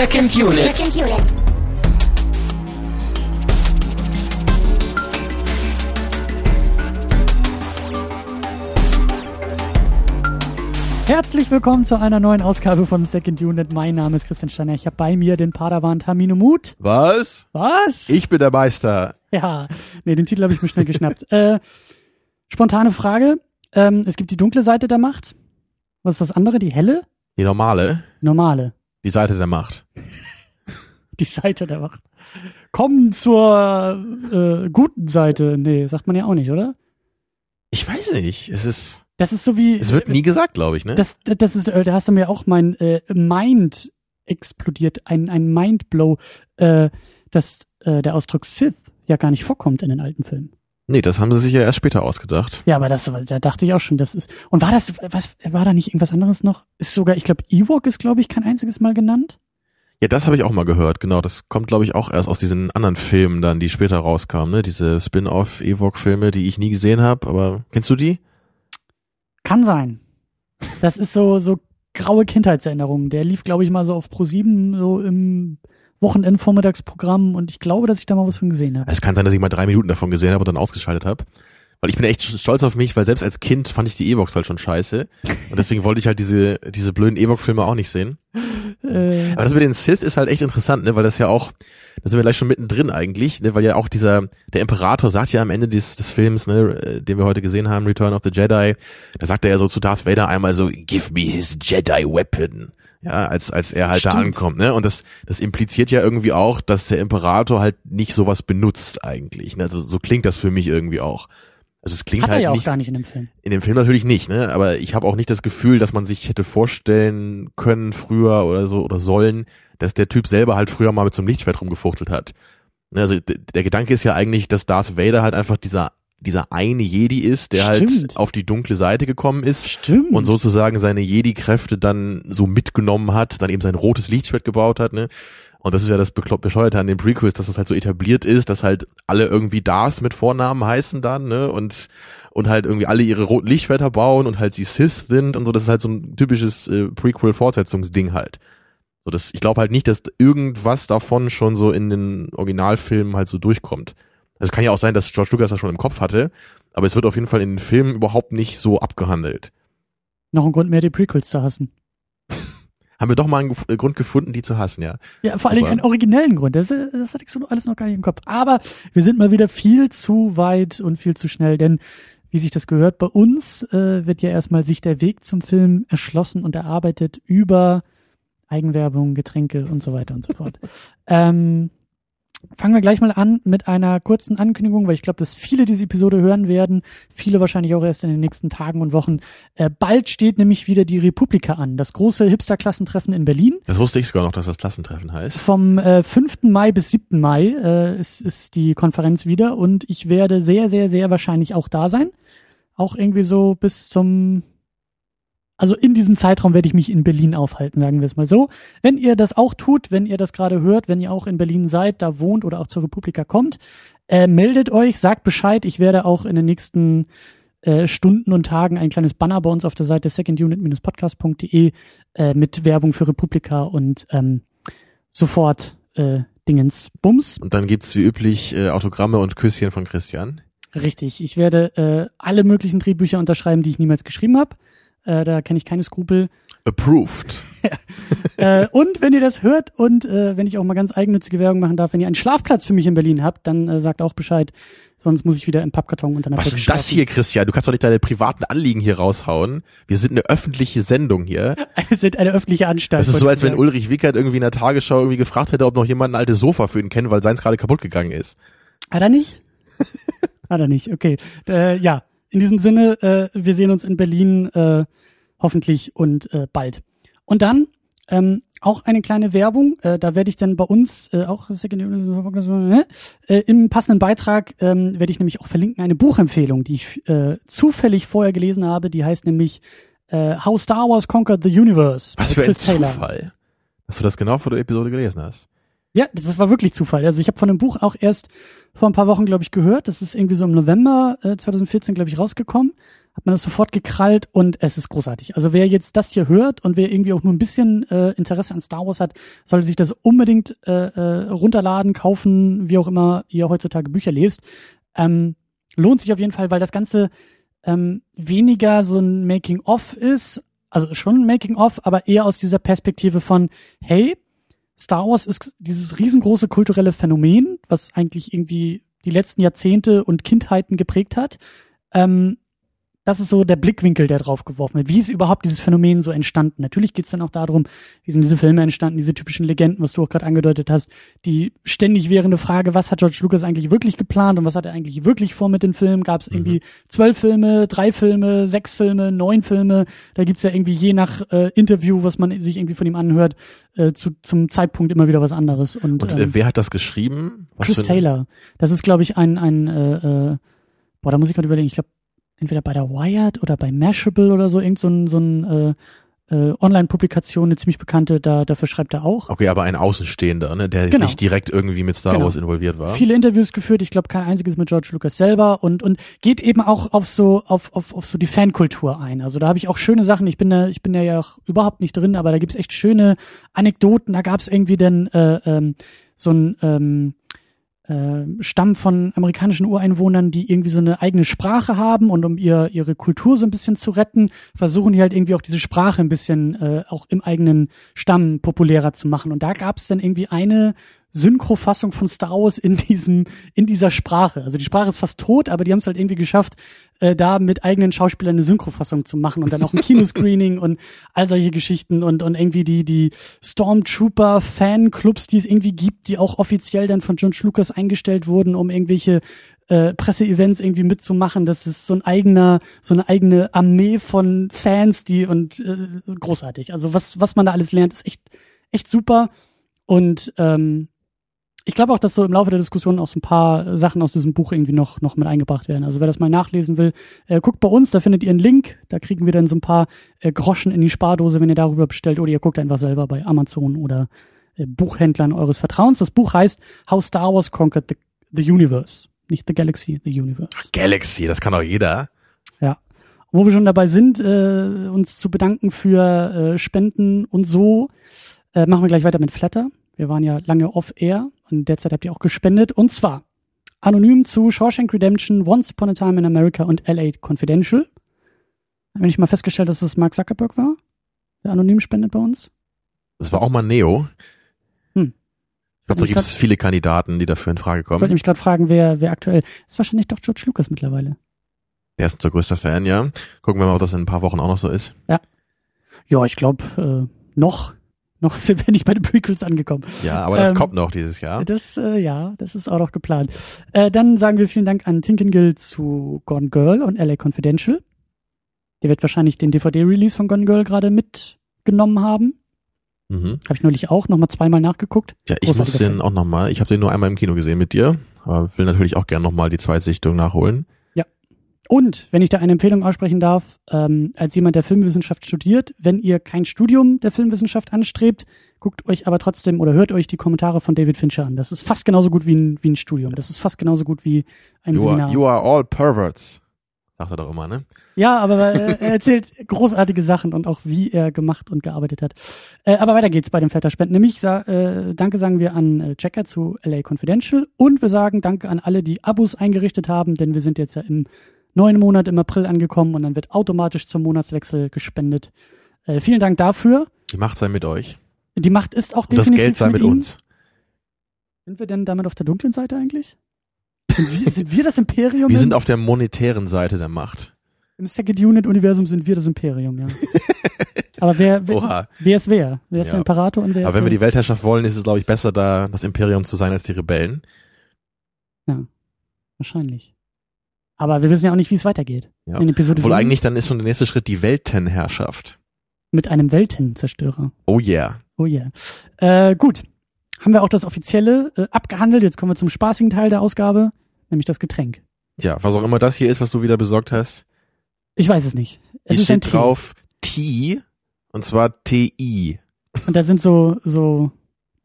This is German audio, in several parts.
Second Unit. Second Unit. Herzlich willkommen zu einer neuen Ausgabe von Second Unit. Mein Name ist Christian Steiner. Ich habe bei mir den Padawan Tamino Mut. Was? Was? Ich bin der Meister. Ja, nee, den Titel habe ich mir schnell geschnappt. äh, spontane Frage. Ähm, es gibt die dunkle Seite der Macht. Was ist das andere? Die helle? Die normale, Die normale. Die Seite der Macht. Die Seite der Macht. Kommen zur äh, guten Seite. Nee, sagt man ja auch nicht, oder? Ich weiß nicht. Es ist, Das ist so wie. es wird nie gesagt, glaube ich, ne? Das, das ist, äh, da hast du mir auch mein äh, Mind explodiert, ein, ein Mindblow, äh, dass äh, der Ausdruck Sith ja gar nicht vorkommt in den alten Filmen. Nee, das haben sie sich ja erst später ausgedacht. Ja, aber das, da dachte ich auch schon, das ist. Und war das, was, war da nicht irgendwas anderes noch? Ist sogar, ich glaube, Ewok ist, glaube ich, kein einziges Mal genannt. Ja, das habe ich auch mal gehört, genau. Das kommt, glaube ich, auch erst aus diesen anderen Filmen dann, die später rauskamen, ne? Diese Spin-off-Ewok-Filme, die ich nie gesehen habe, aber kennst du die? Kann sein. Das ist so, so graue Kindheitserinnerungen. Der lief, glaube ich, mal so auf Pro7, so im Wochenendvormittagsprogramm und ich glaube, dass ich da mal was von gesehen habe. Es kann sein, dass ich mal drei Minuten davon gesehen habe und dann ausgeschaltet habe. Weil ich bin echt stolz auf mich, weil selbst als Kind fand ich die Ewoks halt schon scheiße. Und deswegen wollte ich halt diese, diese blöden Ewok-Filme auch nicht sehen. Äh, Aber das mit den Sith ist halt echt interessant, ne, weil das ja auch, da sind wir gleich schon mittendrin eigentlich, ne, weil ja auch dieser, der Imperator sagt ja am Ende des, des Films, ne, äh, den wir heute gesehen haben, Return of the Jedi, da sagt er ja so zu Darth Vader einmal so, give me his Jedi weapon. Ja, als, als er halt da Stimmt. ankommt, ne, und das, das impliziert ja irgendwie auch, dass der Imperator halt nicht sowas benutzt eigentlich, ne, also so klingt das für mich irgendwie auch. Also es klingt hat er halt ja auch nicht, gar nicht in dem Film. in dem Film natürlich nicht, ne? Aber ich habe auch nicht das Gefühl, dass man sich hätte vorstellen können früher oder so oder sollen, dass der Typ selber halt früher mal mit so einem Lichtschwert rumgefuchtelt hat. Ne, Also der Gedanke ist ja eigentlich, dass Darth Vader halt einfach dieser dieser eine Jedi ist, der Stimmt. halt auf die dunkle Seite gekommen ist Stimmt. und sozusagen seine Jedi-Kräfte dann so mitgenommen hat, dann eben sein rotes Lichtschwert gebaut hat, ne? Und das ist ja das Bescheuerte an den Prequels, dass das halt so etabliert ist, dass halt alle irgendwie Darth mit Vornamen heißen dann, ne? Und, und halt irgendwie alle ihre roten Lichtschwerter bauen und halt sie Sith sind und so. Das ist halt so ein typisches äh, Prequel-Fortsetzungsding halt. So, das, ich glaube halt nicht, dass irgendwas davon schon so in den Originalfilmen halt so durchkommt. Es kann ja auch sein, dass George Lucas das schon im Kopf hatte, aber es wird auf jeden Fall in den Filmen überhaupt nicht so abgehandelt. Noch ein Grund mehr, die Prequels zu hassen. Haben wir doch mal einen äh, Grund gefunden, die zu hassen, ja. Ja, vor allen Dingen einen originellen Grund. Das, äh, das hatte ich so alles noch gar nicht im Kopf. Aber wir sind mal wieder viel zu weit und viel zu schnell, denn wie sich das gehört, bei uns äh, wird ja erstmal sich der Weg zum Film erschlossen und erarbeitet über Eigenwerbung, Getränke und so weiter und so fort. ähm, fangen wir gleich mal an mit einer kurzen Ankündigung, weil ich glaube, dass viele diese Episode hören werden, viele wahrscheinlich auch erst in den nächsten Tagen und Wochen. Äh, bald steht nämlich wieder die Republika an, das große Hipster-Klassentreffen in Berlin. Das wusste ich sogar noch, dass das Klassentreffen heißt. Vom äh, 5. Mai bis 7. Mai äh, ist, ist die Konferenz wieder und ich werde sehr, sehr, sehr wahrscheinlich auch da sein. Auch irgendwie so bis zum, also in diesem Zeitraum werde ich mich in Berlin aufhalten, sagen wir es mal so. Wenn ihr das auch tut, wenn ihr das gerade hört, wenn ihr auch in Berlin seid, da wohnt oder auch zur Republika kommt, äh, meldet euch, sagt Bescheid. Ich werde auch in den nächsten äh, Stunden und Tagen ein kleines Banner bei uns auf der Seite secondunit-podcast.de äh, mit Werbung für Republika und ähm, sofort äh, Dingens Bums. Und dann gibt's wie üblich äh, Autogramme und Küsschen von Christian. Richtig. Ich werde äh, alle möglichen Drehbücher unterschreiben, die ich niemals geschrieben habe. Äh, da kenne ich keine Skrupel. Approved. äh, und wenn ihr das hört und äh, wenn ich auch mal ganz eigennützige Werbung machen darf, wenn ihr einen Schlafplatz für mich in Berlin habt, dann äh, sagt auch Bescheid. Sonst muss ich wieder im Pappkarton unter einer Was Brücke ist das schlafen. hier, Christian? Du kannst doch nicht deine privaten Anliegen hier raushauen. Wir sind eine öffentliche Sendung hier. Wir sind eine öffentliche Anstalt. Das ist so, als wenn. Ulrich Wickert irgendwie in der Tagesschau irgendwie gefragt hätte, ob noch jemand ein altes Sofa für ihn kennt, weil seins gerade kaputt gegangen ist. Hat er nicht? Hat er nicht, okay. Äh, ja, in diesem Sinne, äh, wir sehen uns in Berlin äh, hoffentlich und äh, bald. Und dann ähm, auch eine kleine Werbung, äh, da werde ich dann bei uns äh, auch Second- äh, im passenden Beitrag ähm, werde ich nämlich auch verlinken eine Buchempfehlung, die ich äh, zufällig vorher gelesen habe, die heißt nämlich äh, How Star Wars Conquered the Universe. Was für ein. Zufall. Dass du das genau vor der Episode gelesen hast. Ja, das war wirklich Zufall. Also ich habe von dem Buch auch erst vor ein paar Wochen, glaube ich, gehört. Das ist irgendwie so im November äh, 2014, glaube ich, rausgekommen. hat man das sofort gekrallt und es ist großartig. Also wer jetzt das hier hört und wer irgendwie auch nur ein bisschen äh, Interesse an Star Wars hat, sollte sich das unbedingt äh, äh, runterladen, kaufen, wie auch immer ihr heutzutage Bücher lest. Ähm, lohnt sich auf jeden Fall, weil das Ganze ähm, weniger so ein Making-of ist, also schon ein Making-of, aber eher aus dieser Perspektive von, hey, Star Wars ist dieses riesengroße kulturelle Phänomen, was eigentlich irgendwie die letzten Jahrzehnte und Kindheiten geprägt hat. Ähm, das ist so der Blickwinkel, der drauf geworfen wird. Wie ist überhaupt dieses Phänomen so entstanden? Natürlich geht es dann auch darum, wie sind diese Filme entstanden, diese typischen Legenden, was du auch gerade angedeutet hast, die ständig währende Frage, was hat George Lucas eigentlich wirklich geplant und was hat er eigentlich wirklich vor mit den Filmen? Gab es mhm. irgendwie zwölf Filme, drei Filme, sechs Filme, neun Filme? Da gibt's ja irgendwie je nach äh, Interview, was man sich irgendwie von ihm anhört, äh, zu, zum Zeitpunkt immer wieder was anderes. Und, und äh, ähm, wer hat das geschrieben? Was Chris Taylor. Das ist, glaube ich, ein, ein äh, äh, boah, da muss ich gerade überlegen, ich glaube, entweder bei der Wired oder bei Mashable oder so, irgend so ein, so ein äh, äh, Online-Publikation, eine ziemlich bekannte, da, dafür schreibt er auch. Okay, aber ein Außenstehender, ne, der genau. nicht direkt irgendwie mit Star genau. Wars involviert war. Viele Interviews geführt, ich glaube kein einziges mit George Lucas selber und und geht eben auch auf so auf auf, auf so die Fankultur ein. Also da habe ich auch schöne Sachen. Ich bin da ich bin da ja auch überhaupt nicht drin, aber da gibt's echt schöne Anekdoten. Da gab's irgendwie dann äh, ähm, so ein ähm, äh, Stamm von amerikanischen Ureinwohnern, die irgendwie so eine eigene Sprache haben und um ihr ihre Kultur so ein bisschen zu retten, versuchen die halt irgendwie auch diese Sprache ein bisschen äh, auch im eigenen Stamm populärer zu machen. Und da gab es dann irgendwie eine Synchrofassung von Star Wars in diesem in dieser Sprache. Also die Sprache ist fast tot, aber die haben es halt irgendwie geschafft, äh, da mit eigenen Schauspielern eine Synchrofassung zu machen und dann auch ein Kinoscreening und all solche Geschichten und und irgendwie die die Stormtrooper Fanclubs, die es irgendwie gibt, die auch offiziell dann von George Lucas eingestellt wurden, um irgendwelche äh, Presseevents irgendwie mitzumachen. Das ist so ein eigener, so eine eigene Armee von Fans, die und äh, großartig. Also was was man da alles lernt, ist echt echt super und ähm, ich glaube auch, dass so im Laufe der Diskussion auch so ein paar Sachen aus diesem Buch irgendwie noch, noch mit eingebracht werden. Also wer das mal nachlesen will, äh, guckt bei uns, da findet ihr einen Link, da kriegen wir dann so ein paar äh, Groschen in die Spardose, wenn ihr darüber bestellt, oder ihr guckt einfach selber bei Amazon oder äh, Buchhändlern eures Vertrauens. Das Buch heißt How Star Wars Conquered the, the Universe. Nicht The Galaxy, The Universe. Ach, Galaxy, das kann doch jeder. Ja. Wo wir schon dabei sind, äh, uns zu bedanken für äh, Spenden und so, äh, machen wir gleich weiter mit Flatter. Wir waren ja lange off-air und derzeit habt ihr auch gespendet. Und zwar anonym zu Shawshank Redemption, Once Upon a Time in America und LA Confidential. Wir nicht mal festgestellt, dass es Mark Zuckerberg war, der anonym spendet bei uns? Das war auch mal Neo. Hm. Ich glaube, da gibt es viele Kandidaten, die dafür in Frage kommen. Ich wollte mich gerade fragen, wer, wer aktuell. Das ist wahrscheinlich doch George Lucas mittlerweile. Er ist unser größter Fan, ja. Gucken wir mal, ob das in ein paar Wochen auch noch so ist. Ja. Ja, ich glaube, äh, noch noch sind wir nicht bei den Prequels angekommen. Ja, aber das ähm, kommt noch dieses Jahr. Das, äh, ja, das ist auch noch geplant. Äh, dann sagen wir vielen Dank an Tinkengill zu Gone Girl und LA Confidential. Der wird wahrscheinlich den DVD-Release von Gone Girl gerade mitgenommen haben. Mhm. Habe ich neulich auch nochmal zweimal nachgeguckt. Ja, ich muss den Film. auch nochmal. Ich habe den nur einmal im Kino gesehen mit dir, aber will natürlich auch gerne nochmal die Zweitsichtung nachholen. Und, wenn ich da eine Empfehlung aussprechen darf, ähm, als jemand, der Filmwissenschaft studiert, wenn ihr kein Studium der Filmwissenschaft anstrebt, guckt euch aber trotzdem oder hört euch die Kommentare von David Fincher an. Das ist fast genauso gut wie ein, wie ein Studium. Das ist fast genauso gut wie ein you Seminar. Are, you are all perverts. Sagt er doch immer, ne? Ja, aber er erzählt großartige Sachen und auch wie er gemacht und gearbeitet hat. Äh, aber weiter geht's bei den Flatterspenden. Nämlich äh, Danke sagen wir an äh, Checker zu LA Confidential und wir sagen Danke an alle, die Abos eingerichtet haben, denn wir sind jetzt ja im neuen Monat im April angekommen und dann wird automatisch zum Monatswechsel gespendet. Äh, vielen Dank dafür. Die Macht sei mit euch. Die Macht ist auch und definitiv das Geld sei mit, mit uns. Sind wir denn damit auf der dunklen Seite eigentlich? Sind wir, sind wir das Imperium? Wir sind auf der monetären Seite der Macht. Im Second Unit Universum sind wir das Imperium, ja. Aber wer, wer, wer ist wer? Wer ist ja. der Imperator und wer Aber wenn wir die Weltherrschaft wollen, ist es, glaube ich, besser, da das Imperium zu sein als die Rebellen. Ja, wahrscheinlich. Aber wir wissen ja auch nicht, wie es weitergeht. Ja. In Episode Wohl eigentlich dann ist schon der nächste Schritt die Weltenherrschaft. Mit einem Weltenzerstörer. Oh yeah. Oh yeah. Äh, gut. Haben wir auch das Offizielle äh, abgehandelt. Jetzt kommen wir zum spaßigen Teil der Ausgabe, nämlich das Getränk. Ja, was auch immer das hier ist, was du wieder besorgt hast. Ich weiß es nicht. Es hier steht drauf T und zwar T-I. Und da sind so, so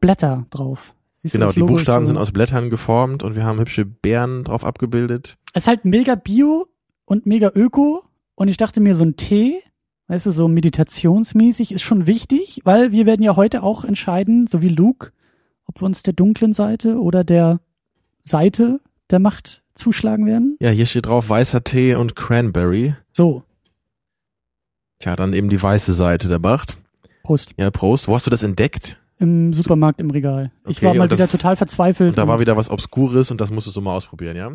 Blätter drauf. Siehst genau, die Buchstaben so sind aus Blättern geformt und wir haben hübsche Beeren drauf abgebildet. Es ist halt mega bio und mega öko Und ich dachte mir, so ein Tee, weißt du, so meditationsmäßig ist schon wichtig, weil wir werden ja heute auch entscheiden, so wie Luke, ob wir uns der dunklen Seite oder der Seite der Macht zuschlagen werden. Ja, hier steht drauf weißer Tee und Cranberry. So, Tja, dann eben die weiße Seite der Macht. Prost. Ja, Prost. Wo hast du das entdeckt? Im Supermarkt im Regal. ich Okay, war mal wieder total verzweifelt. Und da war und- wieder was Obskures und das musstest du mal ausprobieren, ja?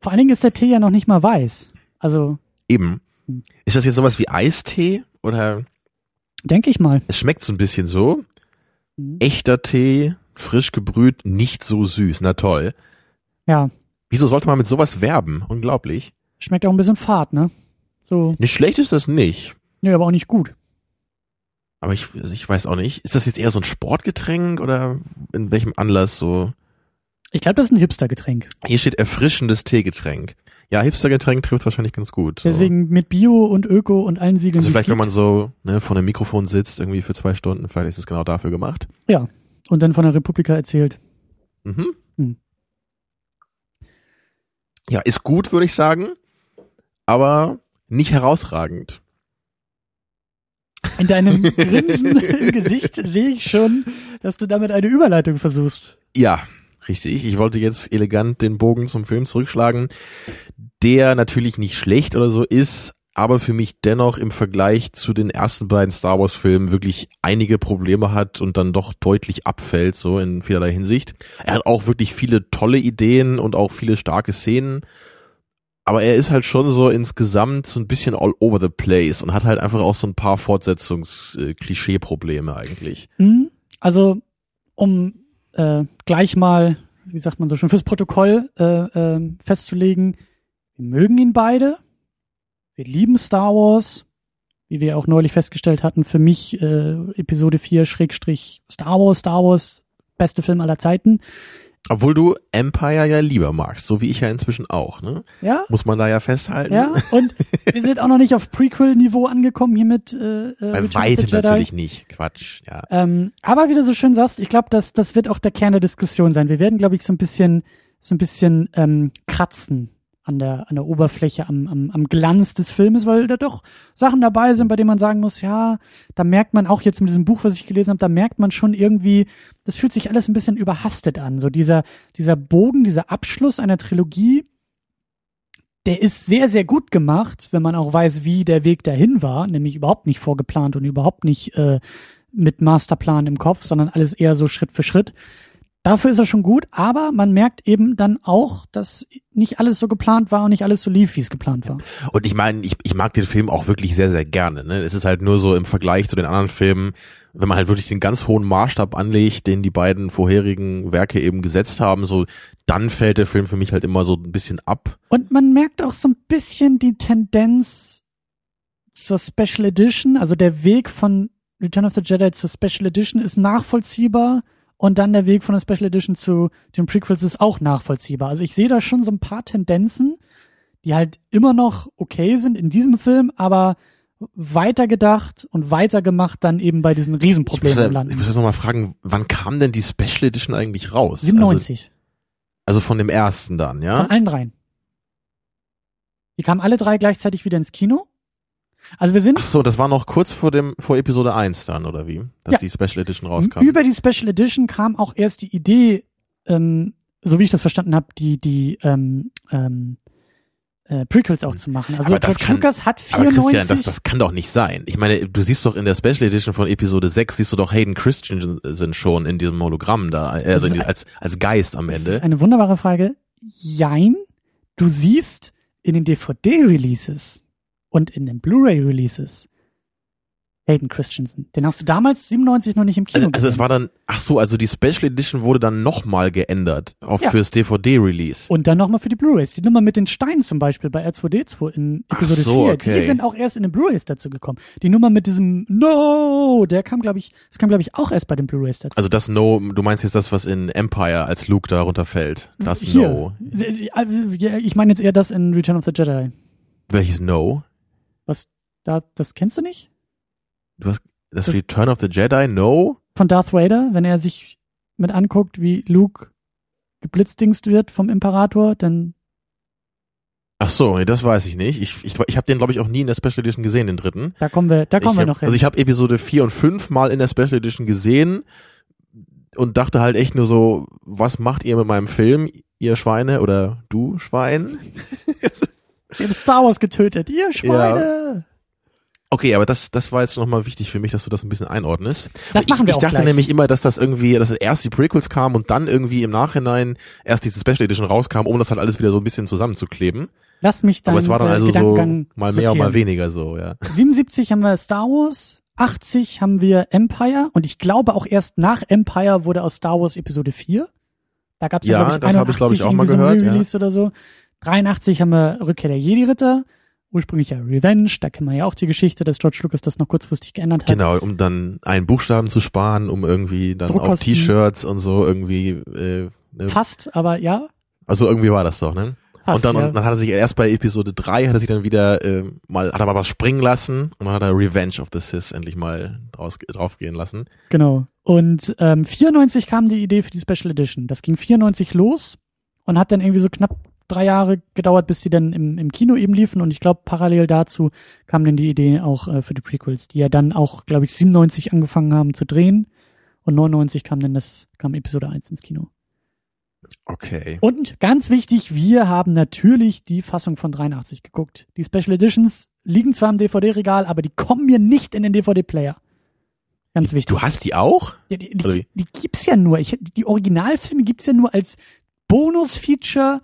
Vor allen Dingen ist der Tee ja noch nicht mal weiß. Also, Eben. Hm. Ist das jetzt sowas wie Eistee? Oder denke ich mal. es schmeckt so ein bisschen so. Mhm. Echter Tee, frisch gebrüht, nicht so süß. Na toll. Ja, Wieso sollte man mit sowas werben? Unglaublich. schmeckt auch ein bisschen fad, ne? So, Nicht schlecht ist das nicht. nee, aber auch nicht gut. Aber ich, also ich weiß auch nicht. Ist das jetzt eher so ein Sportgetränk oder in welchem Anlass so? Ich glaube, das ist ein Hipster-Getränk. Hier steht erfrischendes Teegetränk. Ja, Hipstergetränk trifft wahrscheinlich ganz gut. So. Deswegen mit Bio und Öko und allen Siegeln. Also vielleicht, wenn man so ne, vor einem Mikrofon sitzt, irgendwie für zwei Stunden, vielleicht ist es genau dafür gemacht. Ja. Und dann von der Republika erzählt. Mhm. Hm. Ja, ist gut, würde ich sagen, aber nicht herausragend. In deinem Grinsen im Gesicht sehe ich schon, dass du damit eine Überleitung versuchst. Ja, richtig. Ich wollte jetzt elegant den Bogen zum Film zurückschlagen, der natürlich nicht schlecht oder so ist, aber für mich dennoch im Vergleich zu den ersten beiden Star Wars Filmen wirklich einige Probleme hat und dann doch deutlich abfällt, so in vielerlei Hinsicht. Er hat auch wirklich viele tolle Ideen und auch viele starke Szenen. Aber er ist halt schon so insgesamt so ein bisschen all over the place und hat halt einfach auch so ein paar Fortsetzungs-Klischee-Probleme eigentlich. Mhm. Also, um äh, gleich mal, wie sagt man so schon, fürs Protokoll äh, ähm, festzulegen, wir mögen ihn beide. Wir lieben Star Wars. Wie wir auch neulich festgestellt hatten, für mich äh, Episode 4 Schrägstrich Star Wars, Star Wars, beste Film aller Zeiten. Obwohl du Empire ja lieber magst, so wie ich ja inzwischen auch, ne? Ja, Muss man da ja festhalten. ja. Und wir sind auch noch nicht auf Prequel-Niveau angekommen hier mit äh, äh, Bei weitem natürlich nicht. Quatsch, ja. Ähm, aber wie du so schön sagst, ich glaube, das, das wird auch der Kern der Diskussion sein. Wir werden, glaube ich, so ein bisschen, so ein bisschen ähm, kratzen an der, an der Oberfläche, am, am, am Glanz des Filmes, weil da doch Sachen dabei sind, bei denen man sagen muss, ja, da merkt man auch jetzt mit diesem Buch, was ich gelesen habe, da merkt man schon irgendwie, das fühlt sich alles ein bisschen überhastet an. So dieser, dieser Bogen, dieser Abschluss einer Trilogie, der ist sehr, sehr gut gemacht, wenn man auch weiß, wie der Weg dahin war, nämlich überhaupt nicht vorgeplant und überhaupt nicht äh, mit Masterplan im Kopf, sondern alles eher so Schritt für Schritt. Dafür ist er schon gut, aber man merkt eben dann auch, dass nicht alles so geplant war und nicht alles so lief, wie es geplant war. Und ich meine, ich, ich mag den Film auch wirklich sehr, sehr gerne. Ne? Es ist halt nur so im Vergleich zu den anderen Filmen, wenn man halt wirklich den ganz hohen Maßstab anlegt, den die beiden vorherigen Werke eben gesetzt haben, so dann fällt der Film für mich halt immer so ein bisschen ab. Und man merkt auch so ein bisschen die Tendenz zur Special Edition, also der Weg von Return of the Jedi zur Special Edition ist nachvollziehbar und dann der Weg von der Special Edition zu den Prequels ist auch nachvollziehbar. Also ich sehe da schon so ein paar Tendenzen, die halt immer noch okay sind in diesem Film, aber weitergedacht und weitergemacht dann eben bei diesen Ich muss, Riesenproblemen ja, ich landen. muss jetzt nochmal fragen, wann kam denn die Special Edition eigentlich raus? 97. Also, also von dem ersten dann, ja? Von allen dreien. Die kamen alle drei gleichzeitig wieder ins Kino. Also wir sind Ach so, das war noch kurz vor dem, vor Episode 1 dann, oder wie? Dass Ja. die Special Edition rauskam. über die Special Edition kam auch erst die Idee, ähm, so wie ich das verstanden habe, die die ähm, ähm, äh, Prequels auch zu machen. Also Aber das George kann- Lucas hat Aber 94 Christian, das, das kann doch nicht sein. Ich meine, du siehst doch in der Special Edition von Episode 6, siehst du doch Hayden Christensen schon in diesem Hologramm da, also ist in, ein- als, als Geist am Das ist Ende. eine wunderbare Frage. Jein, du siehst in den DVD-Releases und in den Blu-ray-Releases Hayden Christensen. Den hast du damals 97 noch nicht im Kino Also, also es war dann, ach so, also die Special Edition wurde dann nochmal geändert auf Ja. fürs DVD-Release. Und dann nochmal für die Blu-rays. Die Nummer mit den Steinen zum Beispiel bei R2D2 in Episode so, 4, okay. die sind auch erst in den Blu-rays dazu gekommen. Die Nummer mit diesem No, der kam, glaube ich, das kam, glaube ich, auch erst bei den Blu-rays dazu. Also das No, du meinst jetzt das, was in Empire als Luke da runterfällt. Das Hier. No. Ja, Ich meine jetzt eher das in Return of the Jedi. Welches No? Was, da, das kennst du nicht? Du hast das, Das- Return of the Jedi? No? Von Darth Vader, wenn er sich mit anguckt, wie Luke geblitzdingst wird vom Imperator, dann Ach so, nee, das weiß ich nicht. Ich, ich, ich habe den, glaube ich, auch nie in der Special Edition gesehen, den dritten. Da kommen wir, da kommen ich wir hab, noch hin. Also ich habe Episode 4 und 5 mal in der Special Edition gesehen und dachte halt echt nur so, was macht ihr mit meinem Film, ihr Schweine oder du Schwein? Wir haben Star Wars getötet, ihr Schweine! Okay, aber das, das war jetzt nochmal wichtig für mich, dass du das ein bisschen einordnest. Das ich, machen wir Ich dachte gleich. nämlich immer, dass das irgendwie, dass erst die Prequels kamen und dann irgendwie im Nachhinein erst diese Special Edition rauskam, um das halt alles wieder so ein bisschen zusammenzukleben. Lass mich dann Aber es war dann also so mal mehr und mal weniger so, ja. 77 haben wir Star Wars, 80 haben wir Empire und ich glaube auch erst nach Empire wurde aus Star Wars Episode 4. Da gab es ja, Ja, glaube ich, das hab ich, glaub ich, 81 auch mal irgendwie so gehört, ja. Oder so. 83 haben wir Rückkehr der Jedi-Ritter, ursprünglich ja Revenge, da kennen wir ja auch die Geschichte, dass George Lucas das noch kurzfristig geändert hat. Genau, um dann einen Buchstaben zu sparen, um irgendwie dann auf. T-Shirts und so irgendwie, äh, ne? Fast, aber ja. also irgendwie war das doch, ne? Fast, und dann, ja. und dann hat er sich erst bei Episode 3 hat er sich dann wieder äh, mal, hat er mal was springen lassen und dann hat er Revenge of the Sith endlich mal draus, draufgehen lassen. Genau. Und ähm, 94 kam die Idee für die Special Edition. Das ging 94 los und hat dann irgendwie so knapp drei Jahre gedauert, bis die dann im, im Kino eben liefen. Und ich glaube, parallel dazu kam dann die Idee auch äh, für die Prequels, die ja dann auch, glaube ich, 97 angefangen haben zu drehen. Und 99 kam dann das, kam Episode 1 ins Kino. Okay. Und ganz wichtig, wir haben natürlich die Fassung von 83 geguckt. Die Special Editions liegen zwar im DVD-Regal, aber die kommen mir nicht in den DVD-Player. Ganz wichtig. Du hast die auch? Ja, die, die, wie? die gibt's ja nur. Ich, die Originalfilme gibt's ja nur als Bonus-Feature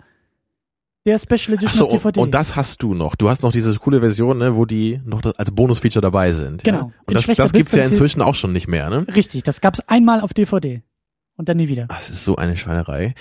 der Special Edition so, auf DVD. und, und das hast du noch. Du hast noch diese coole Version, ne, wo die noch das, als Bonusfeature dabei sind. Genau. Ja? Und das, das gibt's ja inzwischen auch schon nicht mehr, ne? Richtig, das gab's einmal auf DVD. Und dann nie wieder. Das ist so eine Schweinerei.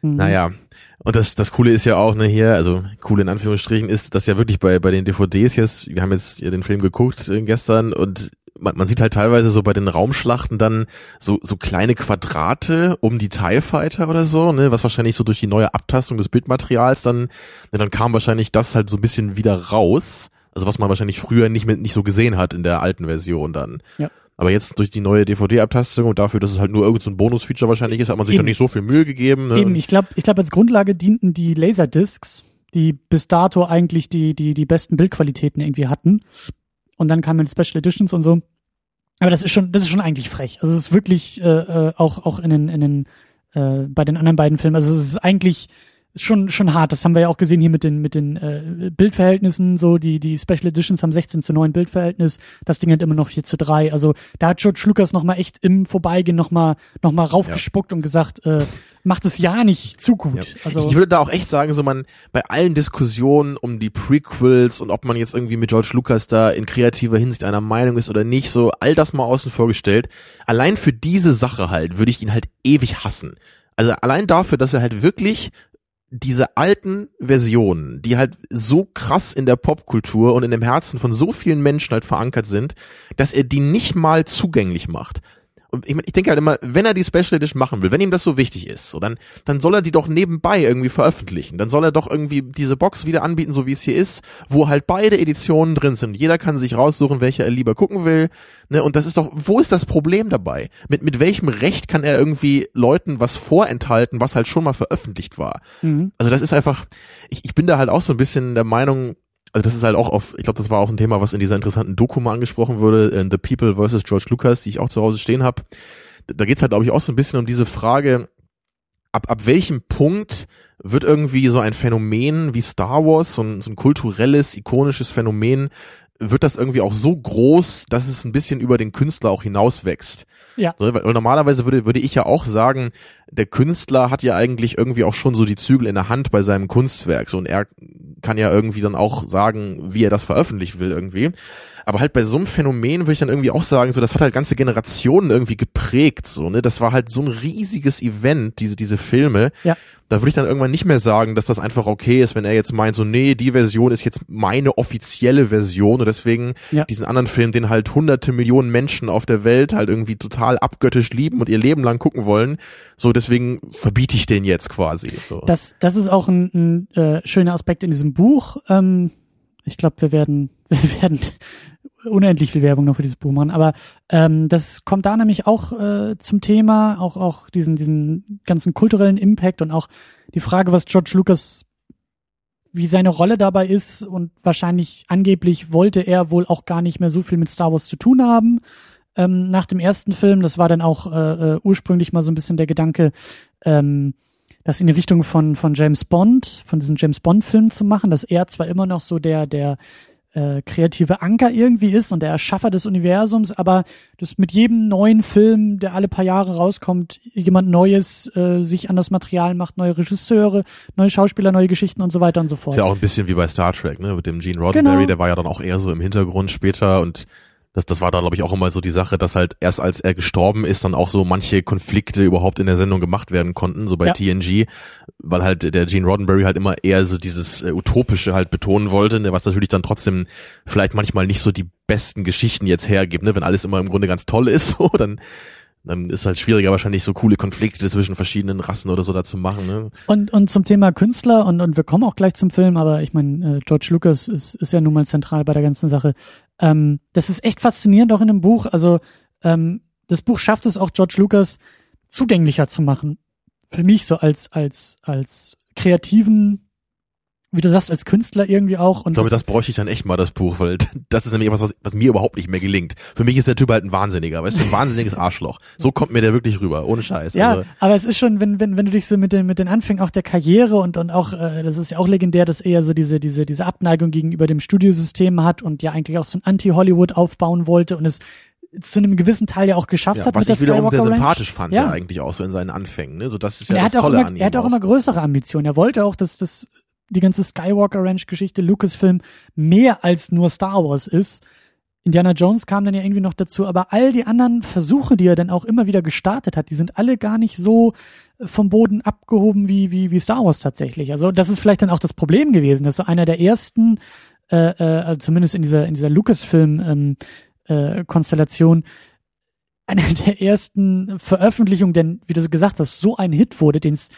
Mhm. Naja, und das, das Coole ist ja auch, ne, hier, also cool in Anführungsstrichen ist, dass ja wirklich bei, bei den DVDs jetzt, wir haben jetzt ja den Film geguckt äh, gestern und man, man sieht halt teilweise so bei den Raumschlachten dann so, so kleine Quadrate um die TIE Fighter oder so, ne, was wahrscheinlich so durch die neue Abtastung des Bildmaterials dann, ne, dann kam wahrscheinlich das halt so ein bisschen wieder raus. Also was man wahrscheinlich früher nicht mit, nicht so gesehen hat in der alten Version dann. Ja. Aber jetzt durch die neue DVD-Abtastung und dafür, dass es halt nur irgendein so ein Bonus-Feature wahrscheinlich ist, hat man sich Eben. dann nicht so viel Mühe gegeben. Ne? Eben, ich glaube, ich glaub, als Grundlage dienten die Laserdiscs, die bis dato eigentlich die, die, die besten Bildqualitäten irgendwie hatten. Und dann kamen Special Editions und so. Aber das ist schon, das ist schon eigentlich frech. Also es ist wirklich äh, äh, auch, auch in den, in den, äh, bei den anderen beiden Filmen. Also es ist eigentlich schon, schon hart. Das haben wir ja auch gesehen hier mit den, mit den äh, Bildverhältnissen. So, die, die Special Editions haben 16 zu 9 Bildverhältnis. Das Ding hat immer noch 4 zu 3. Also da hat George Lucas nochmal echt im Vorbeigehen nochmal noch mal raufgespuckt und gesagt, äh, macht es ja nicht zu gut. Ja. Also ich würde da auch echt sagen, so man bei allen Diskussionen um die Prequels und ob man jetzt irgendwie mit George Lucas da in kreativer Hinsicht einer Meinung ist oder nicht, so all das mal außen vor gestellt. Allein für diese Sache halt würde ich ihn halt ewig hassen. Also allein dafür, dass er halt wirklich diese alten Versionen, die halt so krass in der Popkultur und in dem Herzen von so vielen Menschen halt verankert sind, dass er die nicht mal zugänglich macht. Ich, mein, ich denke halt immer, wenn er die Special Edition machen will, wenn ihm das so wichtig ist, so dann, dann soll er die doch nebenbei irgendwie veröffentlichen. Dann soll er doch irgendwie diese Box wieder anbieten, so wie es hier ist, wo halt beide Editionen drin sind. Jeder kann sich raussuchen, welche er lieber gucken will. Ne? Und das ist doch, wo ist das Problem dabei? Mit, mit welchem Recht kann er irgendwie Leuten was vorenthalten, was halt schon mal veröffentlicht war? mhm. Also das ist einfach, ich, ich bin da halt auch so ein bisschen der Meinung, also das ist halt auch auf, ich glaube, das war auch ein Thema, was in dieser interessanten Doku mal angesprochen wurde, äh, The People versus George Lucas, die ich auch zu Hause stehen habe. Da geht's halt, glaube ich, auch so ein bisschen um diese Frage, ab, ab welchem Punkt wird irgendwie so ein Phänomen wie Star Wars, so ein, so ein kulturelles, ikonisches Phänomen, wird das irgendwie auch so groß, dass es ein bisschen über den Künstler auch hinauswächst. Ja. So, weil normalerweise würde, würde ich ja auch sagen, der Künstler hat ja eigentlich irgendwie auch schon so die Zügel in der Hand bei seinem Kunstwerk. So, und er kann ja irgendwie dann auch sagen, wie er das veröffentlichen will irgendwie. Aber halt bei so einem Phänomen würde ich dann irgendwie auch sagen, so, das hat halt ganze Generationen irgendwie geprägt, so, ne. Das war halt so ein riesiges Event, diese, diese Filme. Ja. Da würde ich dann irgendwann nicht mehr sagen, dass das einfach okay ist, wenn er jetzt meint, so, nee, die Version ist jetzt meine offizielle Version und deswegen Ja. diesen anderen Film, den halt hunderte Millionen Menschen auf der Welt halt irgendwie total abgöttisch lieben und ihr Leben lang gucken wollen. So, deswegen verbiete ich den jetzt quasi. So. Das, das ist auch ein, ein äh, schöner Aspekt in diesem Buch. Ähm, ich glaube, wir werden, wir werden unendlich viel Werbung noch für dieses Buch machen, aber ähm, das kommt da nämlich auch äh, zum Thema, auch auch diesen diesen ganzen kulturellen Impact und auch die Frage, was George Lucas wie seine Rolle dabei ist und wahrscheinlich angeblich wollte er wohl auch gar nicht mehr so viel mit Star Wars zu tun haben. Ähm, nach dem ersten Film, das war dann auch äh, äh, ursprünglich mal so ein bisschen der Gedanke, ähm, das in die Richtung von, von James Bond, von diesen James Bond-Filmen zu machen, dass er zwar immer noch so der, der äh, kreative Anker irgendwie ist und der Erschaffer des Universums, aber dass mit jedem neuen Film, der alle paar Jahre rauskommt, jemand Neues äh, sich an das Material macht, neue Regisseure, neue Schauspieler, neue Geschichten und so weiter und so fort. Ist ja auch ein bisschen wie bei Star Trek, ne? Mit dem Gene Roddenberry, genau. der war ja dann auch eher so im Hintergrund später und das, das war da, glaube ich, auch immer so die Sache, dass halt erst als er gestorben ist, dann auch so manche Konflikte überhaupt in der Sendung gemacht werden konnten, so bei ja. TNG, weil halt der Gene Roddenberry halt immer eher so dieses äh, Utopische halt betonen wollte, ne, was natürlich dann trotzdem vielleicht manchmal nicht so die besten Geschichten jetzt hergibt, ne, wenn alles immer im Grunde ganz toll ist, so, dann dann ist halt schwieriger wahrscheinlich so coole Konflikte zwischen verschiedenen Rassen oder so da zu machen. Ne? Und und zum Thema Künstler und und wir kommen auch gleich zum Film, aber ich meine äh, George Lucas ist ist ja nun mal zentral bei der ganzen Sache. Ähm, das ist echt faszinierend auch in dem Buch. Also ähm, das Buch schafft es auch George Lucas zugänglicher zu machen. Für mich so als als als kreativen wie du sagst, als Künstler irgendwie auch. Und ich glaube, das, das bräuchte ich dann echt mal, das Buch, weil das ist nämlich etwas, was, was mir überhaupt nicht mehr gelingt. Für mich ist der Typ halt ein Wahnsinniger, weißt du, ein wahnsinniges Arschloch. So kommt mir der wirklich rüber, ohne Scheiß. Ja, also. aber es ist schon, wenn, wenn, wenn du dich so mit den, mit den Anfängen auch der Karriere und, und auch, äh, das ist ja auch legendär, dass er so diese, diese, diese Abneigung gegenüber dem Studiosystem hat und ja eigentlich auch so ein Anti-Hollywood aufbauen wollte und es zu einem gewissen Teil ja auch geschafft ja, hat. Was ich wiederum sehr sympathisch fand, ja. ja. eigentlich auch so in seinen Anfängen. Ne? So, das ist ja das Tolle immer, an ihm. Er hat auch, auch immer größere Ambitionen. Er wollte auch, dass das die ganze Skywalker Ranch Geschichte, Lucasfilm mehr als nur Star Wars ist. Indiana Jones kam dann ja irgendwie noch dazu, aber all die anderen Versuche, die er dann auch immer wieder gestartet hat, die sind alle gar nicht so äh, vom Boden abgehoben wie, wie, wie Star Wars tatsächlich. Also das ist vielleicht dann auch das Problem gewesen, dass so einer der ersten, äh, äh, also zumindest in dieser, in dieser Lucasfilm ähm, äh, Konstellation, einer der ersten Veröffentlichungen, denn, wie du gesagt hast, so ein Hit wurde, den es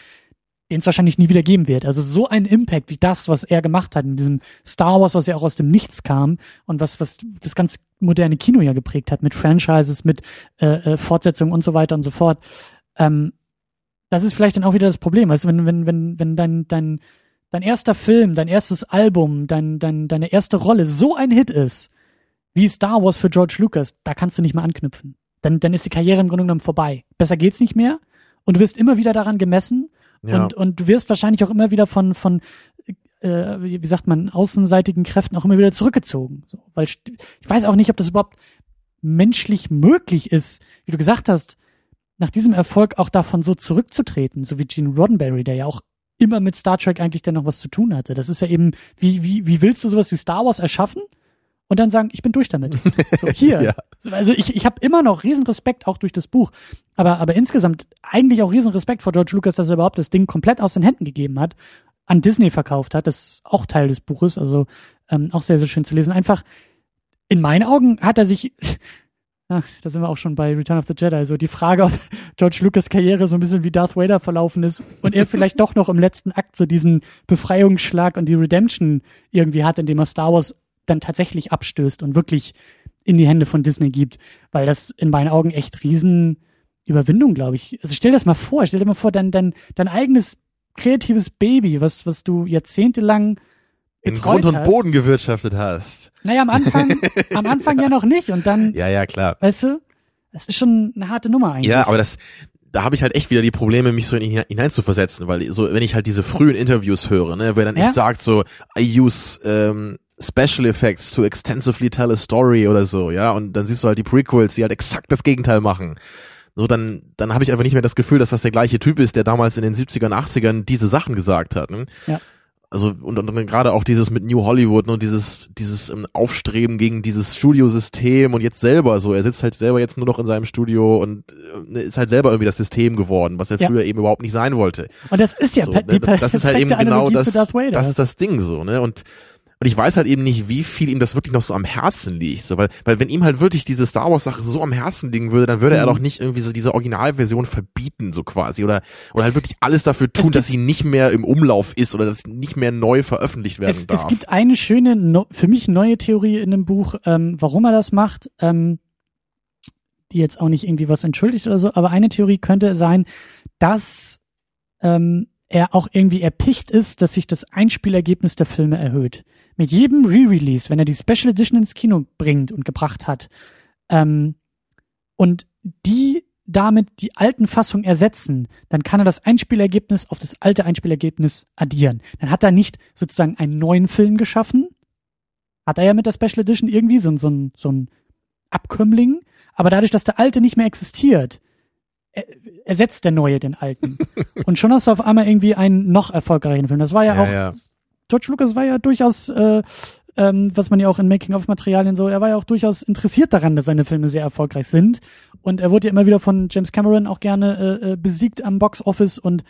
den es wahrscheinlich nie wieder geben wird. Also so ein Impact wie das, was er gemacht hat in diesem Star Wars, was ja auch aus dem Nichts kam und was was das ganz moderne Kino ja geprägt hat mit Franchises, mit äh, äh, Fortsetzungen und so weiter und so fort. Ähm, das ist vielleicht dann auch wieder das Problem. Also wenn wenn wenn wenn dein dein dein erster Film, dein erstes Album, dein dein deine erste Rolle so ein Hit ist wie Star Wars für George Lucas, da kannst du nicht mehr anknüpfen. Dann dann ist die Karriere im Grunde genommen vorbei. Besser geht's nicht mehr und du wirst immer wieder daran gemessen ja. Und, und du wirst wahrscheinlich auch immer wieder von, von äh, wie, sagt man, außenseitigen Kräften auch immer wieder zurückgezogen. So, weil ich weiß auch nicht, ob das überhaupt menschlich möglich ist, wie du gesagt hast, nach diesem Erfolg auch davon so zurückzutreten, so wie Gene Roddenberry, der ja auch immer mit Star Trek eigentlich dann noch was zu tun hatte. Das ist ja eben, wie, wie, wie willst du sowas wie Star Wars erschaffen? Und dann sagen, ich bin durch damit. So, hier. ja. Also ich, ich habe immer noch riesen Respekt auch durch das Buch. Aber, aber insgesamt eigentlich auch riesen Respekt vor George Lucas, dass er überhaupt das Ding komplett aus den Händen gegeben hat, an Disney verkauft hat. Das ist auch Teil des Buches, also ähm, auch sehr, sehr schön zu lesen. Einfach, in meinen Augen hat er sich, ach, da sind wir auch schon bei Return of the Jedi, also die Frage, ob George Lucas Karriere so ein bisschen wie Darth Vader verlaufen ist und er vielleicht doch noch im letzten Akt so diesen Befreiungsschlag und die Redemption irgendwie hat, indem er Star Wars dann tatsächlich abstößt und wirklich in die Hände von Disney gibt, weil das in meinen Augen echt riesen Überwindung, glaube ich. Also stell dir das mal vor, stell dir mal vor, dein, dein, dein eigenes kreatives Baby, was, was du jahrzehntelang in Grund und hast. Boden gewirtschaftet hast. Naja, am Anfang, am Anfang ja noch nicht und dann. Ja, ja, klar. Weißt du? Das ist schon eine harte Nummer eigentlich. Ja, aber das, da habe ich halt echt wieder die Probleme, mich so in, hineinzuversetzen, weil so, wenn ich halt diese frühen Interviews höre, ne, wer dann echt ja? sagt so, I use ähm, Special Effects to extensively tell a story oder so, ja, und dann siehst du halt die Prequels, die halt exakt das Gegenteil machen. So, dann, dann habe ich einfach nicht mehr das Gefühl, dass das der gleiche Typ ist, der damals in den 70ern, 80ern diese Sachen gesagt hat. Ne? Ja. Also und, und, und gerade auch dieses mit New Hollywood ne, und dieses dieses ähm, Aufstreben gegen dieses Studiosystem und jetzt selber so, er sitzt halt selber jetzt nur noch in seinem Studio und äh, ist halt selber irgendwie das System geworden, was er ja. früher eben überhaupt nicht sein wollte. Und das ist ja so, ne, das ist halt eben genau das das ist das Ding so, ne? Und und ich weiß halt eben nicht, wie viel ihm das wirklich noch so am Herzen liegt. So, weil, weil wenn ihm halt wirklich diese Star Wars Sache so am Herzen liegen würde, dann würde mhm. er doch nicht irgendwie so diese Originalversion verbieten, so quasi. Oder, oder halt wirklich alles dafür tun, dass sie nicht mehr im Umlauf ist oder dass sie nicht mehr neu veröffentlicht werden es, darf. Es gibt eine schöne, für mich neue Theorie in dem Buch, ähm, warum er das macht. Ähm, die jetzt auch nicht irgendwie was entschuldigt oder so, aber eine Theorie könnte sein, dass ähm, er auch irgendwie erpicht ist, dass sich das Einspielergebnis der Filme erhöht. Mit jedem Re-Release, wenn er die Special Edition ins Kino bringt und gebracht hat, ähm, und die damit die alten Fassungen ersetzen, dann kann er das Einspielergebnis auf das alte Einspielergebnis addieren. Dann hat er nicht sozusagen einen neuen Film geschaffen, hat er ja mit der Special Edition irgendwie so, so, ein, so ein Abkömmling, aber dadurch, dass der alte nicht mehr existiert, ersetzt der neue den alten. Und schon hast du auf einmal irgendwie einen noch erfolgreichen Film. Das war ja, ja auch, ja. George Lucas war ja durchaus, äh, ähm, was man ja auch in Making-of-Materialien so, er war ja auch durchaus interessiert daran, dass seine Filme sehr erfolgreich sind. Und er wurde ja immer wieder von James Cameron auch gerne äh, äh besiegt am Box Office und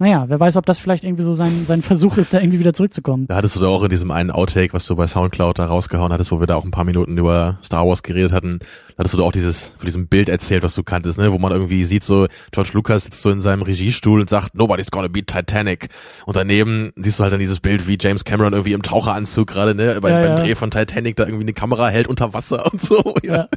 naja, wer weiß, ob das vielleicht irgendwie so sein, sein Versuch ist, da irgendwie wieder zurückzukommen. Da hattest du da auch in diesem einen Outtake, was du bei Soundcloud da rausgehauen hattest, wo wir da auch ein paar Minuten über Star Wars geredet hatten, da hattest du da auch dieses, von diesem Bild erzählt, was du kanntest, ne, wo man irgendwie sieht, so, George Lucas sitzt so in seinem Regiestuhl und sagt, nobody's gonna beat Titanic. Und daneben siehst du halt dann dieses Bild, wie James Cameron irgendwie im Taucheranzug gerade, ne, beim, ja, beim Dreh von Titanic da irgendwie eine Kamera hält unter Wasser und so, ja. ja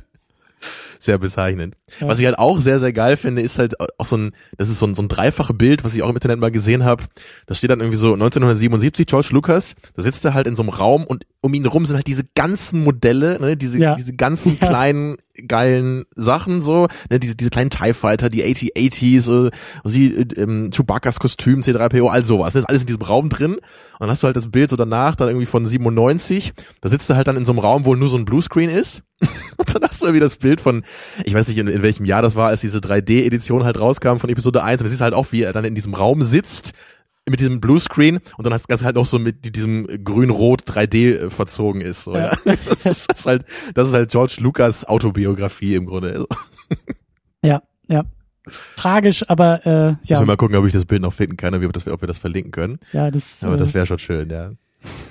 sehr bezeichnend. Ja. Was ich halt auch sehr, sehr geil finde, ist halt auch so ein, das ist so ein, so ein dreifache Bild, was ich auch im Internet mal gesehen habe. Da steht dann irgendwie so 1977 George Lucas, da sitzt er halt in so einem Raum und um ihn herum sind halt diese ganzen Modelle, ne, diese, ja. diese ganzen ja. kleinen geilen Sachen so, ne, diese, diese kleinen TIE Fighter, die AT-80s, so, sie, ähm, Chewbacca's Kostüm, C3PO, all sowas. Das ist alles in diesem Raum drin. Und dann hast du halt das Bild so danach, dann irgendwie von 97. Da sitzt er halt dann in so einem Raum, wo nur so ein Bluescreen ist. und dann hast du irgendwie das Bild von, ich weiß nicht, in, in welchem Jahr das war, als diese 3D-Edition halt rauskam von Episode 1. Und das ist halt auch, wie er dann in diesem Raum sitzt mit diesem Bluescreen und dann hast du halt noch so mit diesem grün-rot 3D verzogen ist. So, ja. ja. Das, ist, das, ist halt, das ist halt George Lucas Autobiografie im Grunde. Ja, ja. Tragisch, aber äh, ja. Müssen wir mal gucken, ob ich das Bild noch finden kann, ob wir das, ob wir das verlinken können. Ja, das. Aber äh, das wäre schon schön, ja.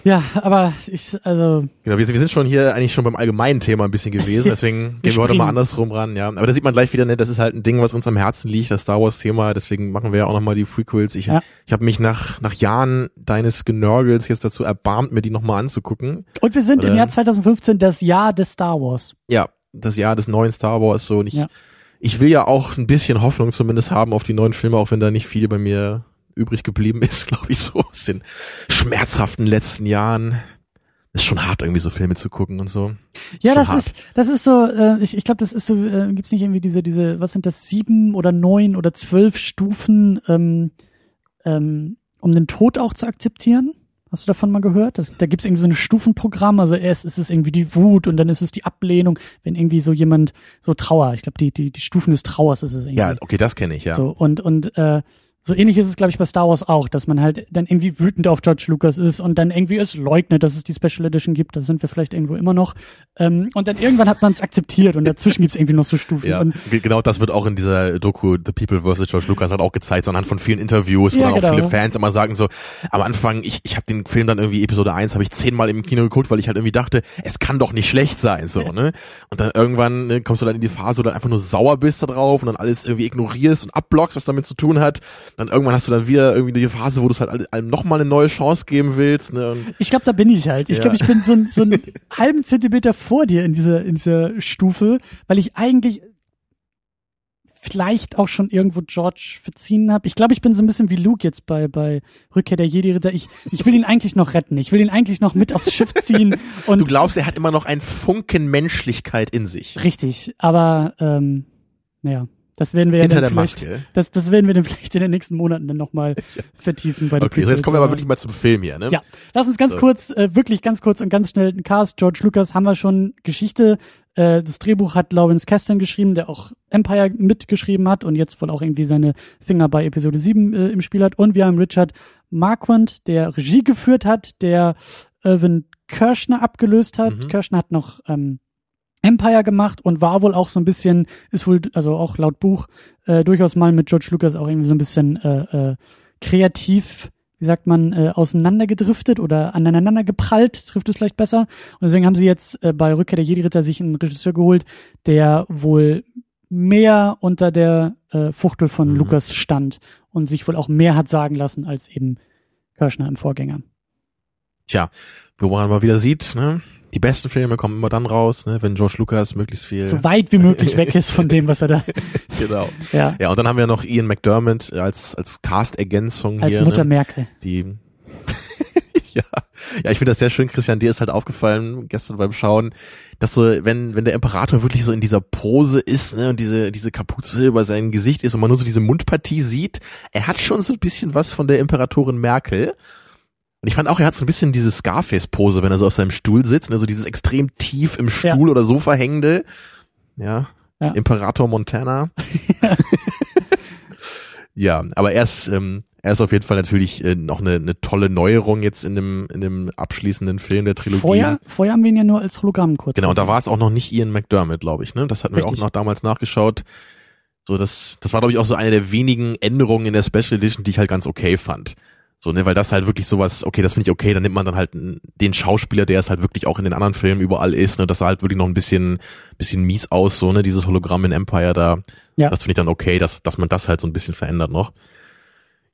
Ja, aber ich, also. Genau, wir, wir sind schon hier eigentlich schon beim allgemeinen Thema ein bisschen gewesen, deswegen gehen wir heute mal andersrum ran, ja. Aber da sieht man gleich wieder, ne, das ist halt ein Ding, was uns am Herzen liegt, das Star Wars Thema, deswegen machen wir ja auch nochmal die Prequels. Ich, ja. ich habe mich nach, nach Jahren deines Genörgels jetzt dazu erbarmt, mir die nochmal anzugucken. Und wir sind Oder, im Jahr 2015 das Jahr des Star Wars. Ja, das Jahr des neuen Star Wars, so, und ich, ja. ich will ja auch ein bisschen Hoffnung zumindest haben auf die neuen Filme, auch wenn da nicht viel bei mir übrig geblieben ist, glaube ich, so aus den schmerzhaften letzten Jahren. Ist schon hart, irgendwie so Filme zu gucken und so. Ja, das hart. ist, das ist so, äh, ich, ich glaube, das ist so, äh, gibt's nicht irgendwie diese, diese, was sind das, sieben oder neun oder zwölf Stufen, ähm, ähm, um den Tod auch zu akzeptieren? Hast du davon mal gehört? Das, da gibt's irgendwie so ein Stufenprogramm. Also erst ist es irgendwie die Wut und dann ist es die Ablehnung, wenn irgendwie so jemand so Trauer. Ich glaube, die, die, die Stufen des Trauers ist es irgendwie. Ja, okay, das kenne ich, ja. So, und, und äh, so ähnlich ist es, glaube ich, bei Star Wars auch, dass man halt dann irgendwie wütend auf George Lucas ist und dann irgendwie es leugnet, dass es die Special Edition gibt. Da sind wir vielleicht irgendwo immer noch. Ähm, und dann irgendwann hat man es akzeptiert und dazwischen gibt's irgendwie noch so Stufen. Ja, und genau das wird auch in dieser Doku The People vs. George Lucas hat auch gezeigt, so anhand von vielen Interviews, wo ja, dann auch genau. viele Fans immer sagen so, am Anfang, ich, ich habe den Film dann irgendwie Episode 1, habe ich zehnmal im Kino geguckt, weil ich halt irgendwie dachte, es kann doch nicht schlecht sein, so, ne? Und dann irgendwann ne, kommst du dann in die Phase, wo du einfach nur sauer bist da drauf und dann alles irgendwie ignorierst und abblockst, was damit zu tun hat. Dann irgendwann hast du dann wieder irgendwie die Phase, wo du es halt allem nochmal eine neue Chance geben willst. Ne? Und ich glaube, da bin ich halt. Ich ja. glaube, ich bin so, ein, so einen halben Zentimeter vor dir in dieser, in dieser Stufe, weil ich eigentlich vielleicht auch schon irgendwo George verziehen habe. Ich glaube, ich bin so ein bisschen wie Luke jetzt bei, bei Rückkehr der Jedi-Ritter. Ich, ich will ihn eigentlich noch retten. Ich will ihn eigentlich noch mit aufs Schiff ziehen. Und du glaubst, er hat immer noch ein Funken Menschlichkeit in sich. Richtig, aber ähm, naja. Das werden wir Hinter ja dann vielleicht, Maske. das, das werden wir dann vielleicht in den nächsten Monaten dann nochmal ja. vertiefen bei der Okay, so jetzt kommen wir aber wirklich mal zum Film hier, ne? Ja, lass uns ganz so. kurz, äh, wirklich ganz kurz und ganz schnell den Cast. George Lucas haben wir schon Geschichte. Äh, das Drehbuch hat Lawrence Kasdan geschrieben, der auch Empire mitgeschrieben hat und jetzt wohl auch irgendwie seine Finger bei Episode 7 äh, im Spiel hat. Und wir haben Richard Marquand, der Regie geführt hat, der Irvin Kirschner abgelöst hat. Mhm. Kirschner hat noch ähm, Empire gemacht und war wohl auch so ein bisschen, ist wohl, also auch laut Buch, äh, durchaus mal mit George Lucas auch irgendwie so ein bisschen äh, äh, kreativ, wie sagt man, äh, auseinandergedriftet oder aneinander geprallt, trifft es vielleicht besser. Und deswegen haben sie jetzt äh, bei Rückkehr der Jedi-Ritter sich einen Regisseur geholt, der wohl mehr unter der äh, Fuchtel von mhm. Lucas stand und sich wohl auch mehr hat sagen lassen als eben Kirschner im Vorgänger. Tja, wo man mal wieder sieht, ne? Die besten Filme kommen immer dann raus, ne, wenn George Lucas möglichst viel so weit wie möglich weg ist von dem, was er da genau. Ja. Ja, und dann haben wir noch Ian McDermott als, als Cast-Ergänzung Als hier. Mutter ne? Merkel. Die, ja. Ja, ich finde das sehr schön, Christian, dir ist halt aufgefallen gestern beim Schauen, dass so, wenn, wenn der Imperator wirklich so in dieser Pose ist, ne, und diese, diese Kapuze über sein Gesicht ist und man nur so diese Mundpartie sieht, er hat schon so ein bisschen was von der Imperatorin Merkel. Und ich fand auch, er hat so ein bisschen diese Scarface-Pose, wenn er so auf seinem Stuhl sitzt, ne, so dieses extrem tief im Ja. Stuhl oder Sofa hängende. Ja. Ja. Imperator Montana. ja, aber er ist, ähm, er ist auf jeden Fall natürlich äh, noch eine, eine tolle Neuerung jetzt in dem, in dem abschließenden Film der Trilogie. Vorher, vorher haben wir ihn ja nur als Hologramm kurz. Genau, und da war es auch noch nicht Ian McDermott, glaube ich, ne? Das hatten wir Richtig. auch noch damals nachgeschaut. So, das, das war, glaube ich, auch so eine der wenigen Änderungen in der Special Edition, die ich halt ganz okay fand. So, ne, weil das halt wirklich sowas, okay, das finde ich okay, dann nimmt man dann halt den Schauspieler, der es halt wirklich auch in den anderen Filmen überall ist, ne, das sah halt wirklich noch ein bisschen, bisschen mies aus, so, ne, dieses Hologramm in Empire da. Ja. Das finde ich dann okay, dass, dass man das halt so ein bisschen verändert noch.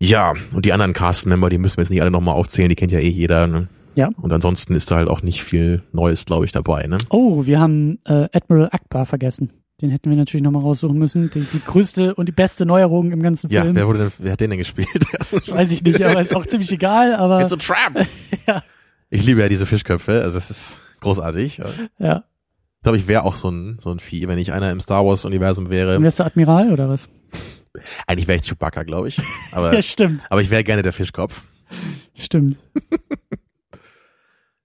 Ja, und die anderen Cast-Member, die müssen wir jetzt nicht alle nochmal aufzählen, die kennt ja eh jeder, ne? Ja. Und ansonsten ist da halt auch nicht viel Neues, glaube ich, dabei, ne? Oh, wir haben äh, Admiral Akbar vergessen. Den hätten wir natürlich nochmal raussuchen müssen. Die, die größte und die beste Neuerung im ganzen Ja, Film. wer wurde denn, wer hat den denn gespielt? Weiß ich nicht, aber ist auch ziemlich egal, aber It's a trap! Ja. Ich liebe ja diese Fischköpfe, also das ist großartig. Ich ja. glaube, ich wäre auch so ein, so ein Vieh, wenn ich einer im Star Wars Universum wäre. Und wärst du Admiral oder was? Eigentlich wäre ich Chewbacca, glaube ich. Aber, Ja, stimmt. aber ich wäre gerne der Fischkopf. Stimmt.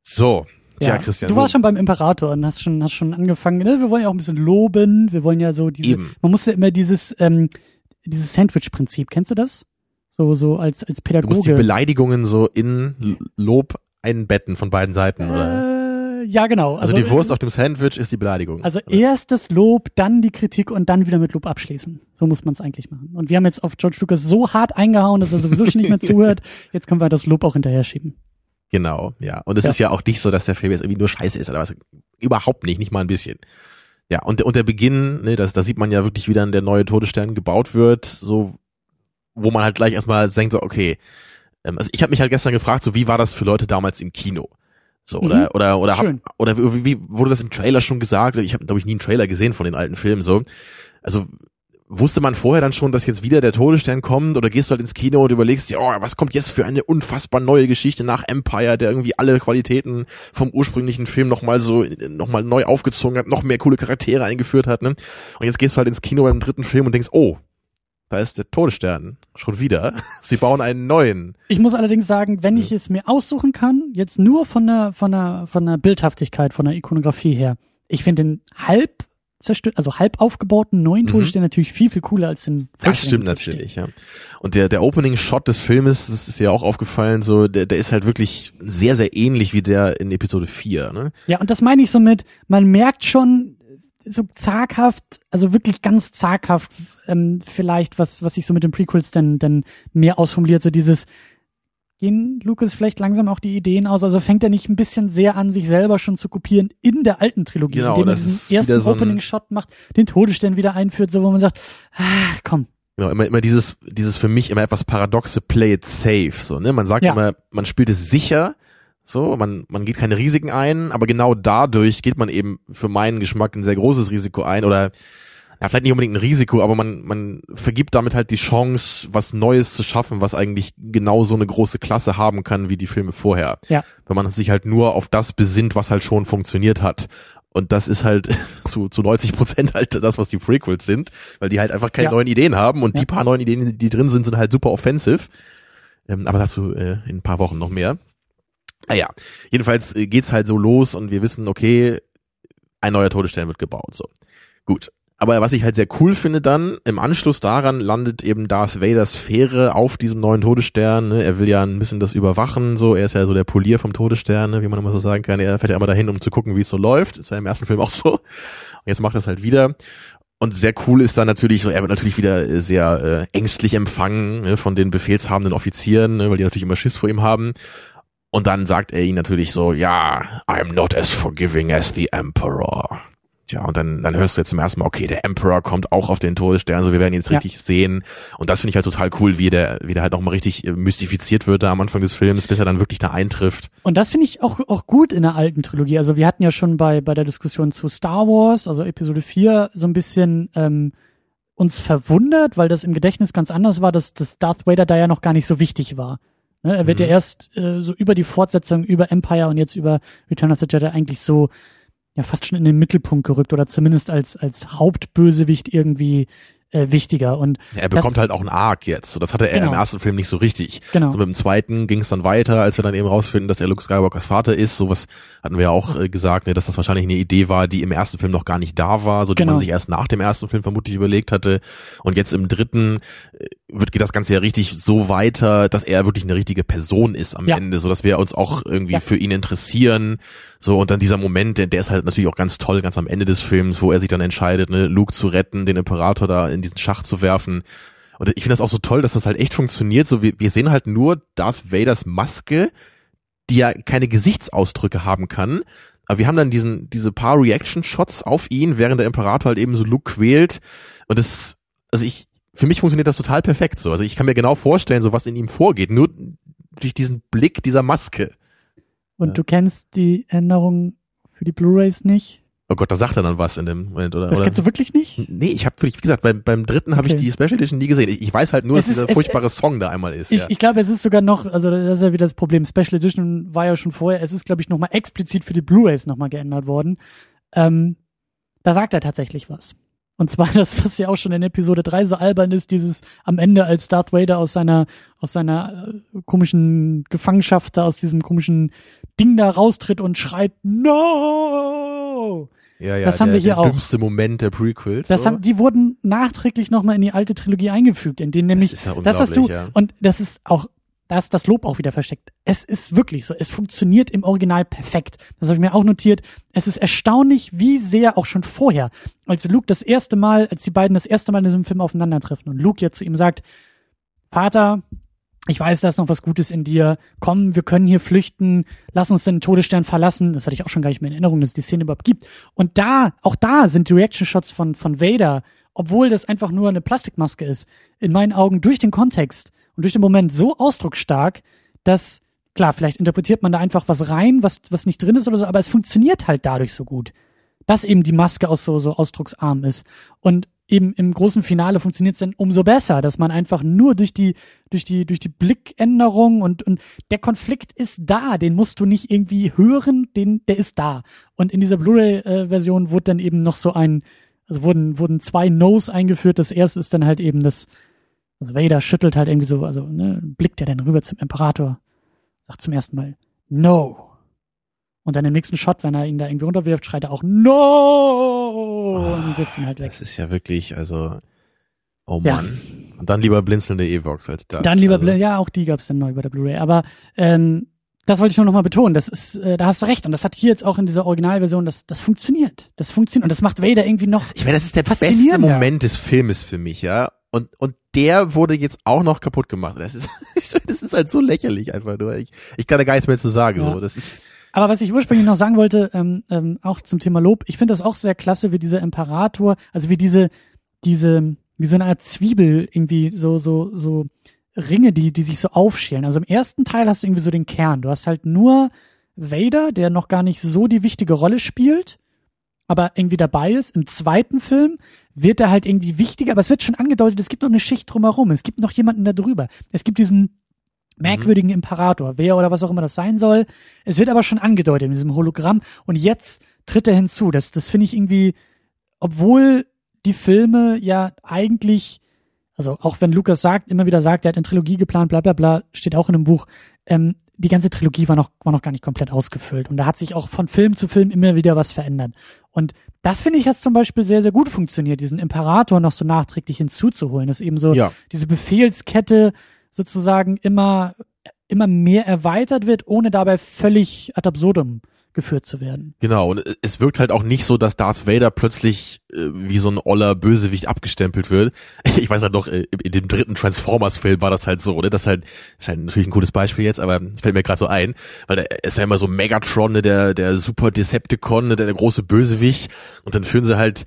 So. Tja, Ja. Christian. Du warst schon beim Imperator und hast schon, hast schon angefangen. Ne? Wir wollen ja auch ein bisschen loben. Wir wollen ja so diese. Eben. Man muss ja immer dieses, ähm, dieses Sandwich-Prinzip. Kennst du das? So, so als, als du musst die Pädagoge. Beleidigungen so in Lob einbetten von beiden Seiten, oder? Äh, ja, genau. Also, die Wurst auf dem Sandwich ist die Beleidigung. Also oder? erst das Lob, dann die Kritik und dann wieder mit Lob abschließen. So muss man es eigentlich machen. Und wir haben jetzt auf George Lucas so hart eingehauen, dass er sowieso schon nicht mehr zuhört. Jetzt können wir das Lob auch hinterher schieben. Genau, ja. Und es Ja. ist ja auch nicht so, dass der Film jetzt irgendwie nur scheiße ist oder was. Überhaupt nicht, nicht mal ein bisschen. Ja, und, und der Beginn, ne, das, da sieht man ja wirklich, wie dann der neue Todesstern gebaut wird, so, wo man halt gleich erstmal denkt, so, okay, ähm, also ich habe mich halt gestern gefragt, so, wie war das für Leute damals im Kino? So, oder, Mhm. oder, oder, hab, oder wie, wie wurde das im Trailer schon gesagt? Ich habe, glaube ich, nie einen Trailer gesehen von den alten Filmen, so. Also, wusste man vorher dann schon, dass jetzt wieder der Todesstern kommt oder gehst du halt ins Kino und überlegst dir, oh, was kommt jetzt für eine unfassbar neue Geschichte nach Empire, der irgendwie alle Qualitäten vom ursprünglichen Film nochmal so, nochmal neu aufgezogen hat, noch mehr coole Charaktere eingeführt hat, ne? Und jetzt gehst du halt ins Kino beim dritten Film und denkst, oh, da ist der Todesstern schon wieder. Sie bauen einen neuen. Ich muss allerdings sagen, wenn ich es mir aussuchen kann, jetzt nur von der, von der, von der Bildhaftigkeit, von der Ikonografie her, ich finde den halb zerstört, also halb aufgebauten neuen Mhm. Todesstern natürlich viel, viel cooler als den Das stimmt natürlich, ja. Und der, der Opening-Shot des Filmes, das ist ja auch aufgefallen, so, der, der ist halt wirklich sehr, sehr ähnlich wie der in Episode 4, ne? Ja, und das meine ich so mit, man merkt schon äh, so zaghaft, also wirklich ganz zaghaft, ähm, vielleicht, was, was sich so mit den Prequels denn, denn mehr ausformuliert, so dieses, gehen Lucas vielleicht langsam auch die Ideen aus, also fängt er nicht ein bisschen sehr an, sich selber schon zu kopieren in der alten Trilogie, Genau, indem er diesen ersten so Opening-Shot macht, den Todesstern wieder einführt, so wo man sagt, ach komm, Genau, immer, immer dieses, dieses für mich immer etwas paradoxe Play it safe, so, ne? Man sagt Ja. immer, man spielt es sicher, so, man, man geht keine Risiken ein, aber genau dadurch geht man eben für meinen Geschmack ein sehr großes Risiko ein oder, ja, vielleicht nicht unbedingt ein Risiko, aber man, man vergibt damit halt die Chance, was Neues zu schaffen, was eigentlich genau so eine große Klasse haben kann wie die Filme vorher. Ja. Wenn man sich halt nur auf das besinnt, was halt schon funktioniert hat. Und das ist halt zu, zu 90 Prozent halt das, was die Prequels sind, weil die halt einfach keine Ja. neuen Ideen haben und Ja. die paar neuen Ideen, die drin sind, sind halt super offensive. Ähm, aber dazu äh, in ein paar Wochen noch mehr. Naja, jedenfalls äh, geht's halt so los und wir wissen, okay, ein neuer Todesstern wird gebaut. So. Gut. Aber was ich halt sehr cool finde dann, im Anschluss daran landet eben Darth Vaders Fähre auf diesem neuen Todesstern. Ne? Er will ja ein bisschen das überwachen, so. Er ist ja so der Polier vom Todesstern, ne? wie man immer so sagen kann. Er fährt ja immer dahin, um zu gucken, wie es so läuft. Ist ja im ersten Film auch so. Und jetzt macht er es halt wieder. Und sehr cool ist dann natürlich so, er wird natürlich wieder äh, sehr äh, ängstlich empfangen ne, von den befehlshabenden Offizieren, ne, weil die natürlich immer Schiss vor ihm haben. Und dann sagt er ihnen natürlich so, ja, I'm not as forgiving as the Emperor. Tja, und dann, dann hörst du jetzt zum ersten Mal, okay, der Emperor kommt auch auf den Todesstern, so wir werden ihn jetzt Ja. richtig sehen. Und das finde ich halt total cool, wie der, wie der halt nochmal richtig äh, mystifiziert wird da am Anfang des Films, bis er dann wirklich da eintrifft. Und das finde ich auch, auch gut in der alten Trilogie. Also wir hatten ja schon bei, bei der Diskussion zu Star Wars, also Episode 4, so ein bisschen ähm, uns verwundert, weil das im Gedächtnis ganz anders war, dass, dass Darth Vader da ja noch gar nicht so wichtig war. Ne? Er wird Mhm. ja erst äh, so über die Fortsetzung, über Empire und jetzt über Return of the Jedi eigentlich so ja fast schon in den Mittelpunkt gerückt oder zumindest als als Hauptbösewicht irgendwie äh, wichtiger. Und Er bekommt das, halt auch einen Arc jetzt. So, das hatte er Genau. im ersten Film nicht so richtig. genau. So mit dem zweiten ging es dann weiter, als wir dann eben rausfinden, dass er Luke Skywalkers Vater ist. Sowas hatten wir ja auch äh, gesagt, ne, dass das wahrscheinlich eine Idee war, die im ersten Film noch gar nicht da war, so die Genau. man sich erst nach dem ersten Film vermutlich überlegt hatte. Und jetzt im dritten äh, wird geht das Ganze ja richtig so weiter, dass er wirklich eine richtige Person ist am Ja. Ende, so dass wir uns auch irgendwie Ja. für ihn interessieren. So und dann dieser Moment, der, der ist halt natürlich auch ganz toll, ganz am Ende des Films, wo er sich dann entscheidet, ne, Luke zu retten, den Imperator da in diesen Schacht zu werfen. Und ich finde das auch so toll, dass das halt echt funktioniert. So, wir, wir sehen halt nur Darth Vaders Maske, die ja keine Gesichtsausdrücke haben kann. Aber wir haben dann diesen, diese paar Reaction-Shots auf ihn, während der Imperator halt eben so Luke quält. Und das, also ich, für mich funktioniert das total perfekt so. Also ich kann mir genau vorstellen, so was in ihm vorgeht, nur durch diesen Blick dieser Maske. Und Ja. du kennst die Änderungen für die Blu-rays nicht? Oh Gott, da sagt er dann was in dem Moment, oder? Das kennst du wirklich nicht? Nee, ich habe wie gesagt, beim, beim dritten habe ich Okay. die Special Edition nie gesehen. Ich, ich weiß halt nur, Es dass ist- dieser es- furchtbare Song da einmal ist. Ich, ja. ich glaube, es ist sogar noch, also das ist ja wieder das Problem. Special Edition war ja schon vorher. Es ist, glaube ich, nochmal explizit für die Blu-rays nochmal geändert worden. Ähm, da sagt er tatsächlich was. Und zwar das, was ja auch schon in Episode 3 so albern ist, dieses am Ende, als Darth Vader aus seiner, aus seiner äh, komischen Gefangenschaft da, aus diesem komischen Ding da raustritt und schreit, No! ja, ja, das haben der, wir hier der auch. dümmste Moment der Prequels. Das so. haben, die wurden nachträglich nochmal in die alte Trilogie eingefügt, in denen nämlich das ist ja das hast du, ja. und das ist auch, da das Lob auch wieder versteckt. Es ist wirklich so. Es funktioniert im Original perfekt. Das habe ich mir auch notiert. Es ist erstaunlich, wie sehr auch schon vorher, als Luke das erste Mal, als die beiden das erste Mal in diesem Film aufeinandertreffen und Luke jetzt zu ihm sagt, Vater, ich weiß, da ist noch was Gutes in dir. Komm, wir können hier flüchten. Lass uns den Todesstern verlassen. Das hatte ich auch schon gar nicht mehr in Erinnerung, dass es die Szene überhaupt gibt. Und da, auch da sind die Reaction-Shots von, von Vader, obwohl das einfach nur eine Plastikmaske ist, in meinen Augen durch den Kontext und durch den Moment so ausdrucksstark, dass, klar, vielleicht interpretiert man da einfach was rein, was, was nicht drin ist oder so, aber es funktioniert halt dadurch so gut. Dass eben die Maske auch so, so ausdrucksarm ist. Und eben im großen Finale funktioniert es dann umso besser, dass man einfach nur durch die, durch die, durch die Blickänderung und, und der Konflikt ist da, den musst du nicht irgendwie hören, den, der ist da. Und in dieser Blu-ray-Version wurde dann eben noch so ein, also wurden, wurden zwei No's eingeführt. Das erste ist dann halt eben das, also Vader schüttelt halt irgendwie so, also, ne, blickt er dann rüber zum Imperator, sagt zum ersten Mal, no. Und dann im nächsten Shot, wenn er ihn da irgendwie runterwirft, schreit er auch, no! Und wirft ihn halt weg. Das ist ja wirklich, also, oh Ja. Mann. Und dann lieber blinzelnde Evox als das. Dann lieber, also, ja, auch die gab's dann neu bei der Blu-ray. Aber ähm, das wollte ich nur noch mal betonen. Das ist, äh, da hast du recht. Und das hat hier jetzt auch in dieser Originalversion, das, das funktioniert. Das funktioniert. Und das macht Vader irgendwie noch. Ich meine, das ist der beste. Moment des Filmes für mich, ja. Und, und der wurde jetzt auch noch kaputt gemacht. Das ist, das ist halt so lächerlich einfach nur. Ich, ich kann da gar nichts mehr zu sagen. Ja. So. Das ist, Aber was ich ursprünglich noch sagen wollte, ähm, ähm, auch zum Thema Lob, ich finde das auch sehr klasse, wie dieser Imperator, also wie diese, diese, wie so eine Art Zwiebel, irgendwie so, so, so Ringe, die, die sich so aufschälen. Also im ersten Teil hast du irgendwie so den Kern. Du hast halt nur Vader, der noch gar nicht so die wichtige Rolle spielt, aber irgendwie dabei ist. Im zweiten Film wird er halt irgendwie wichtiger, aber es wird schon angedeutet, es gibt noch eine Schicht drumherum, es gibt noch jemanden da drüber. Es gibt diesen merkwürdigen Imperator, wer oder was auch immer das sein soll. Es wird aber schon angedeutet in diesem Hologramm und jetzt tritt er hinzu. Das, das finde ich irgendwie, obwohl die Filme ja eigentlich, also auch wenn Lukas sagt, immer wieder sagt, er hat eine Trilogie geplant, bla bla bla, steht auch in einem Buch, ähm, die ganze Trilogie war noch, war noch gar nicht komplett ausgefüllt. Und da hat sich auch von Film zu Film immer wieder was verändert. Und das finde ich hat zum Beispiel sehr, sehr gut funktioniert, diesen Imperator noch so nachträglich hinzuzuholen, dass eben so ja. diese Befehlskette sozusagen immer, immer mehr erweitert wird, ohne dabei völlig ad absurdum geführt zu werden. Genau, und es wirkt halt auch nicht so, dass Darth Vader plötzlich äh, wie so ein oller Bösewicht abgestempelt wird. Ich weiß halt noch, äh, in dem dritten Transformers-Film war das halt so, ne? Das ist halt, ist halt natürlich ein cooles Beispiel jetzt, aber es fällt mir gerade so ein, weil da ist ja immer so Megatron, ne, der, der Super Decepticon, ne, der, der große Bösewicht, und dann führen sie halt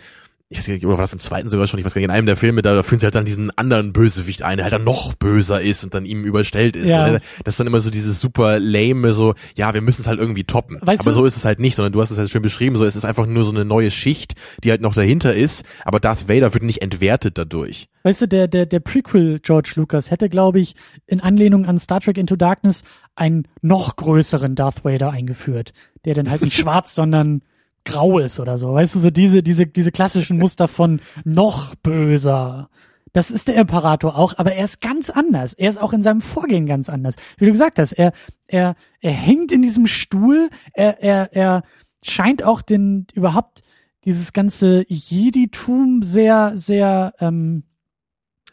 ich weiß nicht, oder war das im zweiten sogar schon, ich weiß gar nicht, in einem der Filme, da, da führen sie halt dann diesen anderen Bösewicht ein, der halt dann noch böser ist und dann ihm überstellt ist. Ja. Das ist dann immer so dieses super lame, so, ja, wir müssen es halt irgendwie toppen. Weißt aber du- so ist es halt nicht, sondern du hast es halt schön beschrieben, so, es ist einfach nur so eine neue Schicht, die halt noch dahinter ist, aber Darth Vader wird nicht entwertet dadurch. Weißt du, der, der, der Prequel George Lucas hätte, glaube ich, in Anlehnung an Star Trek Into Darkness einen noch größeren Darth Vader eingeführt, der dann halt nicht schwarz, sondern grau ist oder so. Weißt du, so diese, diese, diese klassischen Muster von noch böser. Das ist der Imperator auch, aber er ist ganz anders. Er ist auch in seinem Vorgehen ganz anders. Wie du gesagt hast, er, er, er hängt in diesem Stuhl, er, er, er scheint auch den, überhaupt dieses ganze Jeditum sehr, sehr, ähm,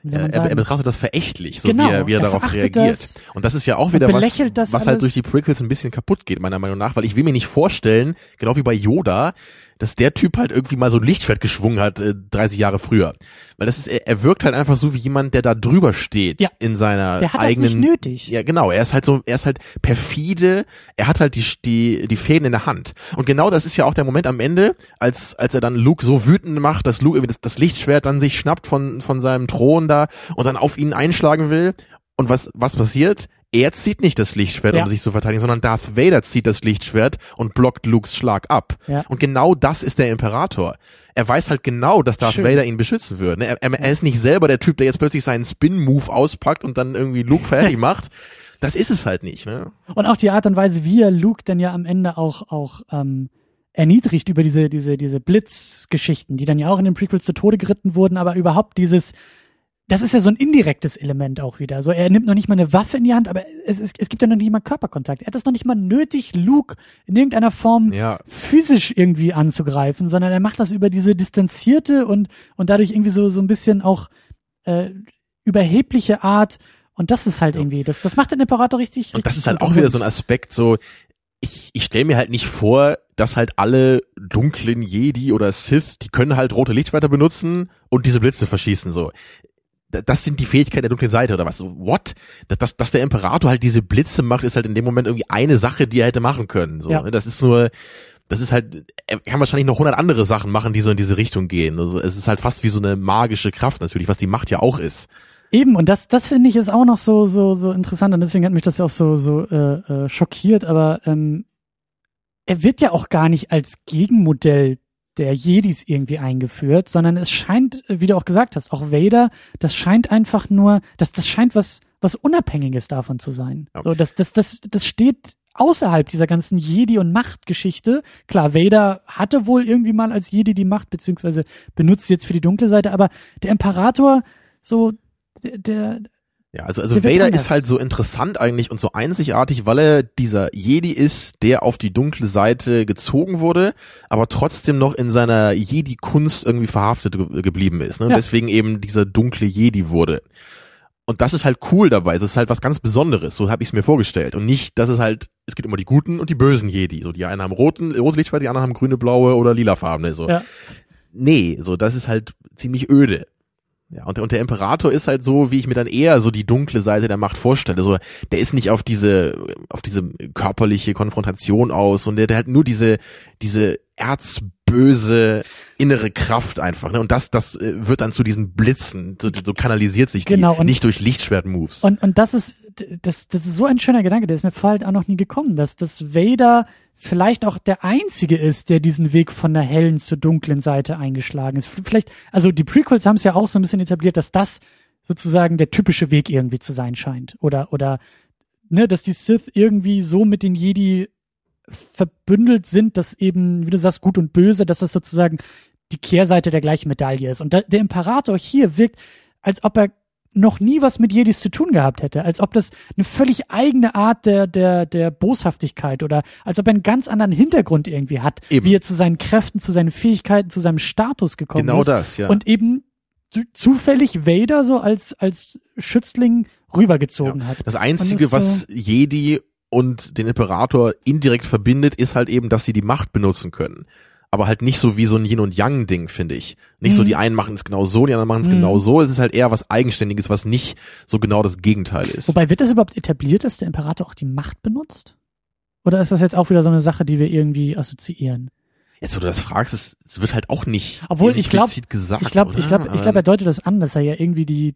Er, man er, er betrachtet das verächtlich, so Genau, wie er, wie er, er darauf reagiert. das und das ist ja auch wieder was, was halt alles. durch die Prequels ein bisschen kaputt geht, meiner Meinung nach, weil ich will mir nicht vorstellen, genau wie bei Yoda, dass der Typ halt irgendwie mal so ein Lichtschwert geschwungen hat, äh, 30 Jahre früher. Weil das ist, er, er wirkt halt einfach so wie jemand, der da drüber steht Ja. in seiner Der hat das eigenen. nicht nötig. Ja, genau. Er ist halt so, er ist halt perfide. Er hat halt die, die, die Fäden in der Hand. Und genau das ist ja auch der Moment am Ende, als, als er dann Luke so wütend macht, dass Luke irgendwie das, das Lichtschwert dann sich schnappt von, von seinem Thron da und dann auf ihn einschlagen will. Und was, was passiert? Er zieht nicht das Lichtschwert, Ja. um sich zu verteidigen, sondern Darth Vader zieht das Lichtschwert und blockt Lukes Schlag ab. Ja. Und genau das ist der Imperator. Er weiß halt genau, dass Darth Schön. Vader ihn beschützen würde. ne? Er, er, er ist nicht selber der Typ, der jetzt plötzlich seinen Spin-Move auspackt und dann irgendwie Luke fertig macht. Das ist es halt nicht, ne? Und auch die Art und Weise, wie er Luke dann ja am Ende auch, auch ähm, erniedrigt über diese, diese, diese Blitzgeschichten, die dann ja auch in den Prequels zu Tode geritten wurden, aber überhaupt dieses, das ist ja so ein indirektes Element auch wieder. So, er nimmt noch nicht mal eine Waffe in die Hand, aber es, es, es gibt ja noch nicht mal Körperkontakt. Er hat es noch nicht mal nötig, Luke in irgendeiner Form Ja. physisch irgendwie anzugreifen, sondern er macht das über diese distanzierte und, und dadurch irgendwie so, so ein bisschen auch äh, überhebliche Art. Und das ist halt irgendwie, das, das macht den Imperator richtig. Und das richtig ist halt auch wieder so ein. Aspekt, so, ich, ich stelle mir halt nicht vor, dass halt alle dunklen Jedi oder Sith, die können halt rote Lichtschwerter benutzen und diese Blitze verschießen, so. Da- Das sind die Fähigkeiten der dunklen Seite oder was? What? Dass, dass, dass der Imperator halt diese Blitze macht, ist halt in dem Moment irgendwie eine Sache, die er hätte machen können. So, Ja. ne? Das ist nur, das ist halt, er kann wahrscheinlich noch hundert andere Sachen machen, die so in diese Richtung gehen. Also es ist halt fast wie so eine magische Kraft natürlich, was die Macht ja auch ist. Eben, und das, das finde ich ist auch noch so, so, so interessant und deswegen hat mich das ja auch so, so äh, äh, schockiert, aber ähm, er wird ja auch gar nicht als Gegenmodell der Jedis irgendwie eingeführt, sondern es scheint, äh, wie du auch gesagt hast, auch Vader, das scheint einfach nur, das, das scheint was, was Unabhängiges davon zu sein. Ja. So, das, das, das, das steht außerhalb dieser ganzen Jedi- und Machtgeschichte. Klar, Vader hatte wohl irgendwie mal als Jedi die Macht, beziehungsweise benutzt sie jetzt für die dunkle Seite, aber der Imperator, so, der, der Ja, also, also Vader anders. ist halt so interessant eigentlich und so einzigartig, weil er dieser Jedi ist, der auf die dunkle Seite gezogen wurde, aber trotzdem noch in seiner Jedi-Kunst irgendwie verhaftet ge geblieben ist. Ne? Ja. Deswegen eben dieser dunkle Jedi wurde. Und das ist halt cool dabei. Es ist halt was ganz Besonderes. So habe ich es mir vorgestellt. Und nicht, dass es halt, es gibt immer die guten und die bösen Jedi. So die einen haben roten, rote Lichtschwerter, die anderen haben grüne, blaue oder lilafarbene. So. Ja. Nee, so das ist halt ziemlich öde. Ja, und der, und der Imperator ist halt so, wie ich mir dann eher so die dunkle Seite der Macht vorstelle. So, der ist nicht auf diese, auf diese körperliche Konfrontation aus und der, der hat nur diese, diese erzböse innere Kraft einfach. Ne? Und das, das äh, wird dann zu diesen Blitzen, so, so kanalisiert sich die, Genau, nicht durch Lichtschwert-Moves. Und, und das ist, das, das ist so ein schöner Gedanke, der ist mir vorher halt auch noch nie gekommen, dass das Vader vielleicht auch der einzige ist, der diesen Weg von der hellen zur dunklen Seite eingeschlagen ist. Vielleicht, also die Prequels haben es ja auch so ein bisschen etabliert, dass das sozusagen der typische Weg irgendwie zu sein scheint. Oder, oder, ne, dass die Sith irgendwie so mit den Jedi verbündelt sind, dass eben, wie du sagst, gut und böse, dass das sozusagen die Kehrseite der gleichen Medaille ist. Und da, der Imperator hier wirkt, als ob er noch nie was mit Jedis zu tun gehabt hätte, als ob das eine völlig eigene Art der, der, der Boshaftigkeit oder als ob er einen ganz anderen Hintergrund irgendwie hat, Eben. wie er zu seinen Kräften, zu seinen Fähigkeiten, zu seinem Status gekommen genau ist. das, ja. Und eben zu, zufällig Vader so als, als Schützling rübergezogen hat. Das Einzige, das was Jedi und den Imperator indirekt verbindet, ist halt eben, dass sie die Macht benutzen können. Aber halt nicht so wie so ein Yin und Yang Ding, finde ich. Nicht so, Mhm. die einen machen es genau so, die anderen machen es Mhm. genau so. Es ist halt eher was Eigenständiges, was nicht so genau das Gegenteil ist. Wobei, wird das überhaupt etabliert, dass der Imperator auch die Macht benutzt? Oder ist das jetzt auch wieder so eine Sache, die wir irgendwie assoziieren? Jetzt, wo du das fragst, es, es wird halt auch nicht Obwohl, ich glaub- implizit gesagt. Ich glaube, ich glaube, ich glaube, er deutet das an, dass er ja irgendwie die,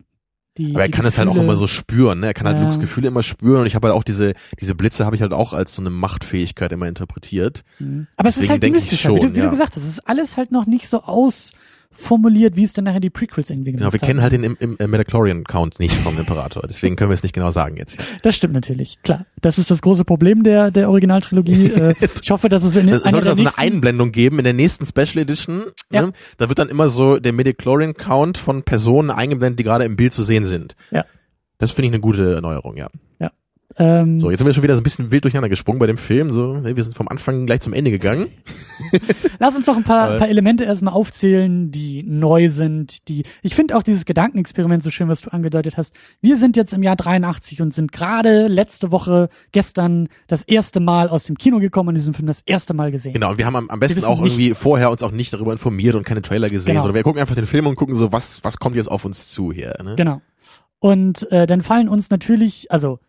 die. Aber er kann es halt auch Gefühle- immer so spüren, ne? Er kann halt Ja. Lukes Gefühle immer spüren und ich habe halt auch diese, diese Blitze habe ich halt auch als so eine Machtfähigkeit immer interpretiert. Mhm. Aber es ist Deswegen halt denke ich mystischer, wie, du, schon, wie ja. du gesagt hast. Es ist alles halt noch nicht so ausformuliert, wie es dann nachher die Prequels irgendwie Genau, gemacht wir kennen halt den im, im äh, Metachlorian-Count nicht vom Imperator, deswegen können wir es nicht genau sagen jetzt. Das stimmt natürlich, klar. Das ist das große Problem der, der Originaltrilogie. Äh, ich hoffe, dass es in Es einer sollte der da so eine Einblendung geben in der nächsten Special Edition. Ja. Ne? Da wird dann immer so der Metachlorian-Count von Personen eingeblendet, die gerade im Bild zu sehen sind. Ja. Das finde ich eine gute Erneuerung, ja. Ähm, So, jetzt sind wir schon wieder so ein bisschen wild durcheinander gesprungen bei dem Film. So, ne? Wir sind vom Anfang gleich zum Ende gegangen. Lass uns doch ein paar, Aber- paar Elemente erstmal aufzählen, die neu sind, die, ich finde auch dieses Gedankenexperiment so schön, was du angedeutet hast. Wir sind jetzt im Jahr 83 und sind gerade letzte Woche, gestern, das erste Mal aus dem Kino gekommen und diesen Film das erste Mal gesehen. Genau, und wir haben am, am besten auch irgendwie nichts. vorher uns auch nicht darüber informiert und keine Trailer gesehen, Genau. sondern wir gucken einfach den Film und gucken so, was, was kommt jetzt auf uns zu hier. Ne? Genau. Und äh, dann fallen uns natürlich, also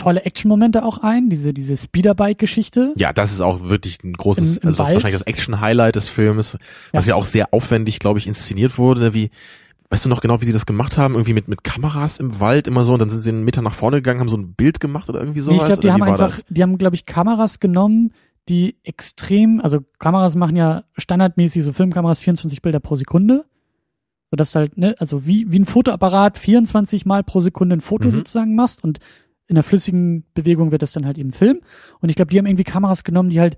tolle Action-Momente auch ein, diese, diese Speederbike-Geschichte. Ja, das ist auch wirklich ein großes, Im- im also das ist wahrscheinlich das Action-Highlight des Films, was ja auch sehr aufwendig, glaube ich, inszeniert wurde, wie, weißt du noch genau, wie sie das gemacht haben? Irgendwie mit, mit Kameras im Wald immer so und dann sind sie einen Meter nach vorne gegangen, haben so ein Bild gemacht oder irgendwie Nee, sowas? ich glaube, die haben einfach, das? die haben, glaube ich, Kameras genommen, die extrem, also Kameras machen ja standardmäßig so Filmkameras 24 Bilder pro Sekunde. So dass du halt, ne, also wie, wie ein Fotoapparat 24 Mal pro Sekunde ein Foto Mhm. sozusagen machst und in der flüssigen Bewegung wird das dann halt eben Film. Und ich glaube, die haben irgendwie Kameras genommen, die halt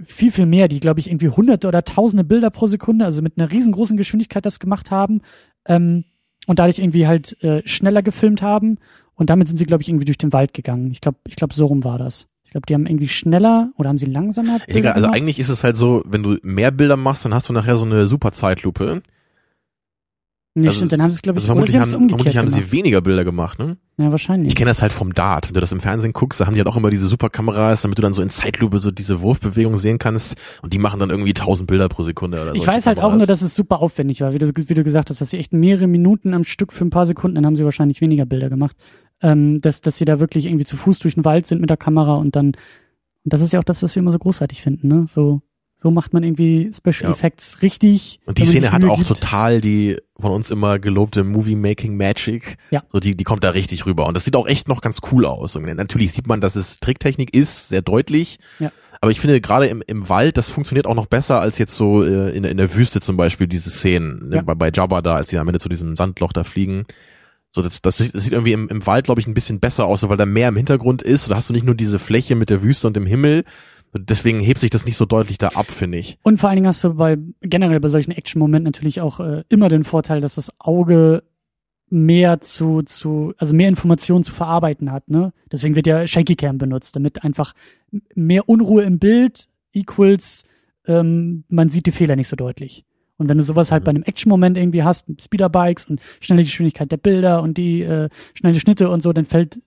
viel, viel mehr, die, glaube ich, irgendwie hunderte oder tausende Bilder pro Sekunde, also mit einer riesengroßen Geschwindigkeit das gemacht haben. Ähm, und dadurch irgendwie halt äh, schneller gefilmt haben. Und damit sind sie, glaube ich, irgendwie durch den Wald gegangen. Ich glaube, ich glaube, so rum war das. Ich glaube, die haben irgendwie schneller oder haben sie langsamer Bilder Egal, also gemacht? eigentlich ist es halt so, wenn du mehr Bilder machst, dann hast du nachher so eine super Zeitlupe. Nee, Also stimmt, dann haben sie es, glaube ich, also vermutlich haben, vermutlich haben sie weniger Bilder gemacht, ne? Ja, wahrscheinlich. Ich kenne das halt vom Dart. Wenn du das im Fernsehen guckst, da haben die halt auch immer diese Superkameras, damit du dann so in Zeitlupe so diese Wurfbewegung sehen kannst. Und die machen dann irgendwie 1000 Bilder pro Sekunde oder so. Ich weiß halt auch nur, dass es super aufwendig war, wie du, wie du gesagt hast, dass sie echt mehrere Minuten am Stück für ein paar Sekunden, dann haben sie wahrscheinlich weniger Bilder gemacht, ähm, dass, dass sie da wirklich irgendwie zu Fuß durch den Wald sind mit der Kamera und dann, und das ist ja auch das, was wir immer so großartig finden, ne? So, so macht man irgendwie Special Ja. Effects richtig. Und die Szene hat auch gibt. total die von uns immer gelobte Movie-Making-Magic. Ja. So die, die kommt da richtig rüber. Und das sieht auch echt noch ganz cool aus. Und natürlich sieht man, dass es Tricktechnik ist, sehr deutlich. Ja. Aber ich finde, gerade im, im Wald, das funktioniert auch noch besser als jetzt so äh, in, der- in der Wüste zum Beispiel, diese Szenen. Ne? Ja. Bei, bei Jabba da, als die am Ende zu diesem Sandloch da fliegen. So, das, das, sieht, das sieht irgendwie im, im Wald, glaube ich, ein bisschen besser aus, weil da mehr im Hintergrund ist. Da hast du nicht nur diese Fläche mit der Wüste und dem Himmel. Deswegen hebt sich das nicht so deutlich da ab, finde ich. Und vor allen Dingen hast du bei generell bei solchen Action-Momenten natürlich auch äh, immer den Vorteil, dass das Auge mehr zu, zu, also mehr Informationen zu verarbeiten hat, ne? Deswegen wird ja Shaky Cam benutzt, damit einfach mehr Unruhe im Bild equals, ähm, man sieht die Fehler nicht so deutlich. Und wenn du sowas halt Mhm. bei einem Action-Moment irgendwie hast, Speederbikes und schnelle Geschwindigkeit der Bilder und die äh, schnelle Schnitte und so, dann fällt,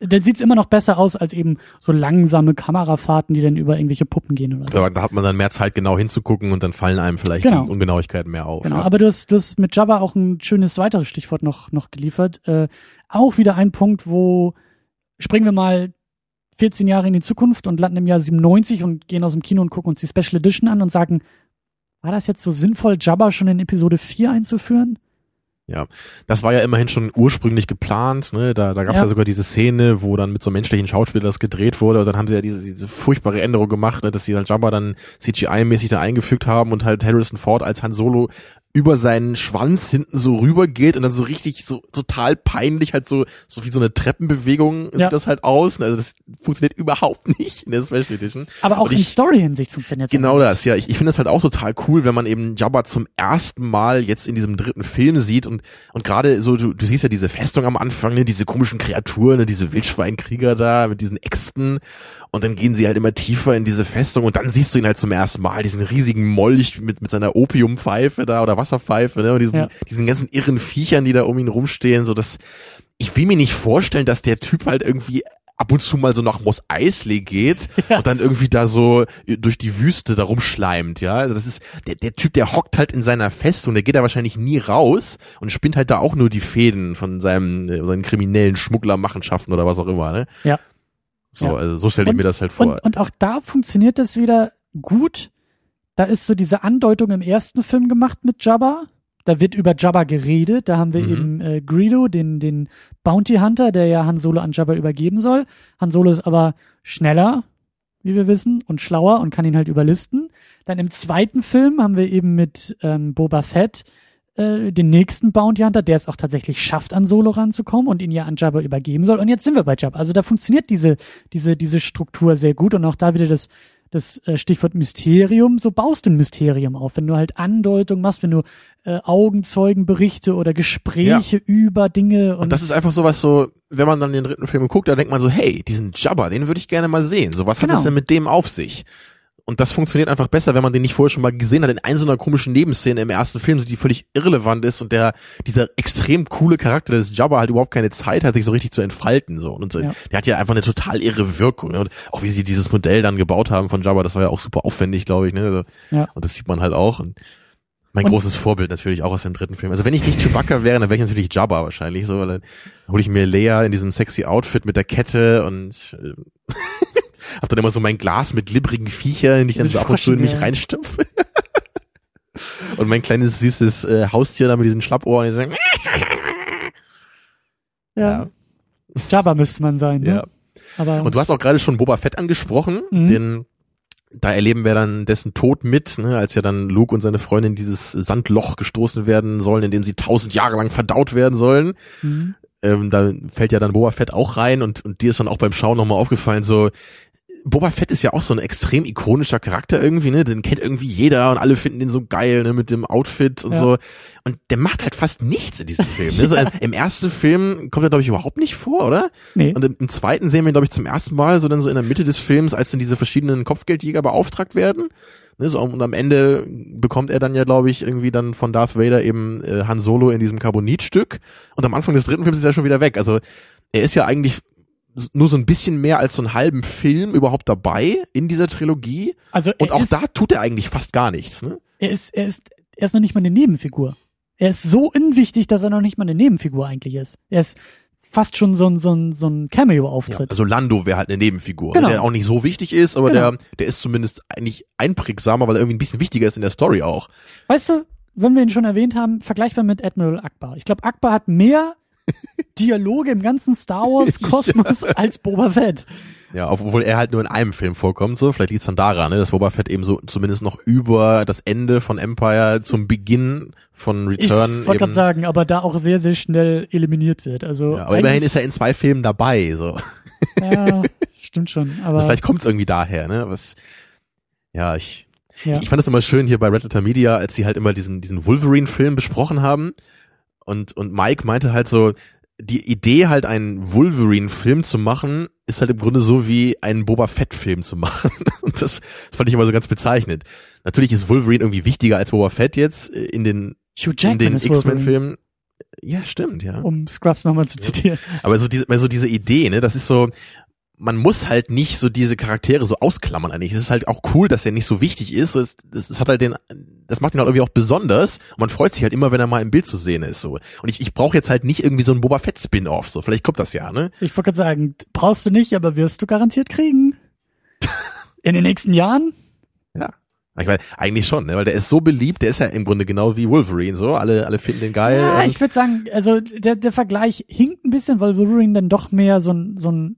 dann sieht's immer noch besser aus als eben so langsame Kamerafahrten, die dann über irgendwelche Puppen gehen oder so. Da hat man dann mehr Zeit, genau hinzugucken und dann fallen einem vielleicht Genau. die Ungenauigkeiten mehr auf. Genau, ja. aber du hast, du hast mit Java auch ein schönes weiteres Stichwort noch, noch geliefert. Äh, auch wieder ein Punkt, wo springen wir mal 14 Jahre in die Zukunft und landen im Jahr 97 und gehen aus dem Kino und gucken uns die Special Edition an und sagen, war das jetzt so sinnvoll, Jabba schon in Episode 4 einzuführen? Das war ja immerhin schon ursprünglich geplant, ne? Da, da gab es ja. Ja. sogar diese Szene, wo dann mit so menschlichen Schauspielern das gedreht wurde. Und dann haben sie ja diese, diese furchtbare Änderung gemacht, ne? dass sie dann Jabba dann CGI-mäßig da eingefügt haben und halt Harrison Ford als Han Solo über seinen Schwanz hinten so rüber geht und dann so richtig so total peinlich halt so so wie so eine Treppenbewegung Ja. sieht das halt aus. Also das funktioniert überhaupt nicht in der Special Edition. Aber auch Und in ich- Story-Hinsicht funktioniert Genau das, ja. Ich, ich finde das halt auch total cool, wenn man eben Jabba zum ersten Mal jetzt in diesem dritten Film sieht und, und gerade so, du, du siehst ja diese Festung am Anfang, ne, diese komischen Kreaturen, ne, diese Wildschweinkrieger da mit diesen Äxten und dann gehen sie halt immer tiefer in diese Festung und dann siehst du ihn halt zum ersten Mal, diesen riesigen Molch mit, mit seiner Opiumpfeife da oder Wasserpfeife, ne, und diesen, Ja. diesen ganzen irren Viechern, die da um ihn rumstehen, so das, ich will mir nicht vorstellen, dass der Typ halt irgendwie ab und zu mal so nach Mos Eisley geht und dann irgendwie da so durch die Wüste da rumschleimt, ja. Also das ist, der, der Typ, der hockt halt in seiner Festung, der geht da wahrscheinlich nie raus und spinnt halt da auch nur die Fäden von seinem, äh, seinen kriminellen Schmugglermachenschaften oder was auch immer, ne? Ja. So, Ja. also so stelle ich Und- mir das halt vor. Und, und auch da funktioniert das wieder gut, da ist so diese Andeutung im ersten Film gemacht mit Jabba. Da wird über Jabba geredet. Da haben wir Mhm. eben äh, Greedo, den, den Bounty Hunter, der ja Han Solo an Jabba übergeben soll. Han Solo ist aber schneller, wie wir wissen, und schlauer und kann ihn halt überlisten. Dann im zweiten Film haben wir eben mit ähm, Boba Fett äh, den nächsten Bounty Hunter, der es auch tatsächlich schafft, an Solo ranzukommen und ihn ja an Jabba übergeben soll. Und jetzt sind wir bei Jabba. Also da funktioniert diese, diese, diese Struktur sehr gut und auch da wieder das, das äh, Stichwort Mysterium. So baust du ein Mysterium auf, wenn du halt Andeutung machst, wenn du äh, Augenzeugenberichte oder Gespräche über Dinge und, Und das ist einfach sowas so, wenn man dann den dritten Film guckt, da denkt man so, hey, diesen Jabba, den würde ich gerne mal sehen. So, was hat Genau. es denn mit dem auf sich? Und das funktioniert einfach besser, wenn man den nicht vorher schon mal gesehen hat in einer so einer komischen Nebenszene im ersten Film, die völlig irrelevant ist und der, dieser extrem coole Charakter des Jabba halt überhaupt keine Zeit hat, sich so richtig zu entfalten, so. Und so, Ja. der hat ja einfach eine total irre Wirkung. ne? Und auch wie sie dieses Modell dann gebaut haben von Jabba, das war ja auch super aufwendig, glaube ich, ne? Also, Ja. Und das sieht man halt auch. Und mein Und- großes Vorbild natürlich auch aus dem dritten Film. Also wenn ich nicht Chewbacca wäre, dann wäre ich natürlich Jabba wahrscheinlich so. Weil dann hole ich mir Leia in diesem sexy Outfit mit der Kette und äh, hab dann immer so mein Glas mit glibbrigen Viechern, die ich dann so ab und zu in mich ja. reinstopfe. und mein kleines süßes äh, Haustier da mit diesen Schlappohren, die sagen, ja, Jabba müsste man sein, ne? ja. Aber Und du hast auch gerade schon Boba Fett angesprochen, Mhm. den da erleben wir dann dessen Tod mit, ne, als ja dann Luke und seine Freundin in dieses Sandloch gestoßen werden sollen, in dem sie tausend Jahre lang verdaut werden sollen. mhm. Ähm, da fällt ja dann Boba Fett auch rein und, und dir ist dann auch beim Schauen nochmal aufgefallen, so Boba Fett ist ja auch so ein extrem ikonischer Charakter irgendwie, ne? Den kennt irgendwie jeder und alle finden den so geil, ne? Mit dem Outfit und Ja. so. Und der macht halt fast nichts in diesem Film. Ne? So, Ja. Im ersten Film kommt er, glaube ich, überhaupt nicht vor, oder? nee. Und im, im zweiten sehen wir ihn, glaube ich, zum ersten Mal, so dann so in der Mitte des Films, als dann diese verschiedenen Kopfgeldjäger beauftragt werden. Ne, so, und am Ende bekommt er dann ja, glaube ich, irgendwie dann von Darth Vader eben äh, Han Solo in diesem Carbonitstück. Und am Anfang des dritten Films ist er schon wieder weg. Also er ist ja eigentlich nur so ein bisschen mehr als so einen halben Film überhaupt dabei in dieser Trilogie. Also Und auch ist, da tut er eigentlich fast gar nichts. Ne? er ist, er ist, er ist noch nicht mal eine Nebenfigur. Er ist so unwichtig, dass er noch nicht mal eine Nebenfigur eigentlich ist. Er ist fast schon so ein, so ein, so ein Cameo-Auftritt. Also Lando wäre halt eine Nebenfigur, Genau. der auch nicht so wichtig ist, aber Genau. der, der ist zumindest eigentlich einprägsamer, weil er irgendwie ein bisschen wichtiger ist in der Story auch. Weißt du, wenn wir ihn schon erwähnt haben, vergleichbar mit Admiral Akbar. Ich glaube, Akbar hat mehr Dialoge im ganzen Star Wars Kosmos als Boba Fett. Ja, obwohl er halt nur in einem Film vorkommt, so. Vielleicht liegt's dann daran, ne, dass Boba Fett eben so zumindest noch über das Ende von Empire zum Beginn von Ich Return wollte eben. gerade sagen, aber da auch sehr, sehr schnell eliminiert wird. Also ja, aber immerhin ist er in zwei Filmen dabei, so. ja, stimmt schon. Aber Also vielleicht kommt's irgendwie daher, ne? Was, ja, ich, ja. ich fand das immer schön hier bei Red Letter Media, als sie halt immer diesen, diesen Wolverine-Film besprochen haben. Und, und Mike meinte halt so, die Idee halt einen Wolverine-Film zu machen, ist halt im Grunde so wie einen Boba Fett-Film zu machen. Und das, das fand ich immer so ganz bezeichnend. Natürlich ist Wolverine irgendwie wichtiger als Boba Fett jetzt in den, in den X-Men-Filmen. Ja, stimmt, ja. um Scrubs nochmal zu zitieren. Aber so diese, so diese Idee, ne, das ist so, man muss halt nicht so diese Charaktere so ausklammern eigentlich. Es ist halt auch cool, dass er nicht so wichtig ist. Es, es, es hat halt den, das macht ihn halt irgendwie auch besonders. Und man freut sich halt immer, wenn er mal im Bild zu sehen ist. So. Und ich, ich brauche jetzt halt nicht irgendwie so ein Boba Fett Spin-off. So, vielleicht kommt das ja, ne? Ich wollte gerade sagen, brauchst du nicht, aber wirst du garantiert kriegen. In den nächsten Jahren? Ja. Ich meine, eigentlich schon, ne? weil der ist so beliebt, der ist ja im Grunde genau wie Wolverine, so. Alle, alle finden den geil. Ja, ich würde sagen, also der, der Vergleich hinkt ein bisschen, weil Wolverine dann doch mehr so ein, so ein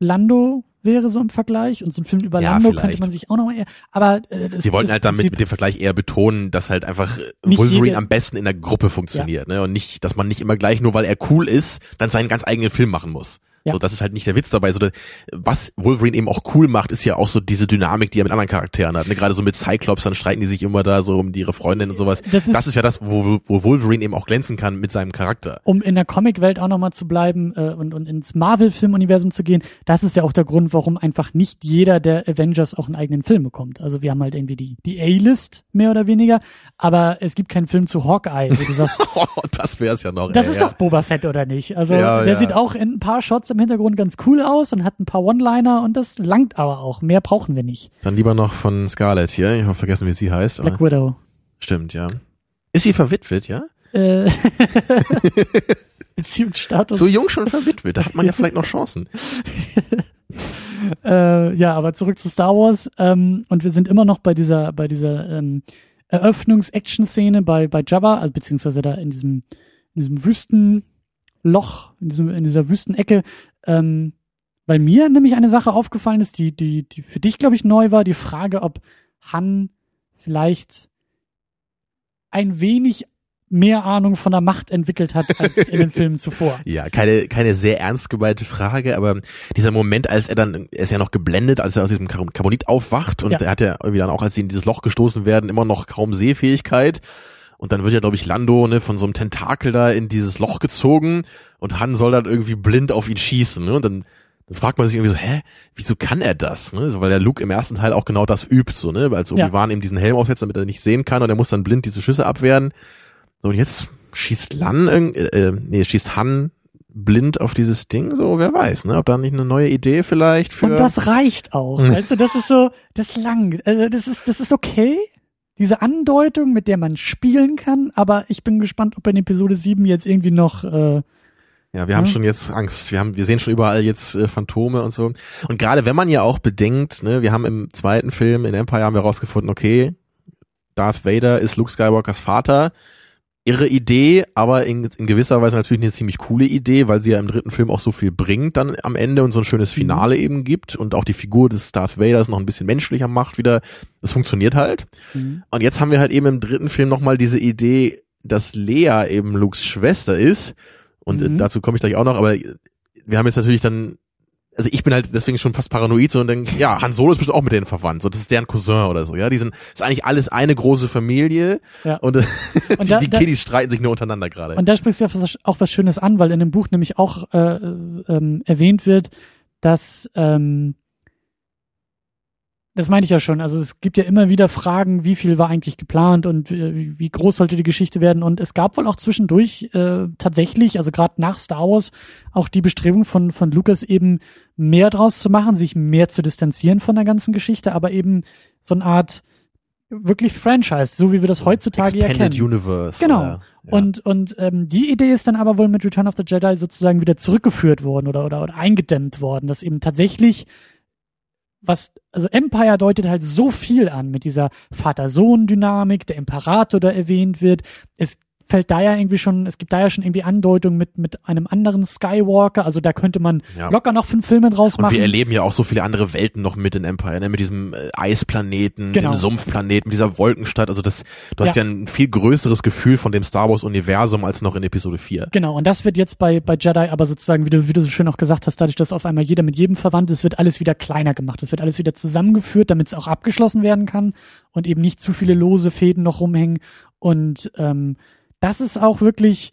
Lando wäre so im Vergleich und so ein Film über Ja, Lando vielleicht. könnte man sich auch noch eher, aber äh, das, Sie wollten halt damit mit dem Vergleich eher betonen, dass halt einfach äh, Wolverine jede- am besten in der Gruppe funktioniert, ne? Und nicht, dass man nicht immer gleich, nur weil er cool ist, dann seinen ganz eigenen Film machen muss. Ja. So, das ist halt nicht der Witz dabei. So, der- was Wolverine eben auch cool macht, ist ja auch so diese Dynamik, die er mit anderen Charakteren hat. Ne? Gerade so mit Cyclops, dann streiten die sich immer da so um ihre Freundin und sowas. Das ist- das ist ja das, wo, wo Wolverine eben auch glänzen kann mit seinem Charakter. um in der Comicwelt auch nochmal zu bleiben äh, und, und ins Marvel-Filmuniversum zu gehen, das ist ja auch der Grund, warum einfach nicht jeder der Avengers auch einen eigenen Film bekommt. Also wir haben halt irgendwie die, die A-List, mehr oder weniger, aber es gibt keinen Film zu Hawkeye, wo du sagst, Oh, das wär's ja noch. das ey, ist ja. doch Boba Fett, oder nicht? Also Ja, der ja. sieht auch in ein paar Shots im Hintergrund ganz cool aus und hat ein paar One-Liner und das langt aber auch. Mehr brauchen wir nicht. Dann lieber noch von Scarlett hier. Ich habe vergessen, wie sie heißt. Black Widow. stimmt, ja. Ist sie verwitwet, ja? Äh, Beziehungsstatus. So jung schon verwitwet, da hat man ja vielleicht noch Chancen. äh, ja, aber zurück zu Star Wars. Ähm, und wir sind immer noch bei dieser, bei dieser ähm, Eröffnungs-Action-Szene bei, bei Jabba, also beziehungsweise da in diesem, in diesem Wüstenloch, in, diesem, in dieser Wüstenecke. Ähm, weil mir nämlich eine Sache aufgefallen ist, die, die, die für dich, glaube ich, neu war, die Frage, ob Han vielleicht ein wenig mehr Ahnung von der Macht entwickelt hat als in den Filmen zuvor. Ja, keine, keine sehr ernst gemeinte Frage, aber dieser Moment, als er dann, er ist ja noch geblendet, als er aus diesem Carbonit aufwacht und ja. er hat ja irgendwie dann auch, als sie in dieses Loch gestoßen werden, immer noch kaum Sehfähigkeit. Und dann wird ja, glaube ich, Lando ne, von so einem Tentakel da in dieses Loch gezogen und Han soll dann irgendwie blind auf ihn schießen. Ne? Und dann, dann fragt man sich irgendwie so, hä, wieso kann er das? Ne? So, weil der Luke im ersten Teil auch genau das übt, so, ne? Weil so Obi-Wan ja. ihm diesen Helm aufsetzt, damit er nicht sehen kann und er muss dann blind diese Schüsse abwehren. So, und jetzt schießt Lan, äh, äh, nee, schießt Han blind auf dieses Ding, so, wer weiß, ne, ob da nicht eine neue Idee vielleicht für. Und das reicht auch, weißt du, das ist so, das lang, also das ist, das ist okay, diese Andeutung, mit der man spielen kann, aber ich bin gespannt, ob in Episode 7 jetzt irgendwie noch, äh, ja, wir haben schon jetzt Angst. Wir haben, wir sehen schon überall jetzt äh, Phantome und so. Und gerade wenn man ja auch bedenkt, ne, wir haben im zweiten Film in Empire haben wir rausgefunden, okay, Darth Vader ist Luke Skywalkers Vater irre Idee, aber in, in, gewisser Weise natürlich eine ziemlich coole Idee, weil sie ja im dritten Film auch so viel bringt dann am Ende und so ein schönes Finale mhm. eben gibt und auch die Figur des Darth Vaders noch ein bisschen menschlicher macht wieder. Das funktioniert halt. Mhm. Und jetzt haben wir halt eben im dritten Film nochmal diese Idee, dass Lea eben Lukes Schwester ist. Und mhm. dazu komme ich gleich auch noch, aber wir haben jetzt natürlich dann also ich bin halt deswegen schon fast paranoid so und denke, ja, Han Solo ist bestimmt auch mit denen verwandt, so das ist deren Cousin oder so, ja, die sind ist eigentlich alles eine große Familie ja. und, und die, da, die Kiddies streiten sich nur untereinander gerade. Und da sprichst du ja auch was Schönes an, weil in dem Buch nämlich auch äh, ähm, erwähnt wird, dass ähm, das meine ich ja schon. Also es gibt ja immer wieder Fragen, wie viel war eigentlich geplant und wie, wie groß sollte die Geschichte werden. Und es gab wohl auch zwischendurch äh, tatsächlich, also gerade nach Star Wars, auch die Bestrebung von, von Lucas eben mehr draus zu machen, sich mehr zu distanzieren von der ganzen Geschichte, aber eben so eine Art wirklich Franchise, so wie wir das heutzutage Expanded ja kennen. Universe. Genau. Ja. Und und ähm, die Idee ist dann aber wohl mit Return of the Jedi sozusagen wieder zurückgeführt worden oder oder, oder eingedämmt worden, dass eben tatsächlich was, also Empire deutet halt so viel an mit dieser Vater-Sohn-Dynamik, der Imperator da erwähnt wird. Es fällt da ja irgendwie schon, es gibt da ja schon irgendwie Andeutungen mit, mit einem anderen Skywalker, also da könnte man ja. locker noch fünf Filme draus machen. Und wir erleben ja auch so viele andere Welten noch mit in Empire, ne? mit diesem äh, Eisplaneten, genau. dem Sumpfplaneten, dieser Wolkenstadt, also das, du hast ja. ja ein viel größeres Gefühl von dem Star Wars Universum als noch in Episode 4. Genau, und das wird jetzt bei, bei Jedi aber sozusagen, wie du, wie du so schön auch gesagt hast, dadurch, dass auf einmal jeder mit jedem verwandt ist, wird alles wieder kleiner gemacht, es wird alles wieder zusammengeführt, damit es auch abgeschlossen werden kann und eben nicht zu viele lose Fäden noch rumhängen und ähm, das ist auch wirklich,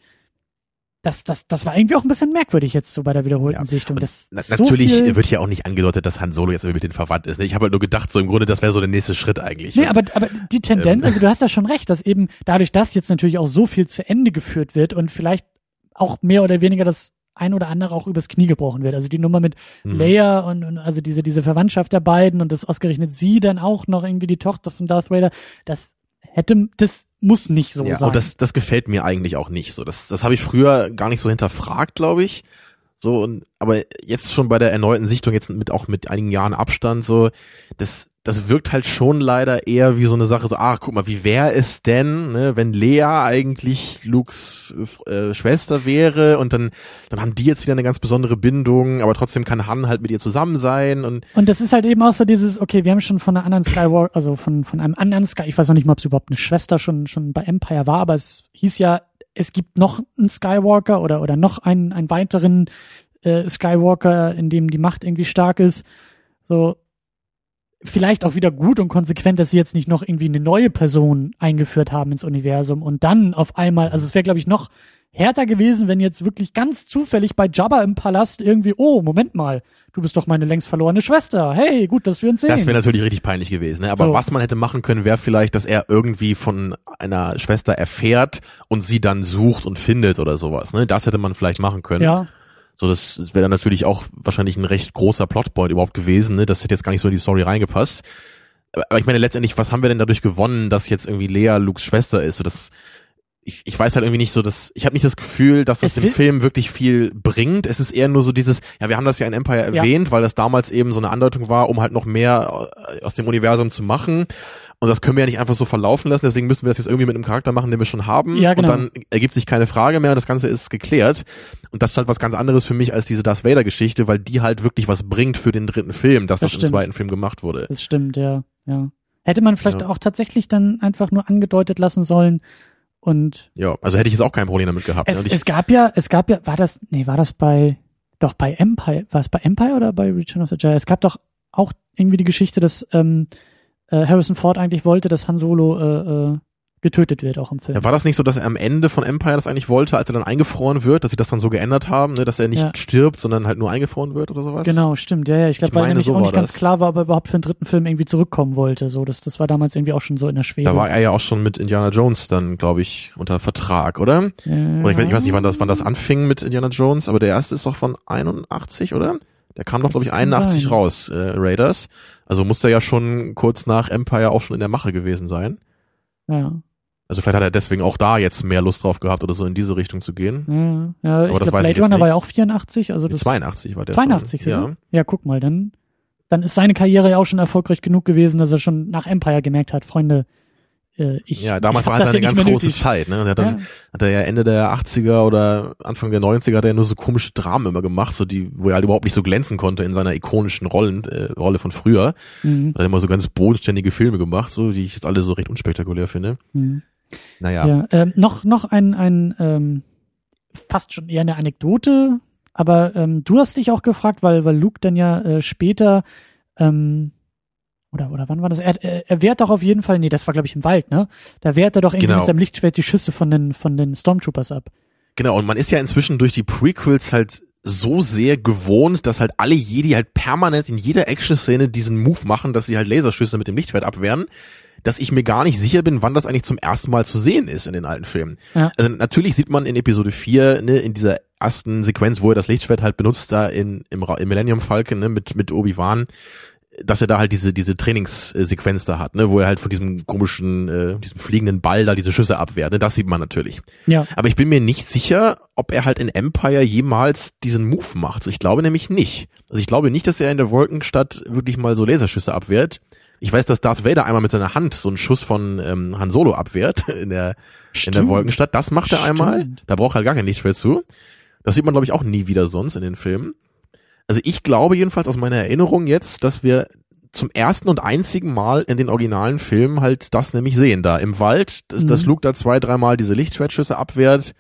das, das, das war irgendwie auch ein bisschen merkwürdig jetzt so bei der wiederholten ja. Sichtung. Das na, natürlich so wird ja auch nicht angedeutet, dass Han Solo jetzt irgendwie mit den verwandt ist. Ne? Ich habe halt nur gedacht, so im Grunde, das wäre so der nächste Schritt eigentlich. Nee, aber, aber die Tendenz, ähm. also du hast ja schon recht, dass eben dadurch, dass jetzt natürlich auch so viel zu Ende geführt wird und vielleicht auch mehr oder weniger das ein oder andere auch übers Knie gebrochen wird. Also die Nummer mit mhm. Leia und, und also diese, diese Verwandtschaft der beiden und das ausgerechnet sie dann auch noch irgendwie die Tochter von Darth Vader, das hätte, das muss nicht so ja, sein. Und das, das gefällt mir eigentlich auch nicht so. Das, das habe ich früher gar nicht so hinterfragt, glaube ich. So, und, aber jetzt schon bei der erneuten Sichtung, jetzt mit auch mit einigen Jahren Abstand, so, das, das wirkt halt schon leider eher wie so eine Sache, so, ach, guck mal, wie wäre es denn, ne, wenn Lea eigentlich Lukes äh, Schwester wäre und dann, dann haben die jetzt wieder eine ganz besondere Bindung, aber trotzdem kann Han halt mit ihr zusammen sein und. Und das ist halt eben auch so dieses, okay, wir haben schon von einer anderen Skywalker, also von, von einem anderen Sky, ich weiß noch nicht mal, ob es überhaupt eine Schwester schon, schon bei Empire war, aber es hieß ja, es gibt noch einen Skywalker oder, oder noch einen, einen weiteren äh, Skywalker, in dem die Macht irgendwie stark ist. So, vielleicht auch wieder gut und konsequent, dass sie jetzt nicht noch irgendwie eine neue Person eingeführt haben ins Universum und dann auf einmal, also es wäre glaube ich noch härter gewesen, wenn jetzt wirklich ganz zufällig bei Jabba im Palast irgendwie, oh, Moment mal, du bist doch meine längst verlorene Schwester. Hey, gut, dass wir uns sehen. Das wäre natürlich richtig peinlich gewesen. Ne? Aber so. was man hätte machen können, wäre vielleicht, dass er irgendwie von einer Schwester erfährt und sie dann sucht und findet oder sowas. Ne? Das hätte man vielleicht machen können. Ja. So, das wäre dann natürlich auch wahrscheinlich ein recht großer Plotpoint überhaupt gewesen. Ne? Das hätte jetzt gar nicht so in die Story reingepasst. Aber ich meine, letztendlich, was haben wir denn dadurch gewonnen, dass jetzt irgendwie Lea Lukes Schwester ist? So, das ich, ich weiß halt irgendwie nicht so, dass ich habe nicht das Gefühl, dass das Es dem Film wirklich viel bringt. Es ist eher nur so dieses, ja, wir haben das ja in Empire Ja. erwähnt, weil das damals eben so eine Andeutung war, um halt noch mehr äh, aus dem Universum zu machen. Und das können wir ja nicht einfach so verlaufen lassen, deswegen müssen wir das jetzt irgendwie mit einem Charakter machen, den wir schon haben. Ja, genau. Und dann ergibt sich keine Frage mehr und das Ganze ist geklärt. Und das ist halt was ganz anderes für mich als diese Darth Vader Geschichte, weil die halt wirklich was bringt für den dritten Film, dass Das das, im zweiten Film gemacht wurde. Das stimmt, ja, ja. Hätte man vielleicht Ja. auch tatsächlich dann einfach nur angedeutet lassen sollen und Ja, also hätte ich jetzt auch kein Problem damit gehabt. ne? es, ich, es gab ja, es gab ja, war das, nee, war das bei, doch bei Empire, war es bei Empire oder bei Return of the Jedi? Es gab doch auch irgendwie die Geschichte, dass ähm, äh, Harrison Ford eigentlich wollte, dass Han Solo äh, äh, getötet wird, auch im Film. Ja, war das nicht so, dass er am Ende von Empire das eigentlich wollte, als er dann eingefroren wird, dass sie das dann so geändert haben, ne, dass er nicht Ja. stirbt, sondern halt nur eingefroren wird oder sowas? Genau, stimmt, ja, ja. Ich glaube, weil nämlich so auch nicht ganz das. klar war, ob er überhaupt für den dritten Film irgendwie zurückkommen wollte. So, das, das war damals irgendwie auch schon so in der Schwebe. Da war er ja auch schon mit Indiana Jones dann, glaube ich, unter Vertrag, oder? ja. Oder ich weiß, ich weiß nicht, wann das, wann das anfing mit Indiana Jones, aber der erste ist doch von 81, oder? Der kam doch, glaube ich, Das kann 81 sein. raus, äh, Raiders. Also muss der ja schon kurz nach Empire auch schon in der Mache gewesen sein. Ja, Also vielleicht hat er deswegen auch da jetzt mehr Lust drauf gehabt oder so in diese Richtung zu gehen. ja, ja. Ich das glaube, Blade Runner war ja auch 84, also das 82 war der 82 schon. Ja. Ja, guck mal, dann, dann ist seine Karriere ja auch schon erfolgreich genug gewesen, dass er schon nach Empire gemerkt hat, Freunde, äh, ich Ja, damals war das eine ganz große nötig. Zeit, ne? Und er hat dann Ja. hat er ja Ende der 80er oder Anfang der 90er hat er ja nur so komische Dramen immer gemacht, so die, wo er halt überhaupt nicht so glänzen konnte in seiner ikonischen Rollen, äh, Rolle von früher. Mhm. Er hat immer so ganz bodenständige Filme gemacht, so, die ich jetzt alle so recht unspektakulär finde. Mhm. Naja. Ja, ähm, noch, noch ein, ein ähm, fast schon eher eine Anekdote, aber ähm, du hast dich auch gefragt, weil, weil Luke dann ja äh, später ähm, oder, oder wann war das? Er, er, er wehrt doch auf jeden Fall, nee, das war glaube ich im Wald, ne? Da wehrt er doch irgendwie Genau. mit seinem Lichtschwert die Schüsse von den, von den Stormtroopers ab. Genau, und man ist ja inzwischen durch die Prequels halt so sehr gewohnt, dass halt alle Jedi halt permanent in jeder Action-Szene diesen Move machen, dass sie halt Laserschüsse mit dem Lichtschwert abwehren, dass ich mir gar nicht sicher bin, wann das eigentlich zum ersten Mal zu sehen ist in den alten Filmen. Ja. Also natürlich sieht man in Episode 4, ne, in dieser ersten Sequenz, wo er das Lichtschwert halt benutzt, da in, im, im Millennium Falcon, ne, mit, mit Obi-Wan, dass er da halt diese, diese Trainingssequenz da hat, ne, wo er halt von diesem komischen, äh, diesem fliegenden Ball da diese Schüsse abwehrt, ne, das sieht man natürlich. Ja, Aber ich bin mir nicht sicher, ob er halt in Empire jemals diesen Move macht. Also ich glaube nämlich nicht. Also ich glaube nicht, dass er in der Wolkenstadt wirklich mal so Laserschüsse abwehrt. Ich weiß, dass Darth Vader einmal mit seiner Hand so einen Schuss von ähm, Han Solo abwehrt in der, in der. Wolkenstadt. Das macht er einmal. Stimmt. Da braucht er halt gar kein Lichtschwert zu. Das sieht man, glaube ich, auch nie wieder sonst in den Filmen. Also ich glaube jedenfalls aus meiner Erinnerung jetzt, dass wir zum ersten und einzigen Mal in den originalen Filmen halt das nämlich sehen da im Wald, dass, Mhm. dass Luke da zwei, dreimal diese Lichtschwertschüsse abwehrt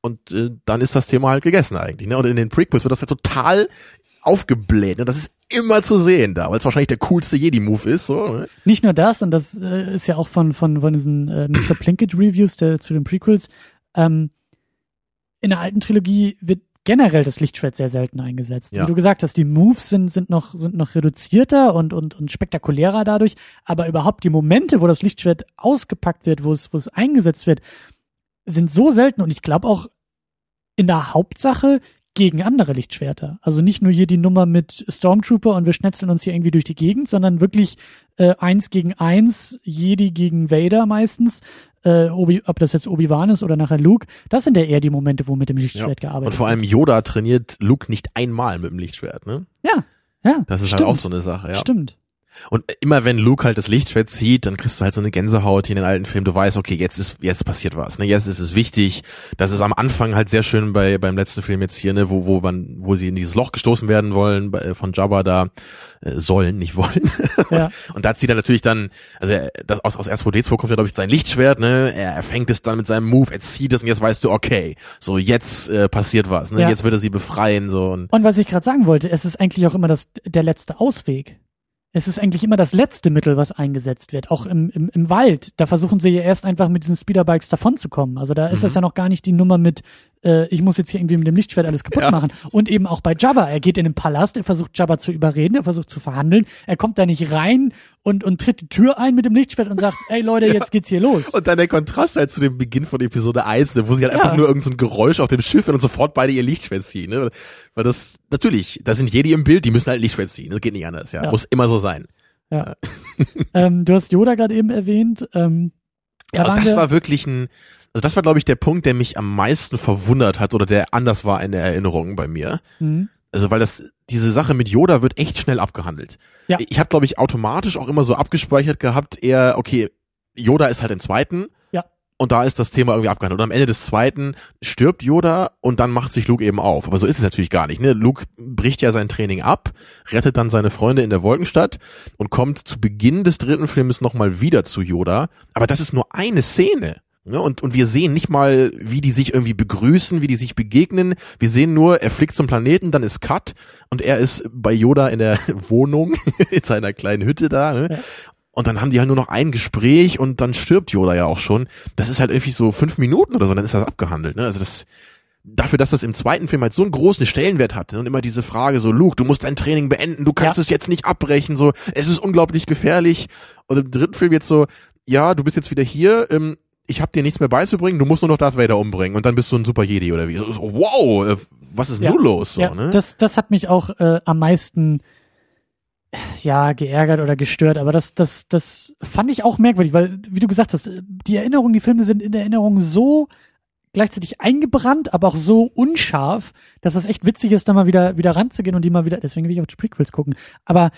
und äh, dann ist das Thema halt gegessen eigentlich. Ne? Und in den Prequels wird das halt total aufgebläht. Ne? Das ist immer zu sehen da, weil es wahrscheinlich der coolste Jedi-Move ist. So, ne? Nicht nur das, und das äh, ist ja auch von, von, von diesen äh, Mr. Plinkett Reviews der, zu den Prequels, ähm, in der alten Trilogie wird generell das Lichtschwert sehr selten eingesetzt. Ja. Wie du gesagt hast, die Moves sind, sind noch, sind noch reduzierter und, und, und spektakulärer dadurch, aber überhaupt die Momente, wo das Lichtschwert ausgepackt wird, wo es, wo es eingesetzt wird, sind so selten und ich glaube auch in der Hauptsache gegen andere Lichtschwerter. Also nicht nur hier die Nummer mit Stormtrooper und wir schnetzeln uns hier irgendwie durch die Gegend, sondern wirklich äh, eins gegen eins, Jedi gegen Vader meistens. Äh, Obi, ob das jetzt Obi-Wan ist oder nachher Luke, das sind ja eher die Momente, wo mit dem Lichtschwert gearbeitet Und vor allem Yoda trainiert Luke nicht einmal mit dem Lichtschwert. Ne? wird. Ja, ja. Das ist stimmt, halt auch so eine Sache. Ja. Stimmt. Und immer wenn Luke halt das Lichtschwert zieht, dann kriegst du halt so eine Gänsehaut hier in den alten Filmen. Du weißt, okay, jetzt ist jetzt passiert was. Ne, jetzt ist es wichtig. Das ist am Anfang halt sehr schön bei beim letzten Film jetzt hier, ne, wo wo man wo sie in dieses Loch gestoßen werden wollen von Jabba da äh, sollen, nicht wollen. Ja. Und da zieht er natürlich dann, also er, das, aus, aus R2D2 kommt ja, glaube ich, sein Lichtschwert, ne? Er, er fängt es dann mit seinem Move, er zieht es und jetzt weißt du, okay, so jetzt äh, passiert was, ne? Ja. Jetzt wird er sie befreien, so und Und was ich gerade sagen wollte, es ist eigentlich auch immer das, der letzte Ausweg. Es ist eigentlich immer das letzte Mittel, was eingesetzt wird. Auch im, im, im Wald. Da versuchen sie ja erst einfach mit diesen Speederbikes davonzukommen. Also da ist Mhm. das ja noch gar nicht die Nummer mit, äh, ich muss jetzt hier irgendwie mit dem Lichtschwert alles kaputt Ja. machen. Und eben auch bei Jabba. Er geht in den Palast, er versucht Jabba zu überreden, er versucht zu verhandeln. Er kommt da nicht rein und, und tritt die Tür ein mit dem Lichtschwert und sagt, ey Leute, jetzt geht's hier los. Und dann der Kontrast halt zu dem Beginn von Episode 1, ne, wo sie halt Ja. einfach nur irgendein so Geräusch auf dem Schiff und sofort beide ihr Lichtschwert ziehen. Ne? Weil das, natürlich, da sind Jedi im Bild, die müssen halt Lichtschwert ziehen. Das geht nicht anders, ja. Ja. Muss immer so sein. Ja. ähm, du hast Yoda gerade eben erwähnt. Ähm, da und waren das wir, war wirklich ein, Also das war, glaube ich, der Punkt, der mich am meisten verwundert hat oder der anders war in der Erinnerung bei mir. Mhm. Also weil das diese Sache mit Yoda wird echt schnell abgehandelt. Ja. Ich habe glaube ich automatisch auch immer so abgespeichert gehabt, eher okay, Yoda ist halt im zweiten. Ja. Und da ist das Thema irgendwie abgehandelt. Und am Ende des zweiten stirbt Yoda und dann macht sich Luke eben auf. Aber so ist es natürlich gar nicht. Ne? Luke bricht ja sein Training ab, rettet dann seine Freunde in der Wolkenstadt und kommt zu Beginn des dritten Films nochmal wieder zu Yoda. Aber das ist nur eine Szene. Ne? Und, und wir sehen nicht mal, wie die sich irgendwie begrüßen, wie die sich begegnen. Wir sehen nur, er fliegt zum Planeten, dann ist Cut und er ist bei Yoda in der Wohnung, in seiner kleinen Hütte da. Ne? Ja. Und dann haben die halt nur noch ein Gespräch und dann stirbt Yoda ja auch schon. Das ist halt irgendwie so fünf Minuten oder so, dann ist das abgehandelt. Ne? Also das dafür, dass das im zweiten Film halt so einen großen Stellenwert hatte und immer diese Frage so, Luke, du musst dein Training beenden, du kannst Ja. es jetzt nicht abbrechen, so, es ist unglaublich gefährlich. Und im dritten Film jetzt so, ja, du bist jetzt wieder hier, ähm, ich habe dir nichts mehr beizubringen, du musst nur noch Darth Vader umbringen und dann bist du ein Super Jedi oder wie. So, wow, äh, was ist Ja. nun los? So, ja, ne? das, das hat mich auch äh, am meisten ja geärgert oder gestört, aber das, das, das fand ich auch merkwürdig, weil, wie du gesagt hast, die Erinnerungen, die Filme sind in der Erinnerung so gleichzeitig eingebrannt, aber auch so unscharf, dass es echt witzig ist, da mal wieder, wieder ranzugehen und die mal wieder, deswegen will ich auch die Prequels gucken. Aber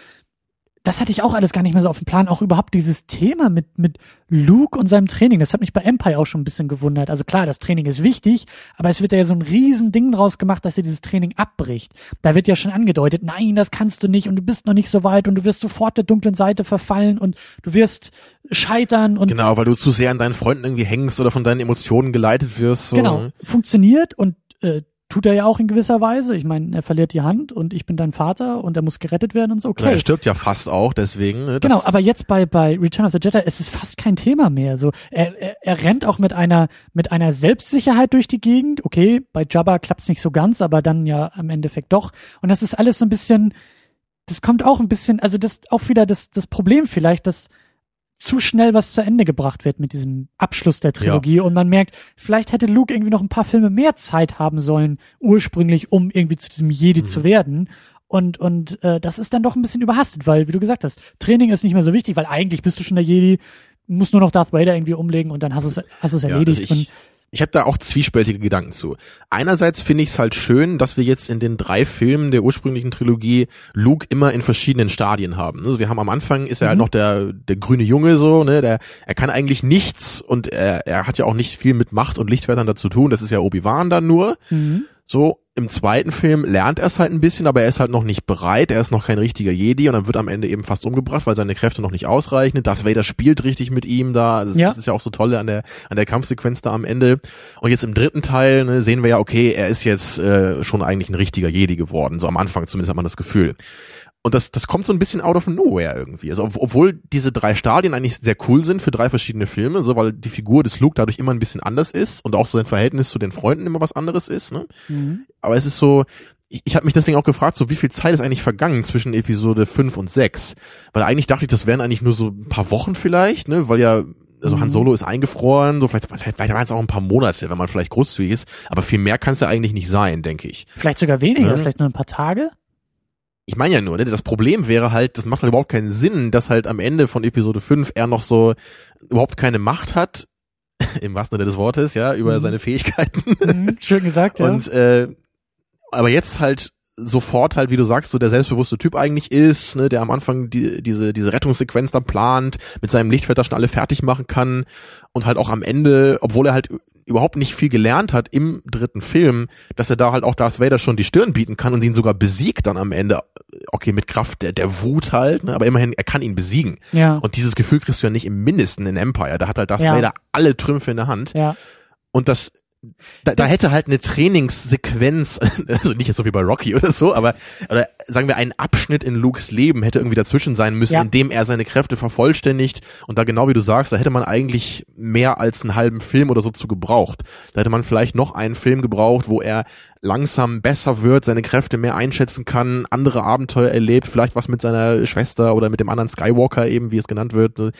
das hatte ich auch alles gar nicht mehr so auf dem Plan. Auch überhaupt dieses Thema mit, mit Luke und seinem Training. Das hat mich bei Empire auch schon ein bisschen gewundert. Also klar, das Training ist wichtig, aber es wird ja so ein riesen Ding draus gemacht, dass er dieses Training abbricht. Da wird ja schon angedeutet, nein, das kannst du nicht und du bist noch nicht so weit und du wirst sofort der dunklen Seite verfallen und du wirst scheitern und Genau, weil du zu sehr an deinen Freunden irgendwie hängst oder von deinen Emotionen geleitet wirst. So, genau, ne? funktioniert und äh, tut er ja auch in gewisser Weise. Ich meine, er verliert die Hand und ich bin dein Vater und er muss gerettet werden und so. Ja, Okay. er stirbt ja fast auch, deswegen. Ne, Genau, aber jetzt bei, bei Return of the Jedi ist es fast kein Thema mehr. So, er, er, er rennt auch mit einer, mit einer Selbstsicherheit durch die Gegend. Okay, bei Jabba klappt's nicht so ganz, aber dann ja im Endeffekt doch. Und das ist alles so ein bisschen, das kommt auch ein bisschen, also das auch wieder das, das Problem vielleicht, dass zu schnell was zu Ende gebracht wird mit diesem Abschluss der Trilogie und man merkt, vielleicht hätte Luke irgendwie noch ein paar Filme mehr Zeit haben sollen, ursprünglich, um irgendwie zu diesem Jedi Mhm. zu werden. Und, und äh, das ist dann doch ein bisschen überhastet, weil, wie du gesagt hast, Training ist nicht mehr so wichtig, weil eigentlich bist du schon der Jedi, musst nur noch Darth Vader irgendwie umlegen und dann hast du es hast du es Ja, erledigt. also ich, ich habe da auch zwiespältige Gedanken zu. Einerseits finde ich es halt schön, dass wir jetzt in den drei Filmen der ursprünglichen Trilogie Luke immer in verschiedenen Stadien haben. Also wir haben am Anfang ist er halt Mhm. noch der der grüne Junge so, ne, der er kann eigentlich nichts und er, er hat ja auch nicht viel mit Macht und Lichtwertern da zu tun. Das ist ja Obi-Wan dann nur. mhm. So, im zweiten Film lernt er es halt ein bisschen, aber er ist halt noch nicht bereit, er ist noch kein richtiger Jedi und dann wird am Ende eben fast umgebracht, weil seine Kräfte noch nicht ausreichen. Darth Vader spielt richtig mit ihm da, das, Ja. das ist ja auch so toll an der, an der Kampfsequenz da am Ende. Und jetzt im dritten Teil ne, sehen wir ja, okay, er ist jetzt äh, schon eigentlich ein richtiger Jedi geworden, so am Anfang zumindest hat man das Gefühl. Und das, das kommt so ein bisschen out of nowhere irgendwie. Also, ob- obwohl diese drei Stadien eigentlich sehr cool sind für drei verschiedene Filme, so weil die Figur des Luke dadurch immer ein bisschen anders ist und auch so sein Verhältnis zu den Freunden immer was anderes ist. Ne? Mhm. Aber es ist so, ich, ich habe mich deswegen auch gefragt, so wie viel Zeit ist eigentlich vergangen zwischen Episode 5 und 6? Weil eigentlich dachte ich, das wären eigentlich nur so ein paar Wochen vielleicht, ne? Weil ja, also Han Mhm. Solo ist eingefroren, so vielleicht, vielleicht, vielleicht waren es auch ein paar Monate, wenn man vielleicht großzügig ist, aber viel mehr kann es ja eigentlich nicht sein, denke ich. Vielleicht sogar weniger, Ja. vielleicht nur ein paar Tage. Ich meine ja nur, ne, das Problem wäre halt, das macht halt überhaupt keinen Sinn, dass halt am Ende von Episode 5 er noch so überhaupt keine Macht hat, im wahrsten Sinne des Wortes, ja, über Mhm. seine Fähigkeiten. Mhm. Schön gesagt, ja. Und äh, aber jetzt halt sofort halt, wie du sagst, so der selbstbewusste Typ eigentlich ist, ne, der am Anfang die, diese, diese Rettungssequenz dann plant, mit seinem Lichtschwerter schon alle fertig machen kann und halt auch am Ende, obwohl er halt überhaupt nicht viel gelernt hat im dritten Film, dass er da halt auch Darth Vader schon die Stirn bieten kann und ihn sogar besiegt dann am Ende. Okay, mit Kraft der, der Wut halt, ne, aber immerhin, er kann ihn besiegen. ja, Und dieses Gefühl kriegst du ja nicht im Mindesten in Empire. Da hat halt Darth Ja. Vader alle Trümpfe in der Hand. ja. Und das, da, da hätte halt eine Trainingssequenz, also nicht jetzt so wie bei Rocky oder so, aber oder sagen wir ein Abschnitt in Lukes Leben hätte irgendwie dazwischen sein müssen, Ja. in dem er seine Kräfte vervollständigt. Und da genau wie du sagst, da hätte man eigentlich mehr als einen halben Film oder so zu gebraucht. Da hätte man vielleicht noch einen Film gebraucht, wo er langsam besser wird, seine Kräfte mehr einschätzen kann, andere Abenteuer erlebt, vielleicht was mit seiner Schwester oder mit dem anderen Skywalker eben, wie es genannt wird. ne,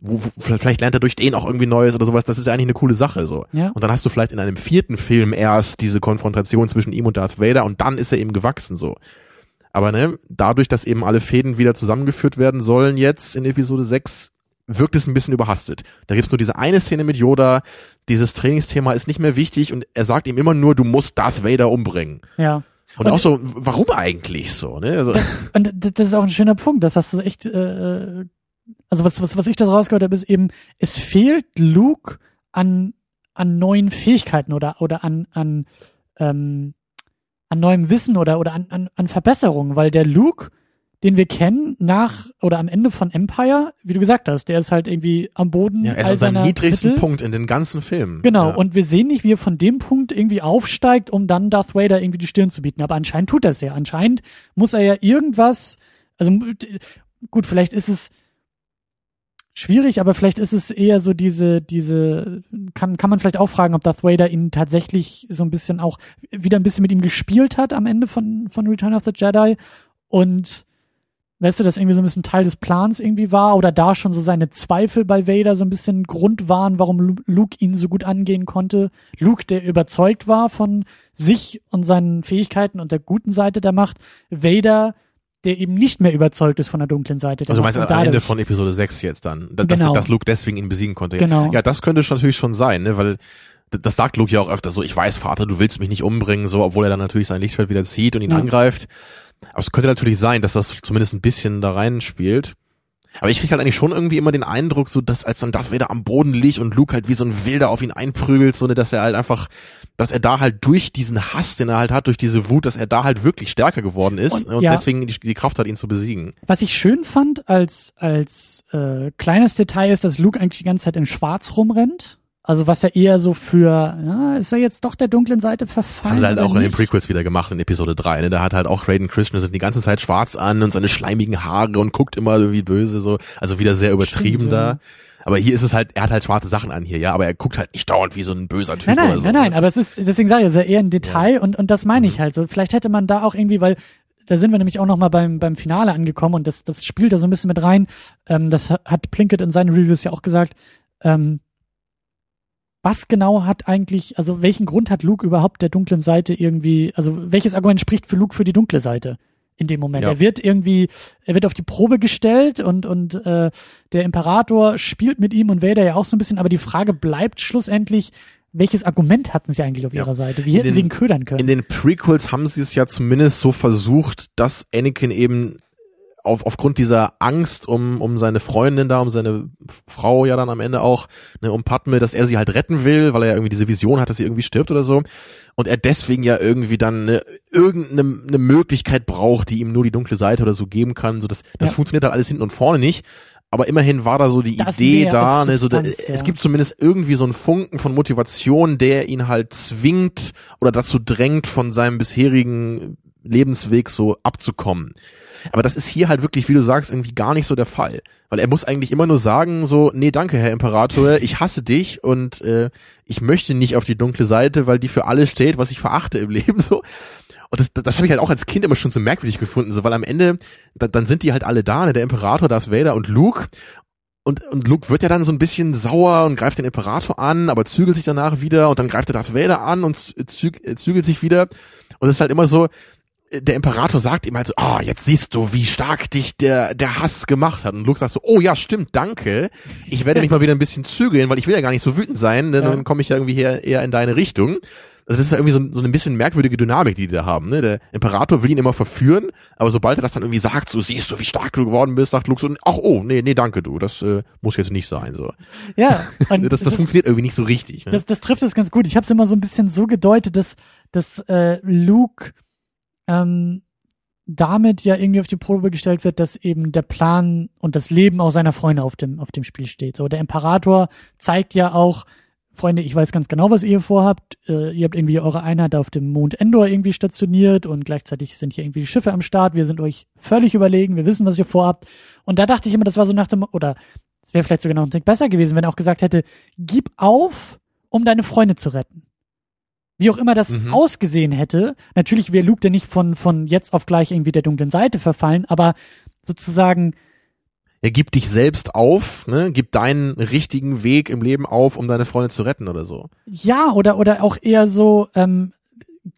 Wo, wo, vielleicht lernt er durch den auch irgendwie Neues oder sowas. Das ist ja eigentlich eine coole Sache so. Ja. Und dann hast du vielleicht in einem vierten Film erst diese Konfrontation zwischen ihm und Darth Vader und dann ist er eben gewachsen so. Aber ne, dadurch, dass eben alle Fäden wieder zusammengeführt werden sollen jetzt in Episode 6, wirkt es ein bisschen überhastet. Da gibt's nur diese eine Szene mit Yoda, dieses Trainingsthema ist nicht mehr wichtig und er sagt ihm immer nur, du musst Darth Vader umbringen. Ja. Und, und auch so, warum eigentlich so? Ne? Also, das, und das ist auch ein schöner Punkt. Das hast du echt, äh, also was, was, was ich da rausgehört habe, ist eben, es fehlt Luke an, an neuen Fähigkeiten oder, oder an, an, ähm, an neuem Wissen oder, oder an, an, an Verbesserungen, weil der Luke, den wir kennen, nach oder am Ende von Empire, wie du gesagt hast, der ist halt irgendwie am Boden. Ja, er ist an seinem niedrigsten Mittel. Punkt in den ganzen Filmen. Genau, ja. und wir sehen nicht, wie er von dem Punkt irgendwie aufsteigt, um dann Darth Vader irgendwie die Stirn zu bieten. Aber anscheinend tut er es ja. Anscheinend muss er ja irgendwas, also gut, vielleicht ist es schwierig, aber vielleicht ist es eher so diese, diese, kann, kann man vielleicht auch fragen, ob Darth Vader ihn tatsächlich so ein bisschen auch wieder ein bisschen mit ihm gespielt hat am Ende von, von Return of the Jedi und weißt du, dass irgendwie so ein bisschen Teil des Plans irgendwie war oder da schon so seine Zweifel bei Vader so ein bisschen Grund waren, warum Luke ihn so gut angehen konnte. Luke, der überzeugt war von sich und seinen Fähigkeiten und der guten Seite der Macht. Vader, der eben nicht mehr überzeugt ist von der dunklen Seite. Der also meinst du am Ende von Episode 6 jetzt dann, dass, genau. dass Luke deswegen ihn besiegen konnte. Genau. Ja, das könnte schon natürlich schon sein, ne, weil das sagt Luke ja auch öfter so, ich weiß, Vater, du willst mich nicht umbringen, so, obwohl er dann natürlich sein Lichtschwert wieder zieht und ihn ja. angreift. Aber es könnte natürlich sein, dass das zumindest ein bisschen da reinspielt. Aber ich krieg halt eigentlich schon irgendwie immer den Eindruck, so dass als dann Darth Vader am Boden liegt und Luke halt wie so ein Wilder auf ihn einprügelt, so ne, dass er halt einfach, dass er da halt durch diesen Hass, den er halt hat, durch diese Wut, dass er da halt wirklich stärker geworden ist und, und ja, deswegen die, die, Kraft hat, ihn zu besiegen. Was ich schön fand als als äh, kleines Detail ist, dass Luke eigentlich die ganze Zeit in Schwarz rumrennt. Also was ja eher so für, ja, ist er jetzt doch der dunklen Seite verfallen? Das haben sie halt auch in den Prequels wieder gemacht in Episode 3. Ne? Da hat halt auch Raiden Christensen die ganze Zeit schwarz an und seine schleimigen Haare und guckt immer irgendwie böse so. Also wieder sehr übertrieben Stimmt, da. Ja. Aber hier ist es halt, er hat halt schwarze Sachen an hier, ja, aber er guckt halt nicht dauernd wie so ein böser Typ nein, nein, oder so. Nein, nein, nein, aber es ist, deswegen sage ich, es ist eher ein Detail ja. und, und das meine ich mhm. halt so. Vielleicht hätte man da auch irgendwie, weil da sind wir nämlich auch nochmal beim, beim Finale angekommen und das, das spielt da so ein bisschen mit rein. Ähm, das hat Plinkett in seinen Reviews ja auch gesagt. Ähm, was genau hat eigentlich, also welchen Grund hat Luke überhaupt der dunklen Seite irgendwie, also welches Argument spricht für Luke für die dunkle Seite in dem Moment? Ja. Er wird irgendwie, er wird auf die Probe gestellt und, und äh, der Imperator spielt mit ihm und Vader ja auch so ein bisschen, aber die Frage bleibt schlussendlich, welches Argument hatten sie eigentlich auf ihrer Seite? Wie hätten den, sie ihn ködern können? In den Prequels haben sie es ja zumindest so versucht, dass Anakin eben auf, aufgrund dieser Angst um, um seine Freundin da, um seine Frau ja dann am Ende auch, ne, um Padme, dass er sie halt retten will, weil er ja irgendwie diese Vision hat, dass sie irgendwie stirbt oder so. Und er deswegen ja irgendwie dann ne, irgendeine eine Möglichkeit braucht, die ihm nur die dunkle Seite oder so geben kann. So das, das ja. funktioniert halt alles hinten und vorne nicht. Aber immerhin war da so die das Idee da, ne, so da, ja. es gibt zumindest irgendwie so einen Funken von Motivation, der ihn halt zwingt oder dazu drängt, von seinem bisherigen Lebensweg so abzukommen. Aber das ist hier halt wirklich, wie du sagst, irgendwie gar nicht so der Fall. Weil er muss eigentlich immer nur sagen, so, nee, danke, Herr Imperator, ich hasse dich und äh, ich möchte nicht auf die dunkle Seite, weil die für alles steht, was ich verachte im Leben. so. Und das, das habe ich halt auch als Kind immer schon so merkwürdig gefunden, so, weil am Ende, da, dann sind die halt alle da, ne, der Imperator, Darth Vader und Luke. Und, und Luke wird ja dann so ein bisschen sauer und greift den Imperator an, aber zügelt sich danach wieder und dann greift er Darth Vader an und zügelt sich wieder. Und es ist halt immer so, der Imperator sagt ihm halt so, ah, oh, jetzt siehst du, wie stark dich der, der Hass gemacht hat. Und Luke sagt so, oh ja, stimmt, danke. Ich werde mich mal wieder ein bisschen zügeln, weil ich will ja gar nicht so wütend sein, denn ja. dann komme ich ja irgendwie hier eher in deine Richtung. Also das ist ja irgendwie so, so eine bisschen merkwürdige Dynamik, die die da haben. Ne? Der Imperator will ihn immer verführen, aber sobald er das dann irgendwie sagt, so siehst du, wie stark du geworden bist, sagt Luke so, ach oh, nee, nee, danke du, das äh, muss jetzt nicht sein. so. Ja. das, das, das funktioniert irgendwie nicht so richtig. Ne? Das, das trifft es ganz gut. Ich habe es immer so ein bisschen so gedeutet, dass, dass äh, Luke ähm, damit ja irgendwie auf die Probe gestellt wird, dass eben der Plan und das Leben auch seiner Freunde auf dem, auf dem Spiel steht. So, der Imperator zeigt ja auch, Freunde, ich weiß ganz genau, was ihr vorhabt. Äh, ihr habt irgendwie eure Einheit auf dem Mond Endor irgendwie stationiert und gleichzeitig sind hier irgendwie Schiffe am Start. Wir sind euch völlig überlegen. Wir wissen, was ihr vorhabt. Und da dachte ich immer, das war so nach dem, oder es wäre vielleicht sogar noch ein Tick besser gewesen, wenn er auch gesagt hätte, gib auf, um deine Freunde zu retten wie auch immer das mhm. ausgesehen hätte. Natürlich wäre Luke dann nicht von, von jetzt auf gleich irgendwie der dunklen Seite verfallen, aber sozusagen. Er gibt dich selbst auf, ne? Gib deinen richtigen Weg im Leben auf, um deine Freunde zu retten oder so. Ja, oder, oder auch eher so, ähm,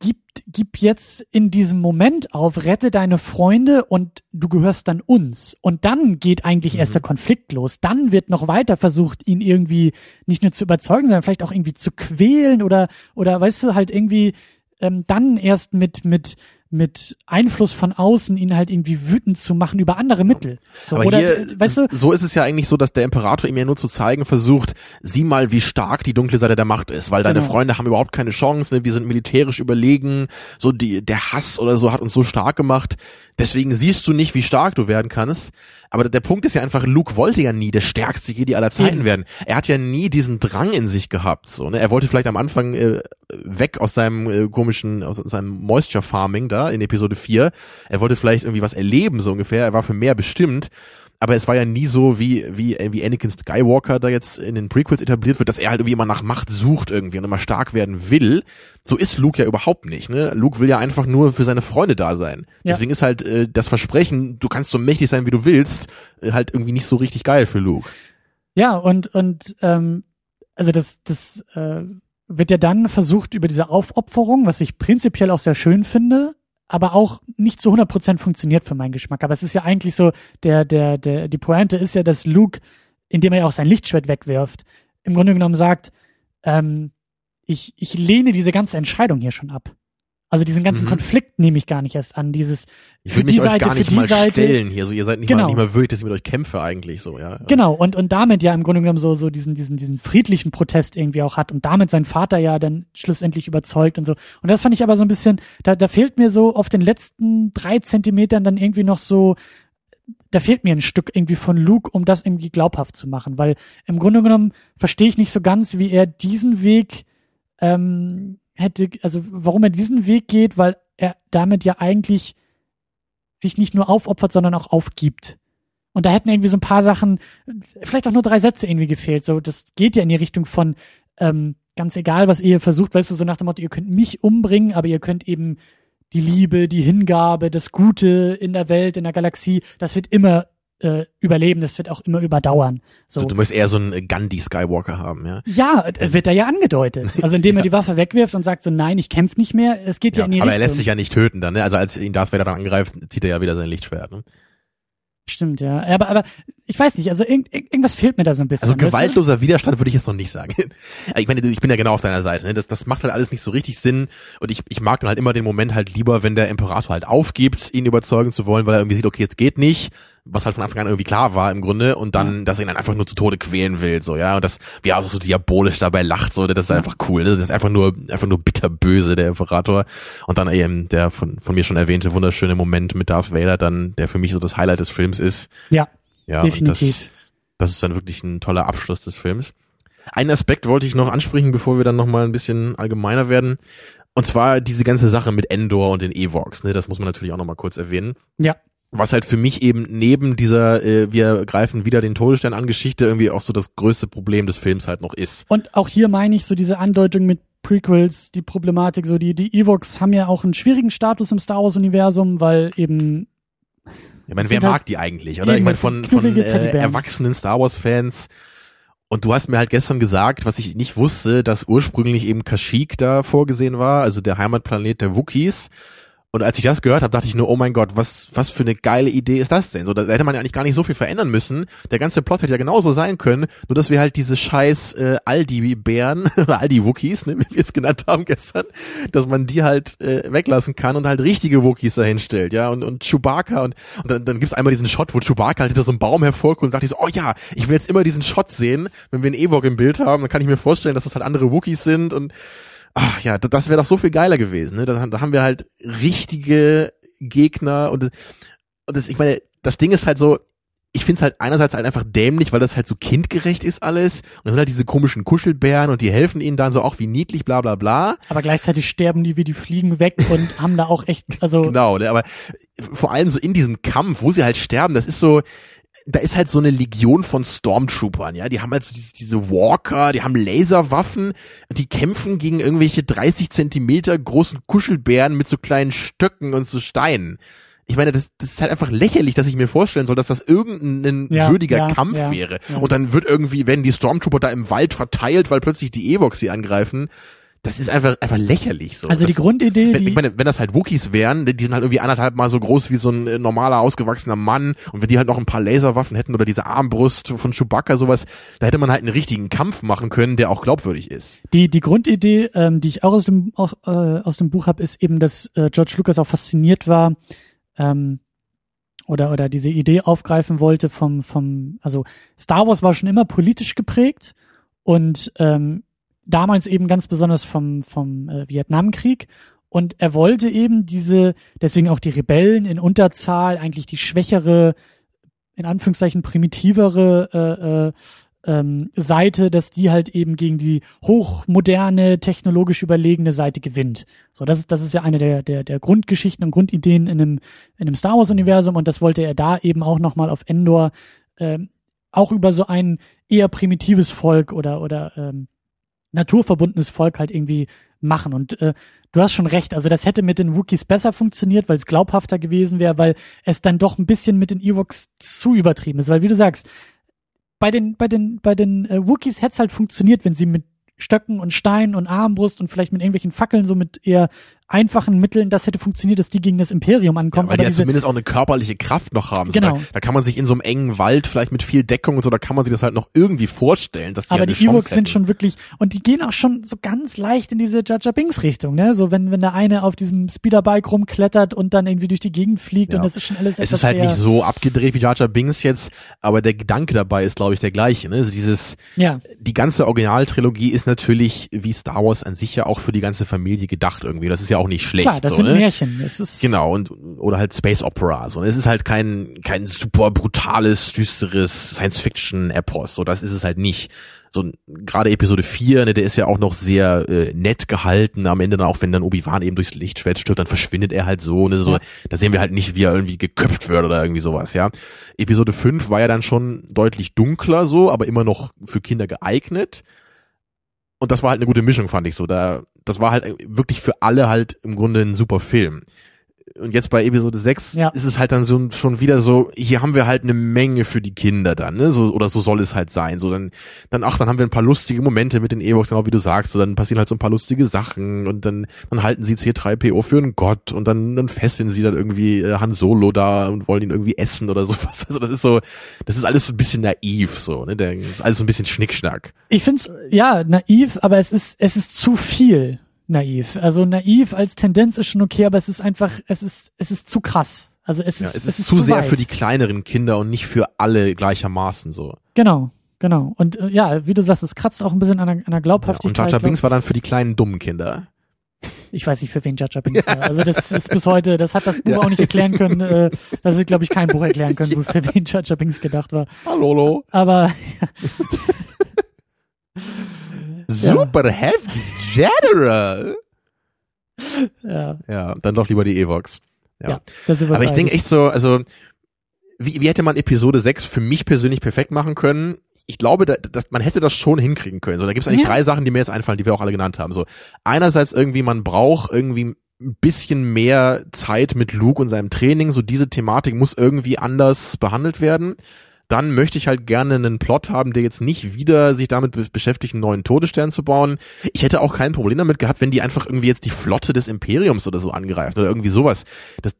gib, gib jetzt in diesem Moment auf, rette deine Freunde und du gehörst dann uns. Und dann geht eigentlich mhm. erst der Konflikt los. Dann wird noch weiter versucht, ihn irgendwie nicht nur zu überzeugen, sondern vielleicht auch irgendwie zu quälen oder, oder weißt du, halt irgendwie ähm, dann erst mit, mit, mit Einfluss von außen ihn halt irgendwie wütend zu machen über andere Mittel. So, Aber oder, hier, weißt du, so ist es ja eigentlich so, dass der Imperator ihm ja nur zu zeigen versucht, sieh mal, wie stark die dunkle Seite der Macht ist, weil deine genau. Freunde haben überhaupt keine Chance, ne? wir sind militärisch überlegen, so die, der Hass oder so hat uns so stark gemacht, deswegen siehst du nicht, wie stark du werden kannst. Aber der Punkt ist ja einfach, Luke wollte ja nie der stärkste Jedi aller Zeiten werden. Er hat ja nie diesen Drang in sich gehabt. So, ne? Er wollte vielleicht am Anfang äh, weg aus seinem äh, komischen, aus seinem Moisture Farming da in Episode 4. Er wollte vielleicht irgendwie was erleben, so ungefähr. Er war für mehr bestimmt aber es war ja nie so, wie, wie, wie Anakin Skywalker da jetzt in den Prequels etabliert wird, dass er halt irgendwie immer nach Macht sucht irgendwie und immer stark werden will. So ist Luke ja überhaupt nicht, ne? Luke will ja einfach nur für seine Freunde da sein. Ja. Deswegen ist halt äh, das Versprechen, du kannst so mächtig sein, wie du willst, äh, halt irgendwie nicht so richtig geil für Luke. Ja, und, und, ähm, also das, das, äh, wird ja dann versucht über diese Aufopferung, was ich prinzipiell auch sehr schön finde, aber auch nicht zu 100% funktioniert für meinen Geschmack. Aber es ist ja eigentlich so, der, der, der, die Pointe ist ja, dass Luke, indem er ja auch sein Lichtschwert wegwirft, im Grunde genommen sagt, ähm, ich, ich lehne diese ganze Entscheidung hier schon ab. Also diesen ganzen mhm. Konflikt nehme ich gar nicht erst an. Dieses ich will mich euch Seite, gar nicht mal Seite. stellen hier. So ihr seid nicht genau. mal nicht mal würdig, dass ich mit euch kämpfe eigentlich so ja. Genau und und damit ja im Grunde genommen so so diesen diesen diesen friedlichen Protest irgendwie auch hat und damit sein Vater ja dann schlussendlich überzeugt und so. Und das fand ich aber so ein bisschen. Da da fehlt mir so auf den letzten drei Zentimetern dann irgendwie noch so da fehlt mir ein Stück irgendwie von Luke, um das irgendwie glaubhaft zu machen, weil im Grunde genommen verstehe ich nicht so ganz, wie er diesen Weg ähm, hätte, also warum er diesen Weg geht, weil er damit ja eigentlich sich nicht nur aufopfert, sondern auch aufgibt. Und da hätten irgendwie so ein paar Sachen, vielleicht auch nur drei Sätze irgendwie gefehlt. So, das geht ja in die Richtung von ähm, ganz egal, was ihr versucht, weißt du, so nach dem Motto, ihr könnt mich umbringen, aber ihr könnt eben die Liebe, die Hingabe, das Gute in der Welt, in der Galaxie, das wird immer äh, überleben, das wird auch immer überdauern. So. Du, du möchtest eher so einen Gandhi Skywalker haben, ja? Ja, wird da ja angedeutet. Also indem ja. er die Waffe wegwirft und sagt so, nein, ich kämpfe nicht mehr. Es geht ja, ja in die aber Richtung. er lässt sich ja nicht töten dann, ne? Also als ihn Darth Vader dann angreift, zieht er ja wieder sein Lichtschwert, ne? Stimmt, ja. Aber, aber ich weiß nicht, also irgend, irgendwas fehlt mir da so ein bisschen. Also gewaltloser Widerstand würde ich jetzt noch nicht sagen. ich meine, ich bin ja genau auf deiner Seite. Ne? Das, das macht halt alles nicht so richtig Sinn. Und ich, ich mag dann halt immer den Moment halt lieber, wenn der Imperator halt aufgibt, ihn überzeugen zu wollen, weil er irgendwie sieht, okay, jetzt geht nicht was halt von Anfang an irgendwie klar war im Grunde und dann, ja. dass er ihn dann einfach nur zu Tode quälen will, so, ja, und das, wie er auch so diabolisch dabei lacht, so, das ist ja. einfach cool, ne? das ist einfach nur, einfach nur bitterböse, der Imperator und dann eben der von, von mir schon erwähnte wunderschöne Moment mit Darth Vader dann, der für mich so das Highlight des Films ist. Ja, ja definitiv. Das, das ist dann wirklich ein toller Abschluss des Films. Einen Aspekt wollte ich noch ansprechen, bevor wir dann nochmal ein bisschen allgemeiner werden. Und zwar diese ganze Sache mit Endor und den Evox, ne? Das muss man natürlich auch nochmal kurz erwähnen. Ja was halt für mich eben neben dieser äh, wir greifen wieder den Todesstern an Geschichte irgendwie auch so das größte Problem des Films halt noch ist. Und auch hier meine ich so diese Andeutung mit Prequels, die Problematik, so die, die Evox haben ja auch einen schwierigen Status im Star Wars Universum, weil eben ich meine, wer mag halt die eigentlich, oder? Ich meine, von, von äh, erwachsenen Star Wars Fans und du hast mir halt gestern gesagt, was ich nicht wusste, dass ursprünglich eben Kashyyyk da vorgesehen war, also der Heimatplanet der Wookiees. Und als ich das gehört habe, dachte ich nur, oh mein Gott, was, was für eine geile Idee ist das denn? So, da hätte man ja eigentlich gar nicht so viel verändern müssen. Der ganze Plot hätte ja genauso sein können, nur dass wir halt diese scheiß äh, Aldi-Bären oder Aldi-Wookies, ne, wie wir es genannt haben gestern, dass man die halt äh, weglassen kann und halt richtige Wookies dahinstellt, ja, und, und Chewbacca und, und dann, dann gibt's einmal diesen Shot, wo Chewbacca halt hinter so einem Baum hervorkommt und dachte ich so, oh ja, ich will jetzt immer diesen Shot sehen, wenn wir einen Ewok im Bild haben, dann kann ich mir vorstellen, dass das halt andere Wookies sind und ach ja, das wäre doch so viel geiler gewesen. Ne? Da, da haben wir halt richtige Gegner und, und das, ich meine, das Ding ist halt so, ich find's halt einerseits halt einfach dämlich, weil das halt so kindgerecht ist alles. Und dann sind halt diese komischen Kuschelbären und die helfen ihnen dann so auch wie niedlich, bla bla bla. Aber gleichzeitig sterben die wie die fliegen weg und haben da auch echt, also. Genau, ne, aber vor allem so in diesem Kampf, wo sie halt sterben, das ist so, da ist halt so eine Legion von Stormtroopern, ja, die haben halt so diese, diese Walker, die haben Laserwaffen, die kämpfen gegen irgendwelche 30 Zentimeter großen Kuschelbären mit so kleinen Stöcken und so Steinen. Ich meine, das, das ist halt einfach lächerlich, dass ich mir vorstellen soll, dass das irgendein ja, würdiger ja, Kampf ja, wäre. Und dann wird irgendwie, werden die Stormtrooper da im Wald verteilt, weil plötzlich die Evox sie angreifen das ist einfach, einfach lächerlich so. Also das, die Grundidee, wenn, ich meine, wenn das halt Wookies wären, die sind halt irgendwie anderthalb Mal so groß wie so ein äh, normaler, ausgewachsener Mann und wenn die halt noch ein paar Laserwaffen hätten oder diese Armbrust von Chewbacca, sowas, da hätte man halt einen richtigen Kampf machen können, der auch glaubwürdig ist. die, die Grundidee, ähm, die ich auch aus dem, auch, äh, aus dem Buch habe, ist eben, dass äh, George Lucas auch fasziniert war, ähm, oder, oder diese Idee aufgreifen wollte vom, vom, also Star Wars war schon immer politisch geprägt und ähm, damals eben ganz besonders vom, vom äh, Vietnamkrieg. Und er wollte eben diese, deswegen auch die Rebellen in Unterzahl, eigentlich die schwächere, in Anführungszeichen primitivere äh, äh, ähm, Seite, dass die halt eben gegen die hochmoderne, technologisch überlegene Seite gewinnt. So, das ist, das ist ja eine der, der, der Grundgeschichten und Grundideen in einem, in einem Star Wars-Universum und das wollte er da eben auch nochmal auf Endor ähm, auch über so ein eher primitives Volk oder, oder ähm, naturverbundenes Volk halt irgendwie machen. Und äh, du hast schon recht, also das hätte mit den Wookies besser funktioniert, weil es glaubhafter gewesen wäre, weil es dann doch ein bisschen mit den Ewoks zu übertrieben ist. Weil wie du sagst, bei den, bei den, bei den äh, Wookies hätte es halt funktioniert, wenn sie mit Stöcken und Steinen und Armbrust und vielleicht mit irgendwelchen Fackeln so mit eher einfachen Mitteln, das hätte funktioniert, dass die gegen das Imperium ankommen. Ja, weil die ja zumindest auch eine körperliche Kraft noch haben. So, Genau. da, da kann man sich in so einem engen Wald, vielleicht mit viel Deckung und so, da kann man sich das halt noch irgendwie vorstellen, dass die aber halt die Ewoks sind schon wirklich, und die gehen auch schon so ganz leicht in diese Jar Jar Binks Richtung, ne? So wenn, wenn der eine auf diesem Speederbike rumklettert und dann irgendwie durch die Gegend fliegt Ja. und das ist schon alles Es ist halt nicht so abgedreht wie Jar Jar Binks jetzt, aber der Gedanke dabei ist, glaube ich, der gleiche. Ne? Also dieses, Ja, die ganze Originaltrilogie ist natürlich wie Star Wars an sich ja auch für die ganze Familie gedacht irgendwie. Das ist ja auch nicht schlecht. klar, das so, sind ne? Märchen. Das ist, Genau, und oder halt Space Opera. So. Und es ist halt kein, kein super brutales, düsteres Science-Fiction-Epos. So, das ist es halt nicht. So gerade Episode 4, ne, der ist ja auch noch sehr äh, nett gehalten. Am Ende dann auch, wenn dann Obi-Wan eben durchs Lichtschwert stirbt, dann verschwindet er halt so. Ne, so Ja. Da sehen wir halt nicht, wie er irgendwie geköpft wird oder irgendwie sowas, ja. Episode 5 war ja dann schon deutlich dunkler so, aber immer noch für Kinder geeignet. Und das war halt eine gute Mischung, fand ich so. Da, das war halt wirklich für alle halt im Grunde ein super Film. Und jetzt bei Episode 6 Ja. ist es halt dann so schon wieder so, hier haben wir halt eine Menge für die Kinder dann, ne? So, oder so soll es halt sein. So, dann, dann, ach, dann haben wir ein paar lustige Momente mit den Ewoks, genau wie du sagst. So, dann passieren halt so ein paar lustige Sachen und dann, dann halten sie C3PO für einen Gott und dann, dann fesseln sie dann irgendwie äh, Han Solo da und wollen ihn irgendwie essen oder sowas. Also das ist so, das ist alles so ein bisschen naiv, so, ne? Das ist alles so ein bisschen Schnickschnack. Ich find's ja naiv, aber es ist es ist zu viel naiv. Also naiv als Tendenz ist schon okay, aber es ist einfach es ist es ist zu krass. Also es Ja, ist es ist, zu, zu sehr weit. für die kleineren Kinder und nicht für alle gleichermaßen so. Genau, genau. Und äh, ja, wie du sagst, es kratzt auch ein bisschen an an der Ja, Glaubhaftigkeit. und glaub- Binks war dann für die kleinen dummen Kinder. ich weiß nicht, für wen Jar Binks war. Also das ist bis heute, das hat das Buch auch nicht erklären können. Äh, das wird, glaube ich, kein Buch erklären können, wo für wen Jar Binks gedacht war. Hallo. Aber Super heftig, General. ja, Ja, dann doch lieber die Evox. ja. Ja. Aber ich denke echt so, also wie, wie hätte man Episode 6 für mich persönlich perfekt machen können? Ich glaube, da, dass man hätte das schon hinkriegen können. So, da gibt es eigentlich Ja. drei Sachen, die mir jetzt einfallen, die wir auch alle genannt haben. So, einerseits irgendwie, man braucht irgendwie ein bisschen mehr Zeit mit Luke und seinem Training. So diese Thematik muss irgendwie anders behandelt werden. Dann möchte ich halt gerne einen Plot haben, der jetzt nicht wieder sich damit be beschäftigt, einen neuen Todesstern zu bauen. Ich hätte auch kein Problem damit gehabt, wenn die einfach irgendwie jetzt die Flotte des Imperiums oder so angreifen oder irgendwie sowas. Das,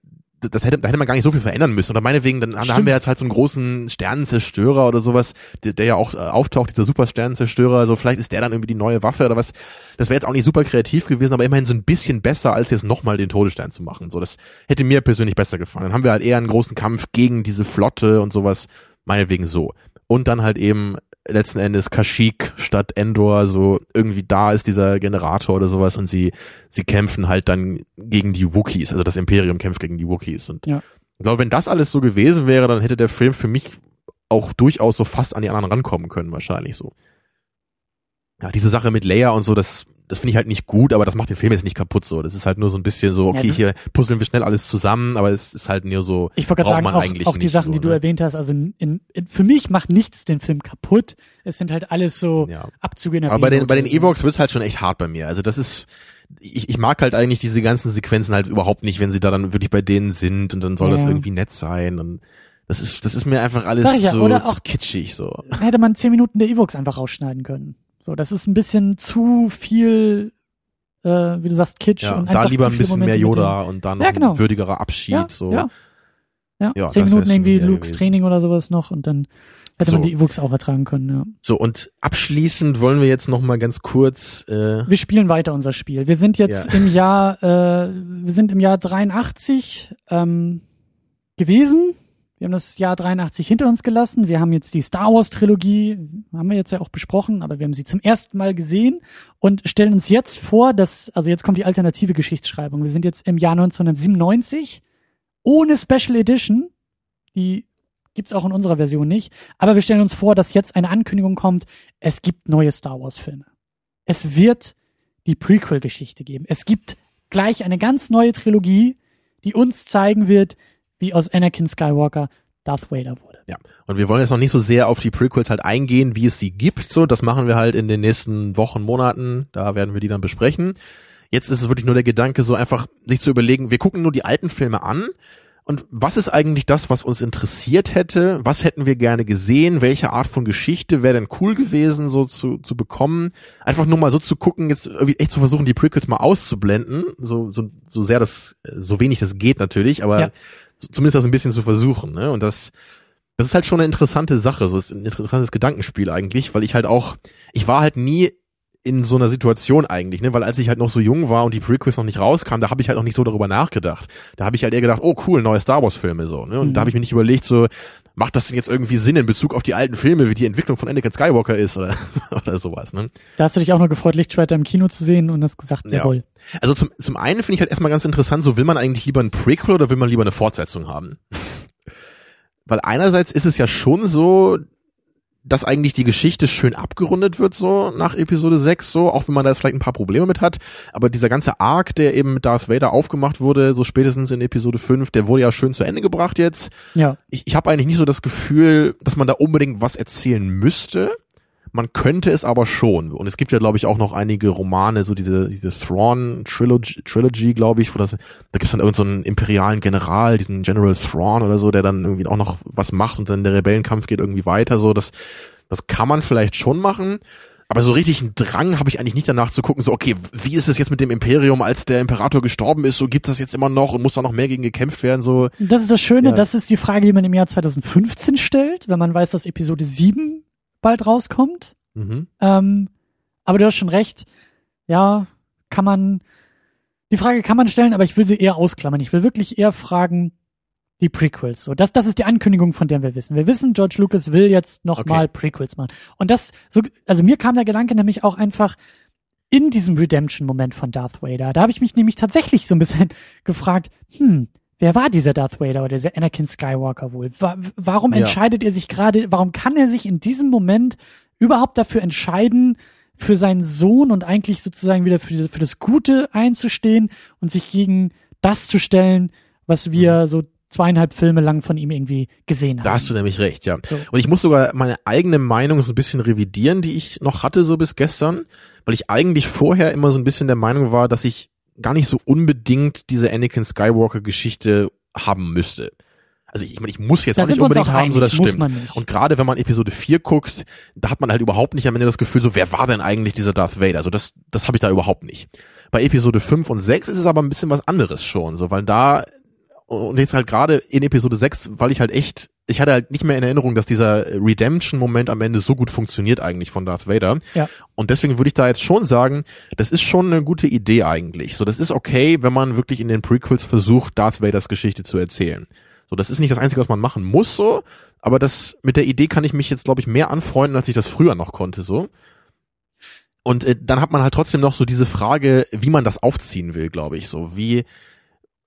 das hätte, da hätte man gar nicht so viel verändern müssen. Oder meinetwegen, dann haben Stimmt. wir jetzt halt so einen großen Sternenzerstörer oder sowas, der, der ja auch äh, auftaucht, dieser Supersternenzerstörer. Also vielleicht ist der dann irgendwie die neue Waffe oder was. Das wäre jetzt auch nicht super kreativ gewesen, aber immerhin so ein bisschen besser, als jetzt nochmal den Todesstern zu machen. So, das hätte mir persönlich besser gefallen. Dann haben wir halt eher einen großen Kampf gegen diese Flotte und sowas. Meinetwegen so. Und dann halt eben letzten Endes Kashyyyk statt Endor, so irgendwie da ist dieser Generator oder sowas und sie, sie kämpfen halt dann gegen die Wookiees, also das Imperium kämpft gegen die Wookiees und Ja. ich glaube, wenn das alles so gewesen wäre, dann hätte der Film für mich auch durchaus so fast an die anderen rankommen können, wahrscheinlich so. Ja, diese Sache mit Leia und so, das, das finde ich halt nicht gut, aber das macht den Film jetzt nicht kaputt so. Das ist halt nur so ein bisschen so, okay, das- hier puzzeln wir schnell alles zusammen, aber es ist halt nur so, Ich wollte braucht gerade sagen, man auch, eigentlich auch die nicht Sachen, so, die du ne? erwähnt hast, also in, in, für mich macht nichts den Film kaputt. Es sind halt alles so ja. Abzüge in der Aber bei den, bei den Evox wird's halt schon echt hart bei mir. Also das ist, ich, ich mag halt eigentlich diese ganzen Sequenzen halt überhaupt nicht, wenn sie da dann wirklich bei denen sind und dann soll das Ja. irgendwie nett sein und das ist, das ist mir einfach alles ja, so auch- kitschig so. Hätte man zehn Minuten der Evox einfach rausschneiden können. So, das ist ein bisschen zu viel äh, wie du sagst, Kitsch Ja, und da lieber ein bisschen mehr Momente mit Yoda und dann noch Ja, genau. ein würdigerer Abschied. Ja, so. ja. Ja, Ja, zehn Minuten irgendwie Lukes gewesen. Training oder sowas noch und dann hätte So. man die Ewoks auch ertragen können, ja. So, und abschließend wollen wir jetzt noch mal ganz kurz, äh, Wir spielen weiter unser Spiel. Wir sind jetzt im Jahr, äh, wir sind im Jahr 83 ähm, gewesen. Wir haben das Jahr 83 hinter uns gelassen. Wir haben jetzt die Star Wars Trilogie, haben wir jetzt ja auch besprochen, aber wir haben sie zum ersten Mal gesehen und stellen uns jetzt vor, dass, also jetzt kommt die alternative Geschichtsschreibung. Wir sind jetzt im Jahr 1997 ohne Special Edition. Die gibt's auch in unserer Version nicht. Aber wir stellen uns vor, dass jetzt eine Ankündigung kommt, es gibt neue Star Wars Filme. Es wird die Prequel-Geschichte geben. Es gibt gleich eine ganz neue Trilogie, die uns zeigen wird, wie aus Anakin Skywalker Darth Vader wurde. ja. Und wir wollen jetzt noch nicht so sehr auf die Prequels halt eingehen, wie es sie gibt. So, das machen wir halt in den nächsten Wochen, Monaten. Da werden wir die dann besprechen. Jetzt ist es wirklich nur der Gedanke, so einfach sich zu überlegen, wir gucken nur die alten Filme an. Und was ist eigentlich das, was uns interessiert hätte? Was hätten wir gerne gesehen? Welche Art von Geschichte wäre denn cool gewesen, so zu, zu bekommen? Einfach nur mal so zu gucken, jetzt irgendwie echt zu versuchen, die Prequels mal auszublenden. So, so, so sehr das, so wenig das geht natürlich, aber Ja. Zumindest das ein bisschen zu versuchen, ne? Und das, das ist halt schon eine interessante Sache, so ist ein interessantes Gedankenspiel eigentlich, weil ich halt auch, ich war halt nie in so einer Situation eigentlich, ne, weil als ich halt noch so jung war und die Prequels noch nicht rauskamen, da habe ich halt noch nicht so darüber nachgedacht. Da habe ich halt eher gedacht, oh cool, neue Star Wars Filme so, ne? Und Mhm. da habe ich mir nicht überlegt so, macht das denn jetzt irgendwie Sinn in Bezug auf die alten Filme, wie die Entwicklung von Anakin Skywalker ist oder oder sowas, ne? Da hast du dich auch noch gefreut, Lichtschwerter im Kino zu sehen und hast gesagt, Ja. jawohl. Also zum zum einen finde ich halt erstmal ganz interessant, so will man eigentlich lieber ein Prequel oder will man lieber eine Fortsetzung haben? Weil einerseits ist es ja schon so, dass eigentlich die Geschichte schön abgerundet wird, so nach Episode 6, so, auch wenn man da jetzt vielleicht ein paar Probleme mit hat. Aber dieser ganze Arc, der eben mit Darth Vader aufgemacht wurde, so spätestens in Episode 5, der wurde ja schön zu Ende gebracht jetzt. Ja. Ich, ich habe eigentlich nicht so das Gefühl, dass man da unbedingt was erzählen müsste. Man könnte es aber schon. Und es gibt ja, glaube ich, auch noch einige Romane, so diese, diese Thrawn Trilogy, Trilogy glaube ich, wo das, da gibt's dann irgendeinen so einen imperialen General, diesen General Thrawn oder so, der dann irgendwie auch noch was macht und dann der Rebellenkampf geht irgendwie weiter. So, das, das kann man vielleicht schon machen. Aber so richtig einen Drang habe ich eigentlich nicht danach zu gucken, so, okay, wie ist es jetzt mit dem Imperium, als der Imperator gestorben ist, so gibt es das jetzt immer noch und muss da noch mehr gegen gekämpft werden, so. Das ist das Schöne, Ja. das ist die Frage, die man im Jahr 2015 stellt, wenn man weiß, dass Episode 7 bald rauskommt. Mhm. Ähm, aber du hast schon recht. Ja, kann man, die Frage kann man stellen, aber ich will sie eher ausklammern. Ich will wirklich eher fragen, die Prequels. So, das, das ist die Ankündigung, von der wir wissen. Wir wissen, George Lucas will jetzt noch Okay. Prequels machen. Und das, so, also mir kam der Gedanke nämlich auch einfach in diesem Redemption-Moment von Darth Vader. Da habe ich mich nämlich tatsächlich so ein bisschen gefragt, hm, wer war dieser Darth Vader oder dieser Anakin Skywalker wohl? Wa warum Ja. entscheidet er sich gerade, warum kann er sich in diesem Moment überhaupt dafür entscheiden, für seinen Sohn und eigentlich sozusagen wieder für, für das Gute einzustehen und sich gegen das zu stellen, was wir so zweieinhalb Filme lang von ihm irgendwie gesehen haben. Da hast du nämlich recht, ja. So. Und ich muss sogar meine eigene Meinung so ein bisschen revidieren, die ich noch hatte so bis gestern, weil ich eigentlich vorher immer so ein bisschen der Meinung war, dass ich gar nicht so unbedingt diese Anakin Skywalker Geschichte haben müsste. Also ich, meine, ich muss jetzt Da auch nicht unbedingt auch haben, so einig, das muss stimmt. Und gerade wenn man Episode 4 guckt, da hat man halt überhaupt nicht am Ende das Gefühl, so wer war denn eigentlich dieser Darth Vader? Also das, das habe ich da überhaupt nicht. Bei Episode 5 und 6 ist es aber ein bisschen was anderes schon, so weil da und jetzt halt gerade in Episode 6, weil ich halt echt, ich hatte halt nicht mehr in Erinnerung, dass dieser Redemption-Moment am Ende so gut funktioniert eigentlich von Darth Vader. Ja. Und deswegen würde ich da jetzt schon sagen, das ist schon eine gute Idee eigentlich. So, das ist okay, wenn man wirklich in den Prequels versucht, Darth Vaders Geschichte zu erzählen. So, das ist nicht das Einzige, was man machen muss, so. Aber das, mit der Idee kann ich mich jetzt, glaube ich, mehr anfreunden, als ich das früher noch konnte, so. Und äh, dann hat man halt trotzdem noch so diese Frage, wie man das aufziehen will, glaube ich, so. Wie,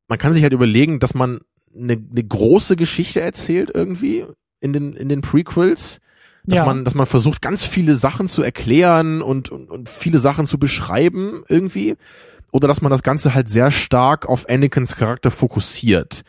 man kann sich halt überlegen, dass man eine, eine große Geschichte erzählt irgendwie in den, in den Prequels. Dass Ja. man, dass man versucht, ganz viele Sachen zu erklären und, und, und viele Sachen zu beschreiben irgendwie. Oder dass man das Ganze halt sehr stark auf Anakins Charakter fokussiert.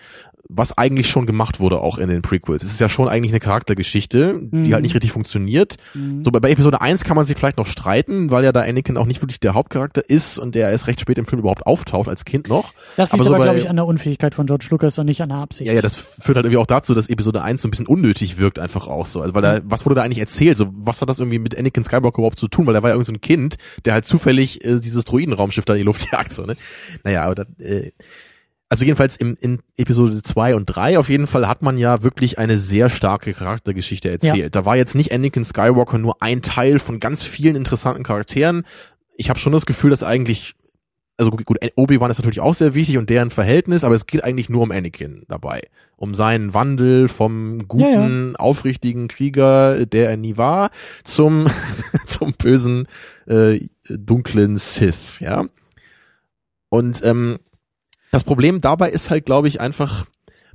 Was eigentlich schon gemacht wurde auch in den Prequels. Es ist ja schon eigentlich eine Charaktergeschichte, die Mhm. halt nicht richtig funktioniert. Mhm. So bei, bei Episode 1 kann man sich vielleicht noch streiten, weil ja da Anakin auch nicht wirklich der Hauptcharakter ist und der erst recht spät im Film überhaupt auftaucht als Kind noch. Das aber liegt so aber, glaube ich, an der Unfähigkeit von George Lucas und nicht an der Absicht. Ja, ja, das führt halt irgendwie auch dazu, dass Episode 1 so ein bisschen unnötig wirkt einfach auch so. Also weil da, was wurde da eigentlich erzählt? So, was hat das irgendwie mit Anakin Skywalker überhaupt zu tun? Weil da war ja irgend so ein Kind, der halt zufällig äh, dieses Droidenraumschiff da in die Luft jagt, so, ne? Naja, aber das, äh, also jedenfalls im, in Episode 2 und 3 auf jeden Fall hat man ja wirklich eine sehr starke Charaktergeschichte erzählt. Da war jetzt nicht Anakin Skywalker nur ein Teil von ganz vielen interessanten Charakteren. Ich habe schon das Gefühl, dass eigentlich also gut, Obi-Wan ist natürlich auch sehr wichtig und deren Verhältnis, aber es geht eigentlich nur um Anakin dabei. Um seinen Wandel vom guten, aufrichtigen Krieger, der er nie war, zum, zum bösen, äh, dunklen Sith, ja. Und ähm, das Problem dabei ist halt, glaube ich, einfach,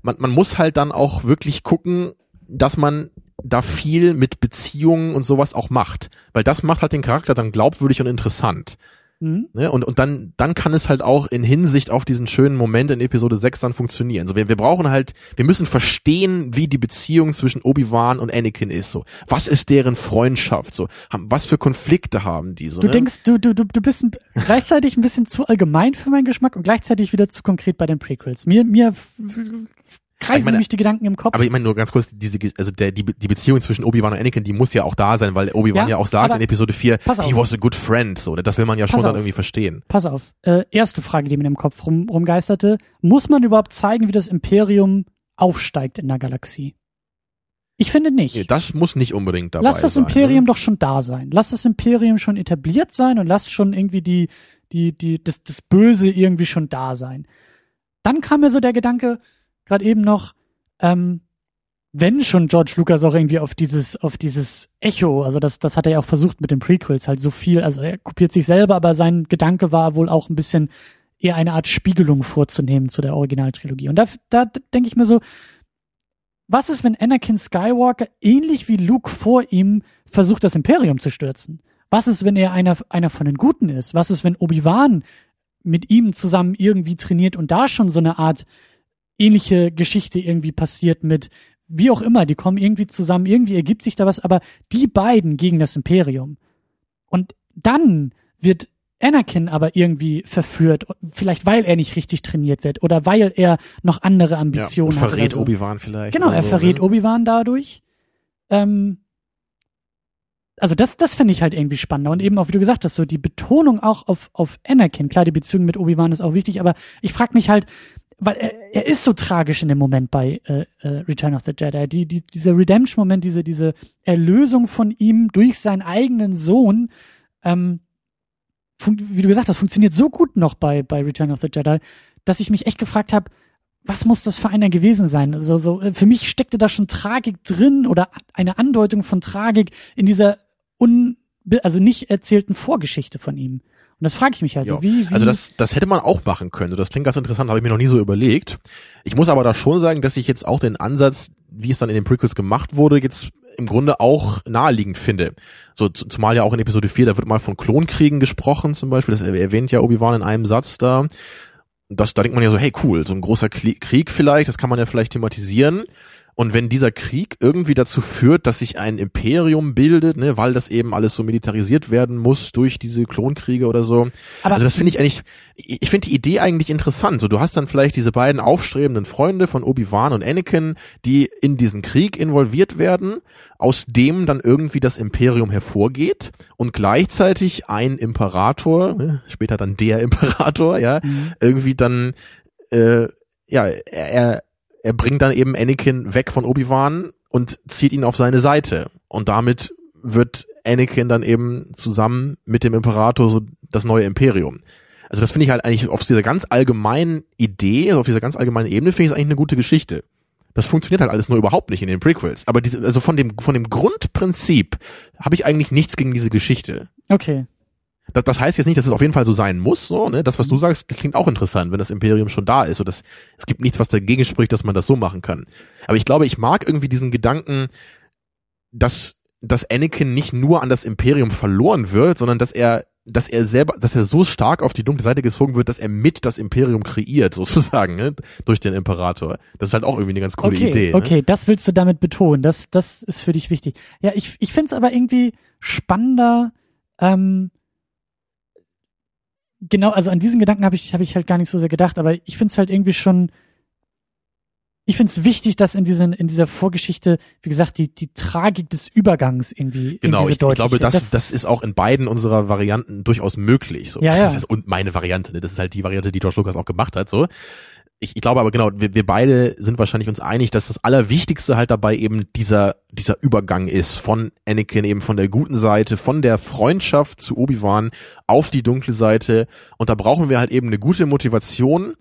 man, man muss halt dann auch wirklich gucken, dass man da viel mit Beziehungen und sowas auch macht. Weil das macht halt den Charakter dann glaubwürdig und interessant. Mhm. Ne? Und, und dann, dann kann es halt auch in Hinsicht auf diesen schönen Moment in Episode 6 dann funktionieren. So, wir, wir brauchen halt, wir müssen verstehen, wie die Beziehung zwischen Obi-Wan und Anakin ist. So, was ist deren Freundschaft? So, haben, was für Konflikte haben die? So, Du ne? denkst, du, du, du, du bist ein, gleichzeitig ein bisschen zu allgemein für meinen Geschmack und gleichzeitig wieder zu konkret bei den Prequels. Mir, mir kreisen Ich meine, nämlich die Gedanken im Kopf. aber ich meine nur ganz kurz, diese, also der, die, die Beziehung zwischen Obi-Wan und Anakin, die muss ja auch da sein, weil Obi-Wan Ja, ja, auch sagt in Episode 4, pass auf. he was a good friend. So, das will man ja Pass schon dann auf. irgendwie verstehen. Pass auf. Äh, erste Frage, die mir im Kopf rum, rumgeisterte. Muss man überhaupt zeigen, wie das Imperium aufsteigt in der Galaxie? Ich finde nicht. Nee, das muss nicht unbedingt dabei Lass das sein. Imperium ne? doch schon da sein. Lass das Imperium schon etabliert sein und lass schon irgendwie die, die, die, das, das Böse irgendwie schon da sein. Dann kam mir so der Gedanke, gerade eben noch, ähm, wenn schon George Lucas auch irgendwie auf dieses, auf dieses Echo, also das, das hat er ja auch versucht mit den Prequels, halt so viel, also er kopiert sich selber, aber sein Gedanke war wohl auch ein bisschen eher eine Art Spiegelung vorzunehmen zu der Originaltrilogie. Und da, da denke ich mir so, was ist, wenn Anakin Skywalker ähnlich wie Luke vor ihm versucht, das Imperium zu stürzen? Was ist, wenn er einer, einer von den Guten ist? Was ist, wenn Obi-Wan mit ihm zusammen irgendwie trainiert und da schon so eine Art ähnliche Geschichte irgendwie passiert mit, wie auch immer, die kommen irgendwie zusammen, irgendwie ergibt sich da was, aber die beiden gegen das Imperium. Und dann wird Anakin aber irgendwie verführt, vielleicht weil er nicht richtig trainiert wird oder weil er noch andere Ja, Ambitionen und hat. verrät so. Obi-Wan vielleicht. Genau, er so, verrät ne? Obi-Wan dadurch. Ähm, also das, das finde ich halt irgendwie spannender. Und eben auch, wie du gesagt hast, so die Betonung auch auf, auf Anakin. Klar, die Beziehung mit Obi-Wan ist auch wichtig, aber ich frage mich halt, weil er, er ist so tragisch in dem Moment bei äh, äh, Return of the Jedi. Die, die, dieser Redemption-Moment, diese, diese Erlösung von ihm durch seinen eigenen Sohn, ähm, wie du gesagt hast, funktioniert so gut noch bei, bei Return of the Jedi, dass ich mich echt gefragt habe, was muss das für einer gewesen sein? Also, so, äh, für mich steckte da schon Tragik drin oder eine Andeutung von Tragik in dieser un, also nicht erzählten Vorgeschichte von ihm. Und das frage ich mich also, Ja. wie, wie Also das, das hätte man auch machen können. Das klingt ganz interessant, habe ich mir noch nie so überlegt. Ich muss aber da schon sagen, dass ich jetzt auch den Ansatz, wie es dann in den Prequels gemacht wurde, jetzt im Grunde auch naheliegend finde. So zumal ja auch in Episode 4, da wird mal von Klonkriegen gesprochen zum Beispiel. Das erwähnt ja Obi-Wan in einem Satz da. Das, da denkt man ja so, hey cool, so ein großer Krieg vielleicht, das kann man ja vielleicht thematisieren. Und wenn dieser Krieg irgendwie dazu führt, dass sich ein Imperium bildet, ne, weil das eben alles so militarisiert werden muss durch diese Klonkriege oder so. Aber- also das finde ich eigentlich, ich finde die Idee eigentlich interessant. So, du hast dann vielleicht diese beiden aufstrebenden Freunde von Obi-Wan und Anakin, die in diesen Krieg involviert werden, aus dem dann irgendwie das Imperium hervorgeht und gleichzeitig ein Imperator, ne, später dann der Imperator, ja, irgendwie dann, äh, ja, er, er er bringt dann eben Anakin weg von Obi-Wan und zieht ihn auf seine Seite. Und damit wird Anakin dann eben zusammen mit dem Imperator so das neue Imperium. Also das finde ich halt eigentlich auf dieser ganz allgemeinen Idee, also auf dieser ganz allgemeinen Ebene finde ich es eigentlich eine gute Geschichte. Das funktioniert halt alles nur überhaupt nicht in den Prequels. Aber diese, also von dem, von dem Grundprinzip habe ich eigentlich nichts gegen diese Geschichte. Okay. Das, das heißt jetzt nicht, dass es auf jeden Fall so sein muss. So, ne? Das, was du sagst, das klingt auch interessant, wenn das Imperium schon da ist. So, das, es gibt nichts, was dagegen spricht, dass man das so machen kann. Aber ich glaube, ich mag irgendwie diesen Gedanken, dass, dass Anakin nicht nur an das Imperium verloren wird, sondern dass er dass er selber, dass er so stark auf die dunkle Seite gezogen wird, dass er mit das Imperium kreiert, sozusagen, ne? durch den Imperator. Das ist halt auch irgendwie eine ganz coole okay, Idee. Ne? Okay, das willst du damit betonen. Das, das ist für dich wichtig. Ja, ich, ich finde es aber irgendwie spannender. Ähm, genau, also an diesen Gedanken habe ich, hab ich halt gar nicht so sehr gedacht, aber ich finde es halt irgendwie schon ich finde es wichtig, dass in, diesen, in dieser Vorgeschichte, wie gesagt, die, die Tragik des Übergangs irgendwie. Genau, irgendwie so ich, ich glaube, das, das, das ist auch in beiden unserer Varianten durchaus möglich. So. Ja, ja. Das heißt, und meine Variante, ne? das ist halt die Variante, die George Lucas auch gemacht hat. So. Ich, ich glaube aber genau, wir, wir beide sind wahrscheinlich uns einig, dass das Allerwichtigste halt dabei eben dieser, dieser Übergang ist von Anakin, eben von der guten Seite, von der Freundschaft zu Obi-Wan auf die dunkle Seite. Und da brauchen wir halt eben eine gute Motivation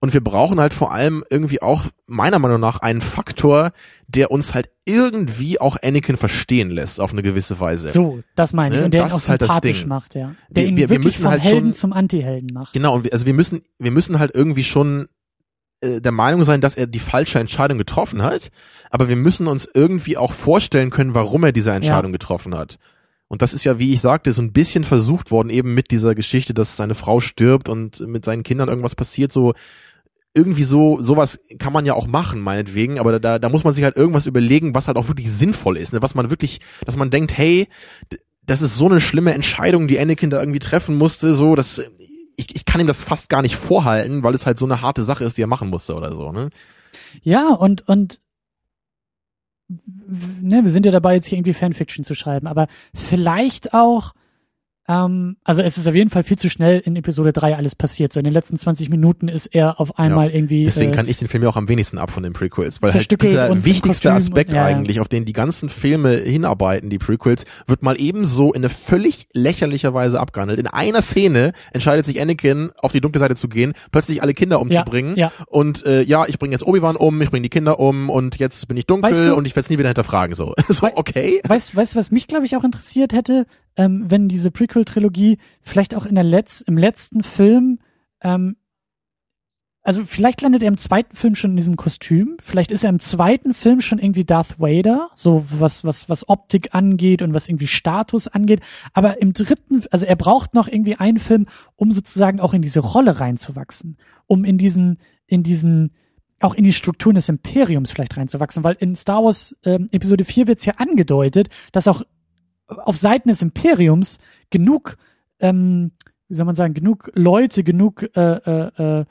und wir brauchen halt vor allem irgendwie auch, meiner Meinung nach, einen Faktor, der uns halt irgendwie auch Anakin verstehen lässt, auf eine gewisse Weise. So, das meine ich. Ne? Und der Das ihn auch halt sympathisch Ding. macht, ja. Der Wir- ihn wir- wir wirklich vom halt Helden schon- zum Anti-Helden macht. Genau, und wir, also wir müssen, wir müssen halt irgendwie schon der Meinung sein, dass er die falsche Entscheidung getroffen hat, aber wir müssen uns irgendwie auch vorstellen können, warum er diese Entscheidung getroffen hat. Und das ist ja, wie ich sagte, so ein bisschen versucht worden, eben mit dieser Geschichte, dass seine Frau stirbt und mit seinen Kindern irgendwas passiert, so irgendwie so, sowas kann man ja auch machen, meinetwegen, aber da, da muss man sich halt irgendwas überlegen, was halt auch wirklich sinnvoll ist, ne? was man wirklich, dass man denkt, hey, das ist so eine schlimme Entscheidung, die Anakin da irgendwie treffen musste, so, dass ich, ich kann ihm das fast gar nicht vorhalten, weil es halt so eine harte Sache ist, die er machen musste oder so, ne? Ja, und, und ne, wir sind ja dabei, jetzt hier irgendwie Fanfiction zu schreiben, aber vielleicht auch, ähm, also es ist auf jeden Fall viel zu schnell in Episode 3 alles passiert. So in den letzten 20 Minuten ist er auf einmal irgendwie. Deswegen äh, kann ich den Film ja auch am wenigsten ab von den Prequels, weil halt dieser wichtigste Kostüm Aspekt und- ja, ja. eigentlich, auf den die ganzen Filme hinarbeiten, die Prequels, wird mal ebenso in eine völlig lächerlicher Weise abgehandelt. In einer Szene entscheidet sich Anakin, auf die dunkle Seite zu gehen, plötzlich alle Kinder umzubringen ja. und äh, ja, ich bringe jetzt Obi-Wan um, ich bringe die Kinder um und jetzt bin ich dunkel Weißt du- und ich werde es nie wieder hinterfragen. So, so okay. Weißt weißt du, was mich, glaube ich, auch interessiert hätte, ähm, wenn diese Prequel-Trilogie vielleicht auch in der Letz im letzten Film, ähm, also vielleicht landet er im zweiten Film schon in diesem Kostüm, vielleicht ist er im zweiten Film schon irgendwie Darth Vader, so was, was, was Optik angeht und was irgendwie Status angeht, aber im dritten, also er braucht noch irgendwie einen Film, um sozusagen auch in diese Rolle reinzuwachsen, um in diesen, in diesen, auch in die Strukturen des Imperiums vielleicht reinzuwachsen, weil in Star Wars ähm, Episode 4 wird es ja angedeutet, dass auch auf Seiten des Imperiums genug, ähm, wie soll man sagen, genug Leute, genug äh, äh, äh,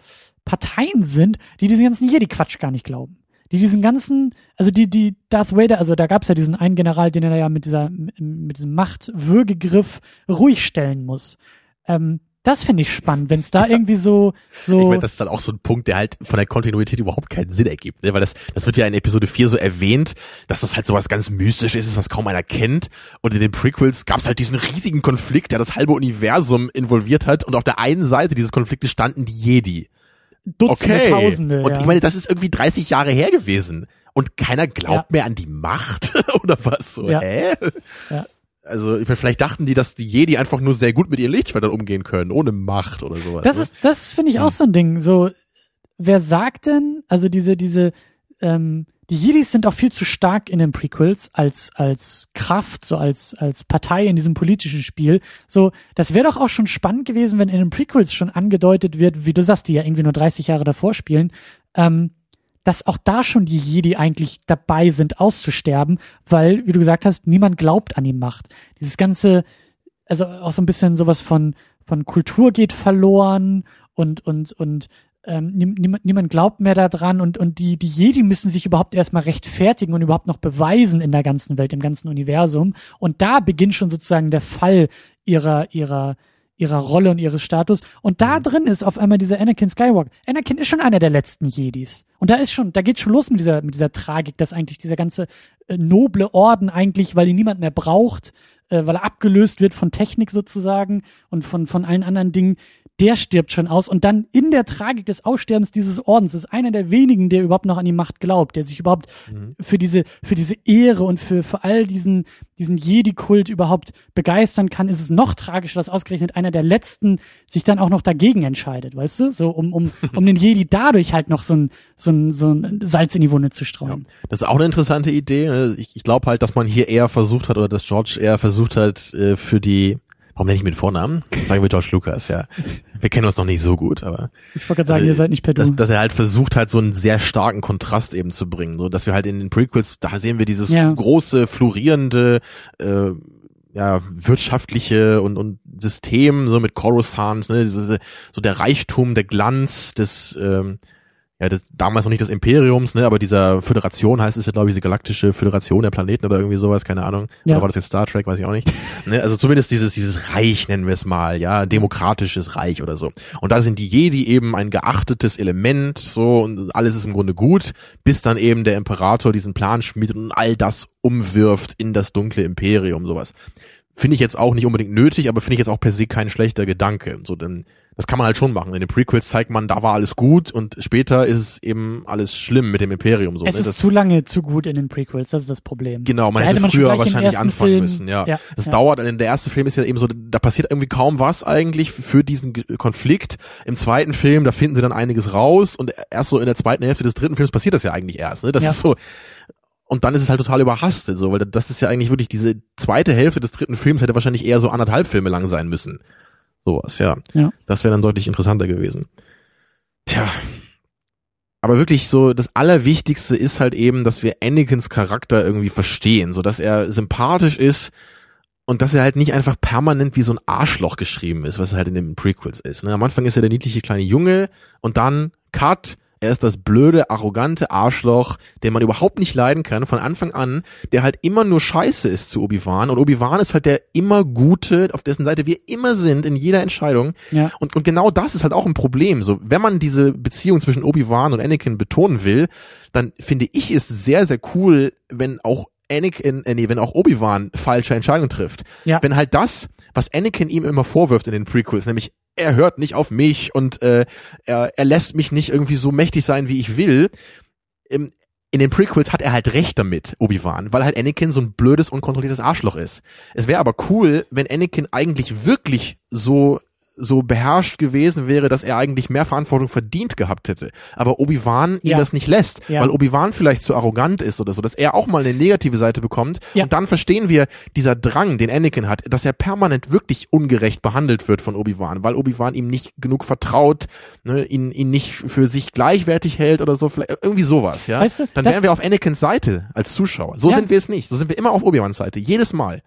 Parteien sind, die diesen ganzen Jedi-Quatsch gar nicht glauben. Die diesen ganzen, also die, die Darth Vader, also da gab's ja diesen einen General, den er ja mit dieser, mit diesem Machtwürgegriff ruhig stellen muss. Ähm, das finde ich spannend, wenn es da irgendwie so, so. Ich meine, das ist dann auch so ein Punkt, der halt von der Kontinuität überhaupt keinen Sinn ergibt, ne? weil das, das wird ja in Episode 4 so erwähnt, dass das halt sowas ganz Mystisches ist, was kaum einer kennt. Und in den Prequels gab es halt diesen riesigen Konflikt, der das halbe Universum involviert hat. Und auf der einen Seite dieses Konfliktes standen die Jedi. Dutzende, Okay. Tausende. Und ja. ich meine, das ist irgendwie 30 Jahre her gewesen. Und keiner glaubt Ja. mehr an die Macht oder was so. Ja. Hä? Ja. Also, ich meine, vielleicht dachten die, dass die Jedi einfach nur sehr gut mit ihren Lichtschwertern umgehen können, ohne Macht oder sowas. Das ne? ist, das finde ich auch so ein Ding. So, wer sagt denn, also diese, diese, ähm, die Jedis sind auch viel zu stark in den Prequels als, als Kraft, so als, als Partei in diesem politischen Spiel. So, das wäre doch auch schon spannend gewesen, wenn in den Prequels schon angedeutet wird, wie du sagst, die ja irgendwie nur 30 Jahre davor spielen, ähm, dass auch da schon die Jedi eigentlich dabei sind, auszusterben, weil, wie du gesagt hast, niemand glaubt an die Macht. Dieses ganze, also auch so ein bisschen sowas von, von Kultur geht verloren und, und, und ähm, niem- niemand, niemand glaubt mehr daran und, und die, die Jedi müssen sich überhaupt erstmal rechtfertigen und überhaupt noch beweisen in der ganzen Welt, im ganzen Universum. Und da beginnt schon sozusagen der Fall ihrer, ihrer, ihrer Rolle und ihres Status. Und da drin ist auf einmal dieser Anakin Skywalker. Anakin ist schon einer der letzten Jedis. Und da ist schon, da geht schon los mit dieser, mit dieser Tragik, dass eigentlich dieser ganze äh, noble Orden eigentlich, weil ihn niemand mehr braucht, äh, weil er abgelöst wird von Technik sozusagen und von, von allen anderen Dingen, der stirbt schon aus. Und dann in der Tragik des Aussterbens dieses Ordens ist einer der wenigen, der überhaupt noch an die Macht glaubt, der sich überhaupt für diese, für diese Ehre und für, für all diesen, diesen Jedi-Kult überhaupt begeistern kann, ist es noch tragischer, dass ausgerechnet einer der letzten sich dann auch noch dagegen entscheidet, weißt du? So, um, um, um den Jedi dadurch halt noch so ein, so ein, so ein Salz in die Wunde zu streuen. Das ist auch eine interessante Idee. ne? Ich, ich glaube halt, dass man hier eher versucht hat oder dass George eher versucht hat, äh, für die Warum nenne ich mir den Vornamen? Sagen wir George Lucas, ja. Wir kennen uns noch nicht so gut, aber. Ich wollte gerade sagen, also, ihr seid nicht per Du. Dass, dass er halt versucht halt so einen sehr starken Kontrast eben zu bringen, so dass wir halt in den Prequels, da sehen wir dieses ja. große, florierende, äh, ja, wirtschaftliche und, und System, so mit Coruscant, ne, so der Reichtum, der Glanz des, ähm, ja, das, damals noch nicht des Imperiums, ne, aber dieser Föderation heißt es ja, glaube ich, diese galaktische Föderation der Planeten oder irgendwie sowas, keine Ahnung. Ja. Oder war das jetzt Star Trek, weiß ich auch nicht. ne, also zumindest dieses, dieses Reich, nennen wir es mal, ja, demokratisches Reich oder so. Und da sind die Jedi eben ein geachtetes Element, so, und alles ist im Grunde gut, bis dann eben der Imperator diesen Plan schmiedet und all das umwirft in das dunkle Imperium, sowas. Finde ich jetzt auch nicht unbedingt nötig, aber finde ich jetzt auch per se kein schlechter Gedanke. So, denn das kann man halt schon machen. In den Prequels zeigt man, da war alles gut und später ist es eben alles schlimm mit dem Imperium. So, es ne? ist das, zu lange zu gut in den Prequels, das ist das Problem. Genau, man da hätte, hätte man früher wahrscheinlich anfangen Film, müssen. Ja, ja es ja. dauert. Der erste Film ist ja eben so, da passiert irgendwie kaum was eigentlich für diesen Konflikt. Im zweiten Film, da finden sie dann einiges raus und erst so in der zweiten Hälfte des dritten Films passiert das ja eigentlich erst. Ne? Das ja. ist so, und dann ist es halt total überhastet, so, weil das ist ja eigentlich wirklich diese zweite Hälfte des dritten Films hätte wahrscheinlich eher so anderthalb Filme lang sein müssen. Sowas, ja. ja. Das wäre dann deutlich interessanter gewesen. Tja. Aber wirklich so, das Allerwichtigste ist halt eben, dass wir Anakins Charakter irgendwie verstehen, so dass er sympathisch ist und dass er halt nicht einfach permanent wie so ein Arschloch geschrieben ist, was er halt in den Prequels ist. Ne? Am Anfang ist er der niedliche kleine Junge und dann Cut, er ist das blöde, arrogante Arschloch, den man überhaupt nicht leiden kann von Anfang an, der halt immer nur scheiße ist zu Obi-Wan. Und Obi-Wan ist halt der immer Gute, auf dessen Seite wir immer sind in jeder Entscheidung. Ja. Und, und genau das ist halt auch ein Problem. So, wenn man diese Beziehung zwischen Obi-Wan und Anakin betonen will, dann finde ich es sehr, sehr cool, wenn auch Anakin, äh, nee, wenn auch Obi-Wan falsche Entscheidungen trifft. Ja. Wenn halt das, was Anakin ihm immer vorwirft in den Prequels, nämlich er hört nicht auf mich und äh, er, er lässt mich nicht irgendwie so mächtig sein, wie ich will. Im, in den Prequels hat er halt recht damit, Obi-Wan, weil halt Anakin so ein blödes, unkontrolliertes Arschloch ist. Es wäre aber cool, wenn Anakin eigentlich wirklich so so beherrscht gewesen wäre, dass er eigentlich mehr Verantwortung verdient gehabt hätte. Aber Obi-Wan ihm ja. das nicht lässt, ja. weil Obi-Wan vielleicht zu arrogant ist oder so, dass er auch mal eine negative Seite bekommt. Ja. Und dann verstehen wir dieser Drang, den Anakin hat, dass er permanent wirklich ungerecht behandelt wird von Obi-Wan, weil Obi-Wan ihm nicht genug vertraut, ne, ihn, ihn nicht für sich gleichwertig hält oder so, vielleicht irgendwie sowas, ja. Weißt du, dann wären wir auf Anakins Seite als Zuschauer. So sind wir es nicht. So sind wir immer auf Obi-Wans Seite. Jedes Mal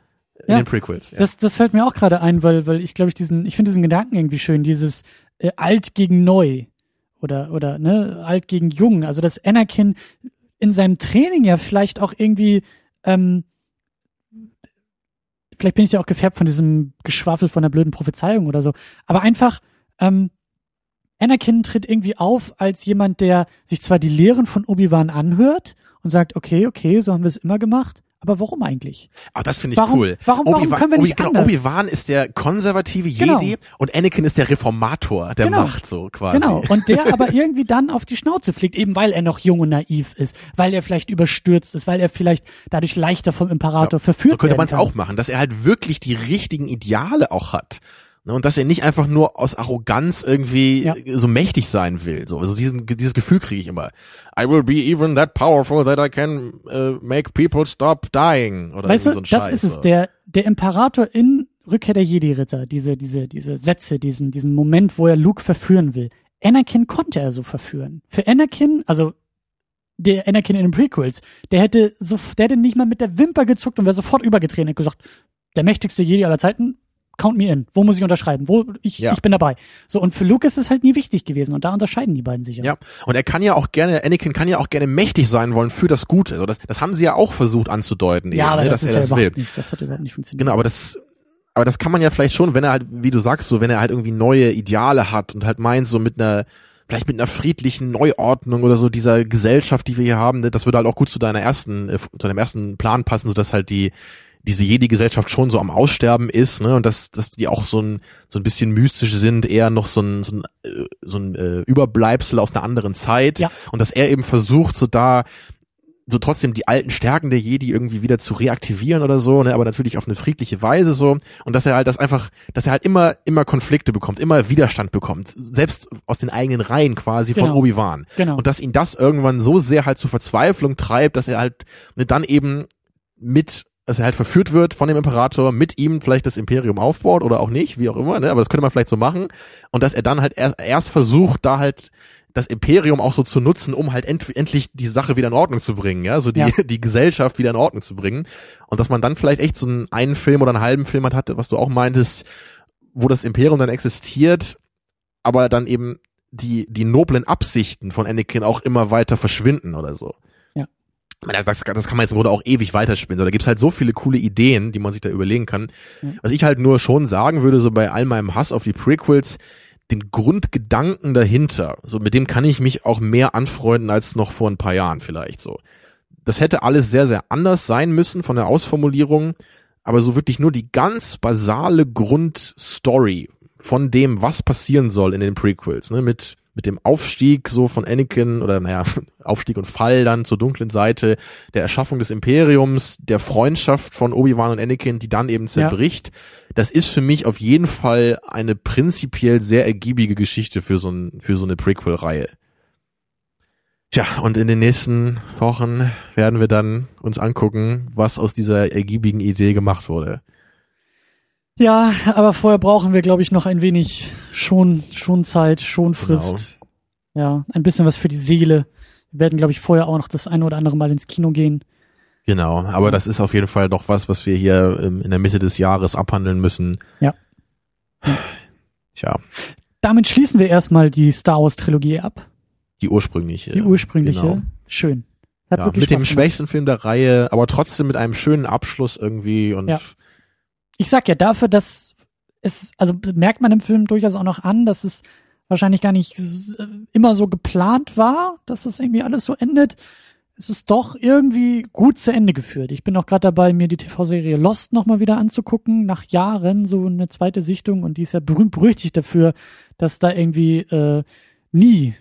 in ja, den Prequels. Ja. Das, das fällt mir auch gerade ein, weil, weil ich glaube, ich diesen, ich finde diesen Gedanken irgendwie schön, dieses äh, alt gegen neu oder oder ne alt gegen jung. Also dass Anakin in seinem Training ja vielleicht auch irgendwie ähm, vielleicht bin ich ja auch gefärbt von diesem Geschwafel von der blöden Prophezeiung oder so, aber einfach ähm, Anakin tritt irgendwie auf als jemand, der sich zwar die Lehren von Obi-Wan anhört und sagt, okay, okay, so haben wir es immer gemacht, aber warum eigentlich? Ah, das finde ich warum, cool. Warum, warum können wir nicht Obi, genau, Obi-Wan ist der konservative genau. Jedi und Anakin ist der Reformator der genau. Macht, so quasi. Genau, und der aber irgendwie dann auf die Schnauze fliegt, eben weil er noch jung und naiv ist, weil er vielleicht überstürzt ist, weil er vielleicht dadurch leichter vom Imperator ja, verführt wird. So könnte man es auch machen, dass er halt wirklich die richtigen Ideale auch hat. Ne, und dass er nicht einfach nur aus Arroganz irgendwie ja. so mächtig sein will. So, also diesen, dieses Gefühl kriege ich immer. I will be even that powerful that I can uh, make people stop dying. Oder weißt du, so ein das Scheiß, ist es. Der, der Imperator in Rückkehr der Jedi-Ritter, diese, diese, diese Sätze, diesen, diesen Moment, wo er Luke verführen will. Anakin konnte er so verführen. Für Anakin, also der Anakin in den Prequels, der hätte so, der hätte nicht mal mit der Wimper gezuckt und wäre sofort übergetreten und gesagt, der mächtigste Jedi aller Zeiten, count me in. Wo muss ich unterschreiben? Wo ich, ja. ich bin dabei. So und für Luke ist es halt nie wichtig gewesen und da unterscheiden die beiden sich ja. Ja, und er kann ja auch gerne Anakin kann ja auch gerne mächtig sein wollen für das Gute. Also das, das haben sie ja auch versucht anzudeuten, ja, eben, aber ne, das dass ist er ja das überhaupt will. Nicht, das hat überhaupt nicht funktioniert. Genau, aber das aber das kann man ja vielleicht schon, wenn er halt wie du sagst, so wenn er halt irgendwie neue Ideale hat und halt meint so mit einer vielleicht mit einer friedlichen Neuordnung oder so dieser Gesellschaft, die wir hier haben, ne, das würde halt auch gut zu deiner ersten, äh, zu deinem ersten Plan passen, so dass halt die diese Jedi-Gesellschaft schon so am Aussterben ist, ne, und dass, dass die auch so ein, so ein bisschen mystisch sind, eher noch so ein, so ein, äh, so ein äh, Überbleibsel aus einer anderen Zeit. Ja. Und dass er eben versucht, so da so trotzdem die alten Stärken der Jedi irgendwie wieder zu reaktivieren oder so, ne, aber natürlich auf eine friedliche Weise so und dass er halt das einfach, dass er halt immer immer Konflikte bekommt, immer Widerstand bekommt, selbst aus den eigenen Reihen quasi genau. von Obi-Wan. Genau. Und dass ihn das irgendwann so sehr halt zur Verzweiflung treibt, dass er halt ne, dann eben mit dass er halt verführt wird von dem Imperator, mit ihm vielleicht das Imperium aufbaut oder auch nicht, wie auch immer, ne? aber das könnte man vielleicht so machen und dass er dann halt erst, erst versucht, da halt das Imperium auch so zu nutzen, um halt end, endlich die Sache wieder in Ordnung zu bringen, ja, so die, ja. die Gesellschaft wieder in Ordnung zu bringen. Und dass man dann vielleicht echt so einen, einen Film oder einen halben Film hat, hatte, was du auch meintest, wo das Imperium dann existiert, aber dann eben die, die noblen Absichten von Anakin auch immer weiter verschwinden oder so. Das, kann man jetzt im Grunde auch ewig weiterspinnen. So, da gibt's halt so viele coole Ideen, die man sich da überlegen kann. Ja. Was ich halt nur schon sagen würde, so bei all meinem Hass auf die Prequels, den Grundgedanken dahinter, so mit dem kann ich mich auch mehr anfreunden als noch vor ein paar Jahren vielleicht so. Das hätte alles sehr, sehr anders sein müssen von der Ausformulierung, aber so wirklich nur die ganz basale Grundstory von dem, was passieren soll in den Prequels, ne, mit mit dem Aufstieg so von Anakin oder naja, Aufstieg und Fall dann zur dunklen Seite, der Erschaffung des Imperiums, der Freundschaft von Obi-Wan und Anakin, die dann eben zerbricht. Ja. Das ist für mich auf jeden Fall eine prinzipiell sehr ergiebige Geschichte für so, ein, für so eine Prequel-Reihe. Tja, und in den nächsten Wochen werden wir dann uns angucken, was aus dieser ergiebigen Idee gemacht wurde. Ja, aber vorher brauchen wir, glaube ich, noch ein wenig schon, schon Zeit, schon Frist. Genau. Ja, ein bisschen was für die Seele. Wir werden, glaube ich, vorher auch noch das eine oder andere Mal ins Kino gehen. Genau, aber das ist auf jeden Fall doch was, was wir hier ähm, in der Mitte des Jahres abhandeln müssen. Ja. Tja. Damit schließen wir erstmal die Star Wars Trilogie ab. Die ursprüngliche. Die ursprüngliche. Genau. Schön. Ja, mit Spaß dem gemacht. schwächsten Film der Reihe, aber trotzdem mit einem schönen Abschluss irgendwie und ja ich sag ja dafür, dass es, also merkt man im Film durchaus auch noch an, dass es wahrscheinlich gar nicht immer so geplant war, dass das irgendwie alles so endet. Es ist doch irgendwie gut zu Ende geführt. Ich bin auch gerade dabei, mir die TV-Serie Lost nochmal wieder anzugucken, nach Jahren so eine zweite Sichtung und die ist ja berühmt berüchtigt dafür, dass da irgendwie äh, nie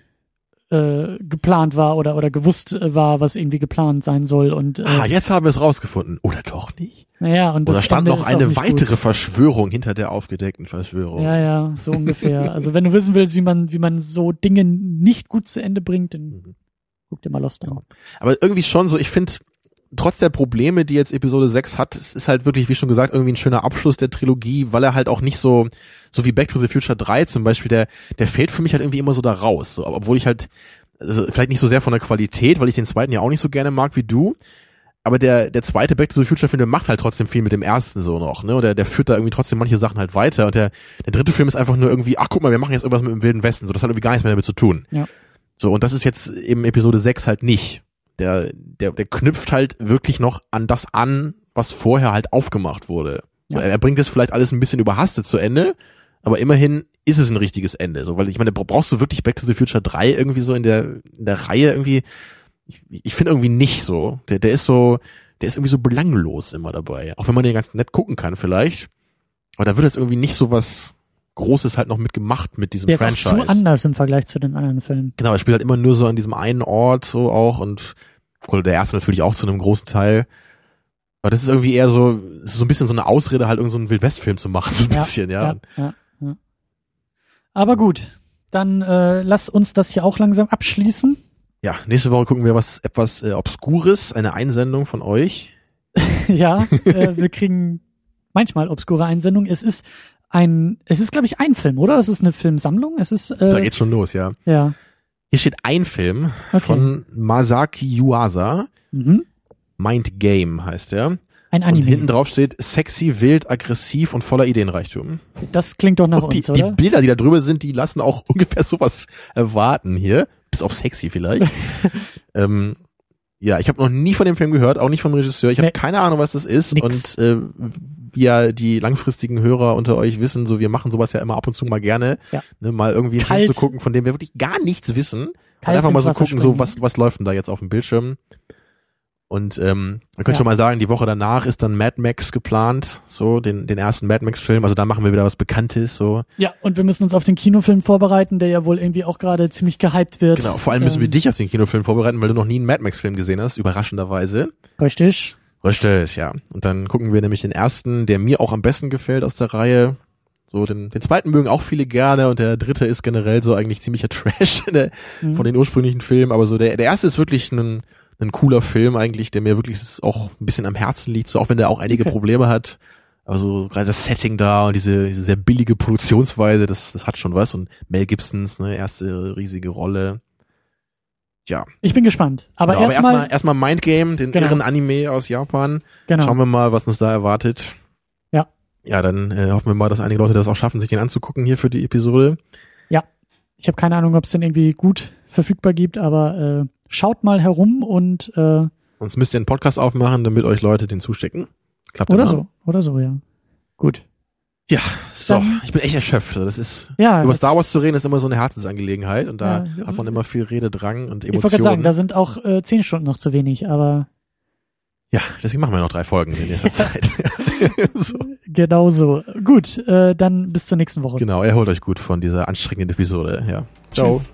äh, geplant war oder oder gewusst äh, war, was irgendwie geplant sein soll und äh, ah, jetzt haben wir es rausgefunden oder doch nicht? Naja, und Oder stand noch eine weitere gut. Verschwörung hinter der aufgedeckten Verschwörung? Ja, ja, so ungefähr. also wenn du wissen willst, wie man, wie man so Dinge nicht gut zu Ende bringt, dann mhm. guck dir mal Lost an. Aber irgendwie schon so, ich finde, trotz der Probleme, die jetzt Episode 6 hat, es ist halt wirklich, wie schon gesagt, irgendwie ein schöner Abschluss der Trilogie, weil er halt auch nicht so, so wie Back to the Future 3 zum Beispiel, der, der fällt für mich halt irgendwie immer so da raus. So, obwohl ich halt, also vielleicht nicht so sehr von der Qualität, weil ich den zweiten ja auch nicht so gerne mag wie du, aber der, der zweite Back to the Future Film, der macht halt trotzdem viel mit dem ersten so noch, ne? Oder der führt da irgendwie trotzdem manche Sachen halt weiter. Und der, der dritte Film ist einfach nur irgendwie, ach guck mal, wir machen jetzt irgendwas mit dem Wilden Westen. So, das hat irgendwie gar nichts mehr damit zu tun. Ja. So, und das ist jetzt eben Episode 6 halt nicht. Der, der, der knüpft halt wirklich noch an das an, was vorher halt aufgemacht wurde. Ja. Er bringt es vielleicht alles ein bisschen überhastet zu Ende, aber immerhin ist es ein richtiges Ende. So, weil ich meine, brauchst du wirklich Back to the Future 3 irgendwie so in der, in der Reihe irgendwie ich, ich finde irgendwie nicht so. Der, der ist so, der ist irgendwie so belanglos immer dabei. Auch wenn man den ganz nett gucken kann vielleicht. Aber da wird jetzt irgendwie nicht so was Großes halt noch mitgemacht mit diesem der Franchise. Ist auch zu anders im Vergleich zu den anderen Filmen. Genau, er spielt halt immer nur so an diesem einen Ort so auch und der erste natürlich auch zu einem großen Teil. Aber das ist irgendwie eher so, ist so ein bisschen so eine Ausrede, halt irgendeinen so Wildwest-Film zu machen, so ein ja, bisschen, ja. Ja, ja, ja. Aber gut, dann äh, lass uns das hier auch langsam abschließen. Ja, nächste Woche gucken wir was etwas äh, Obskures, eine Einsendung von euch. ja, äh, wir kriegen manchmal obskure Einsendungen. Es ist ein, es ist glaube ich ein Film, oder? Es ist eine Filmsammlung. Es ist. Äh, da geht's schon los, ja. Ja. Hier steht ein Film okay. von Masaki Yuasa. Mhm. Mind Game heißt er. Ein Anime. Und hinten drauf steht sexy, wild, aggressiv und voller Ideenreichtum. Das klingt doch nach und uns, die, oder? Die Bilder, die da drüber sind, die lassen auch ungefähr sowas erwarten hier bis auf sexy vielleicht. ähm, ja, ich habe noch nie von dem Film gehört, auch nicht vom Regisseur. Ich habe nee. keine Ahnung, was das ist. Nix. Und äh, wie ja die langfristigen Hörer unter euch wissen, so wir machen sowas ja immer ab und zu mal gerne, ja. ne, mal irgendwie einen Film zu gucken, von dem wir wirklich gar nichts wissen. Kalt einfach mal so gucken, so was was läuft denn da jetzt auf dem Bildschirm. Und ähm, man könnte ja. schon mal sagen, die Woche danach ist dann Mad Max geplant, so den, den ersten Mad Max-Film. Also da machen wir wieder was Bekanntes. so. Ja, und wir müssen uns auf den Kinofilm vorbereiten, der ja wohl irgendwie auch gerade ziemlich gehypt wird. Genau, vor allem müssen ähm, wir dich auf den Kinofilm vorbereiten, weil du noch nie einen Mad Max-Film gesehen hast, überraschenderweise. Richtig. Richtig, ja. Und dann gucken wir nämlich den ersten, der mir auch am besten gefällt aus der Reihe. So, den, den zweiten mögen auch viele gerne und der dritte ist generell so eigentlich ziemlicher Trash der, mhm. von den ursprünglichen Filmen. Aber so der, der erste ist wirklich ein ein cooler Film eigentlich, der mir wirklich auch ein bisschen am Herzen liegt, so auch wenn der auch einige Okay. Probleme hat. Also gerade das Setting da und diese, diese sehr billige Produktionsweise, das, das hat schon was. Und Mel Gibsons, ne, erste riesige Rolle. Ja, Ich bin gespannt. Aber genau, aber erstmal, erstmal erstmal Mind Game, den Genau. irren Anime aus Japan. genau. Schauen wir mal, was uns da erwartet. Ja. Ja, dann äh, hoffen wir mal, dass einige Leute das auch schaffen, sich den anzugucken hier für die Episode. Ich habe keine Ahnung, ob es den irgendwie gut verfügbar gibt, aber äh, schaut mal herum und äh, Sonst müsst ihr einen Podcast aufmachen, damit euch Leute den zustecken. Klappt oder so, oder so, ja. Gut. Ja, so, Dann- ich bin echt erschöpft. Das ist Ja, über das- Star Wars zu reden ist immer so eine Herzensangelegenheit und da Ja, hat man immer viel Rededrang und Ich wollte gerade sagen, Emotionen. da sind auch äh, zehn Stunden noch zu wenig, aber ja, deswegen machen wir noch drei Folgen in nächster Zeit. so. genau so. Gut, äh, dann bis zur nächsten Woche. Genau, erholt euch gut von dieser anstrengenden Episode. Ja. Ciao. Tschüss.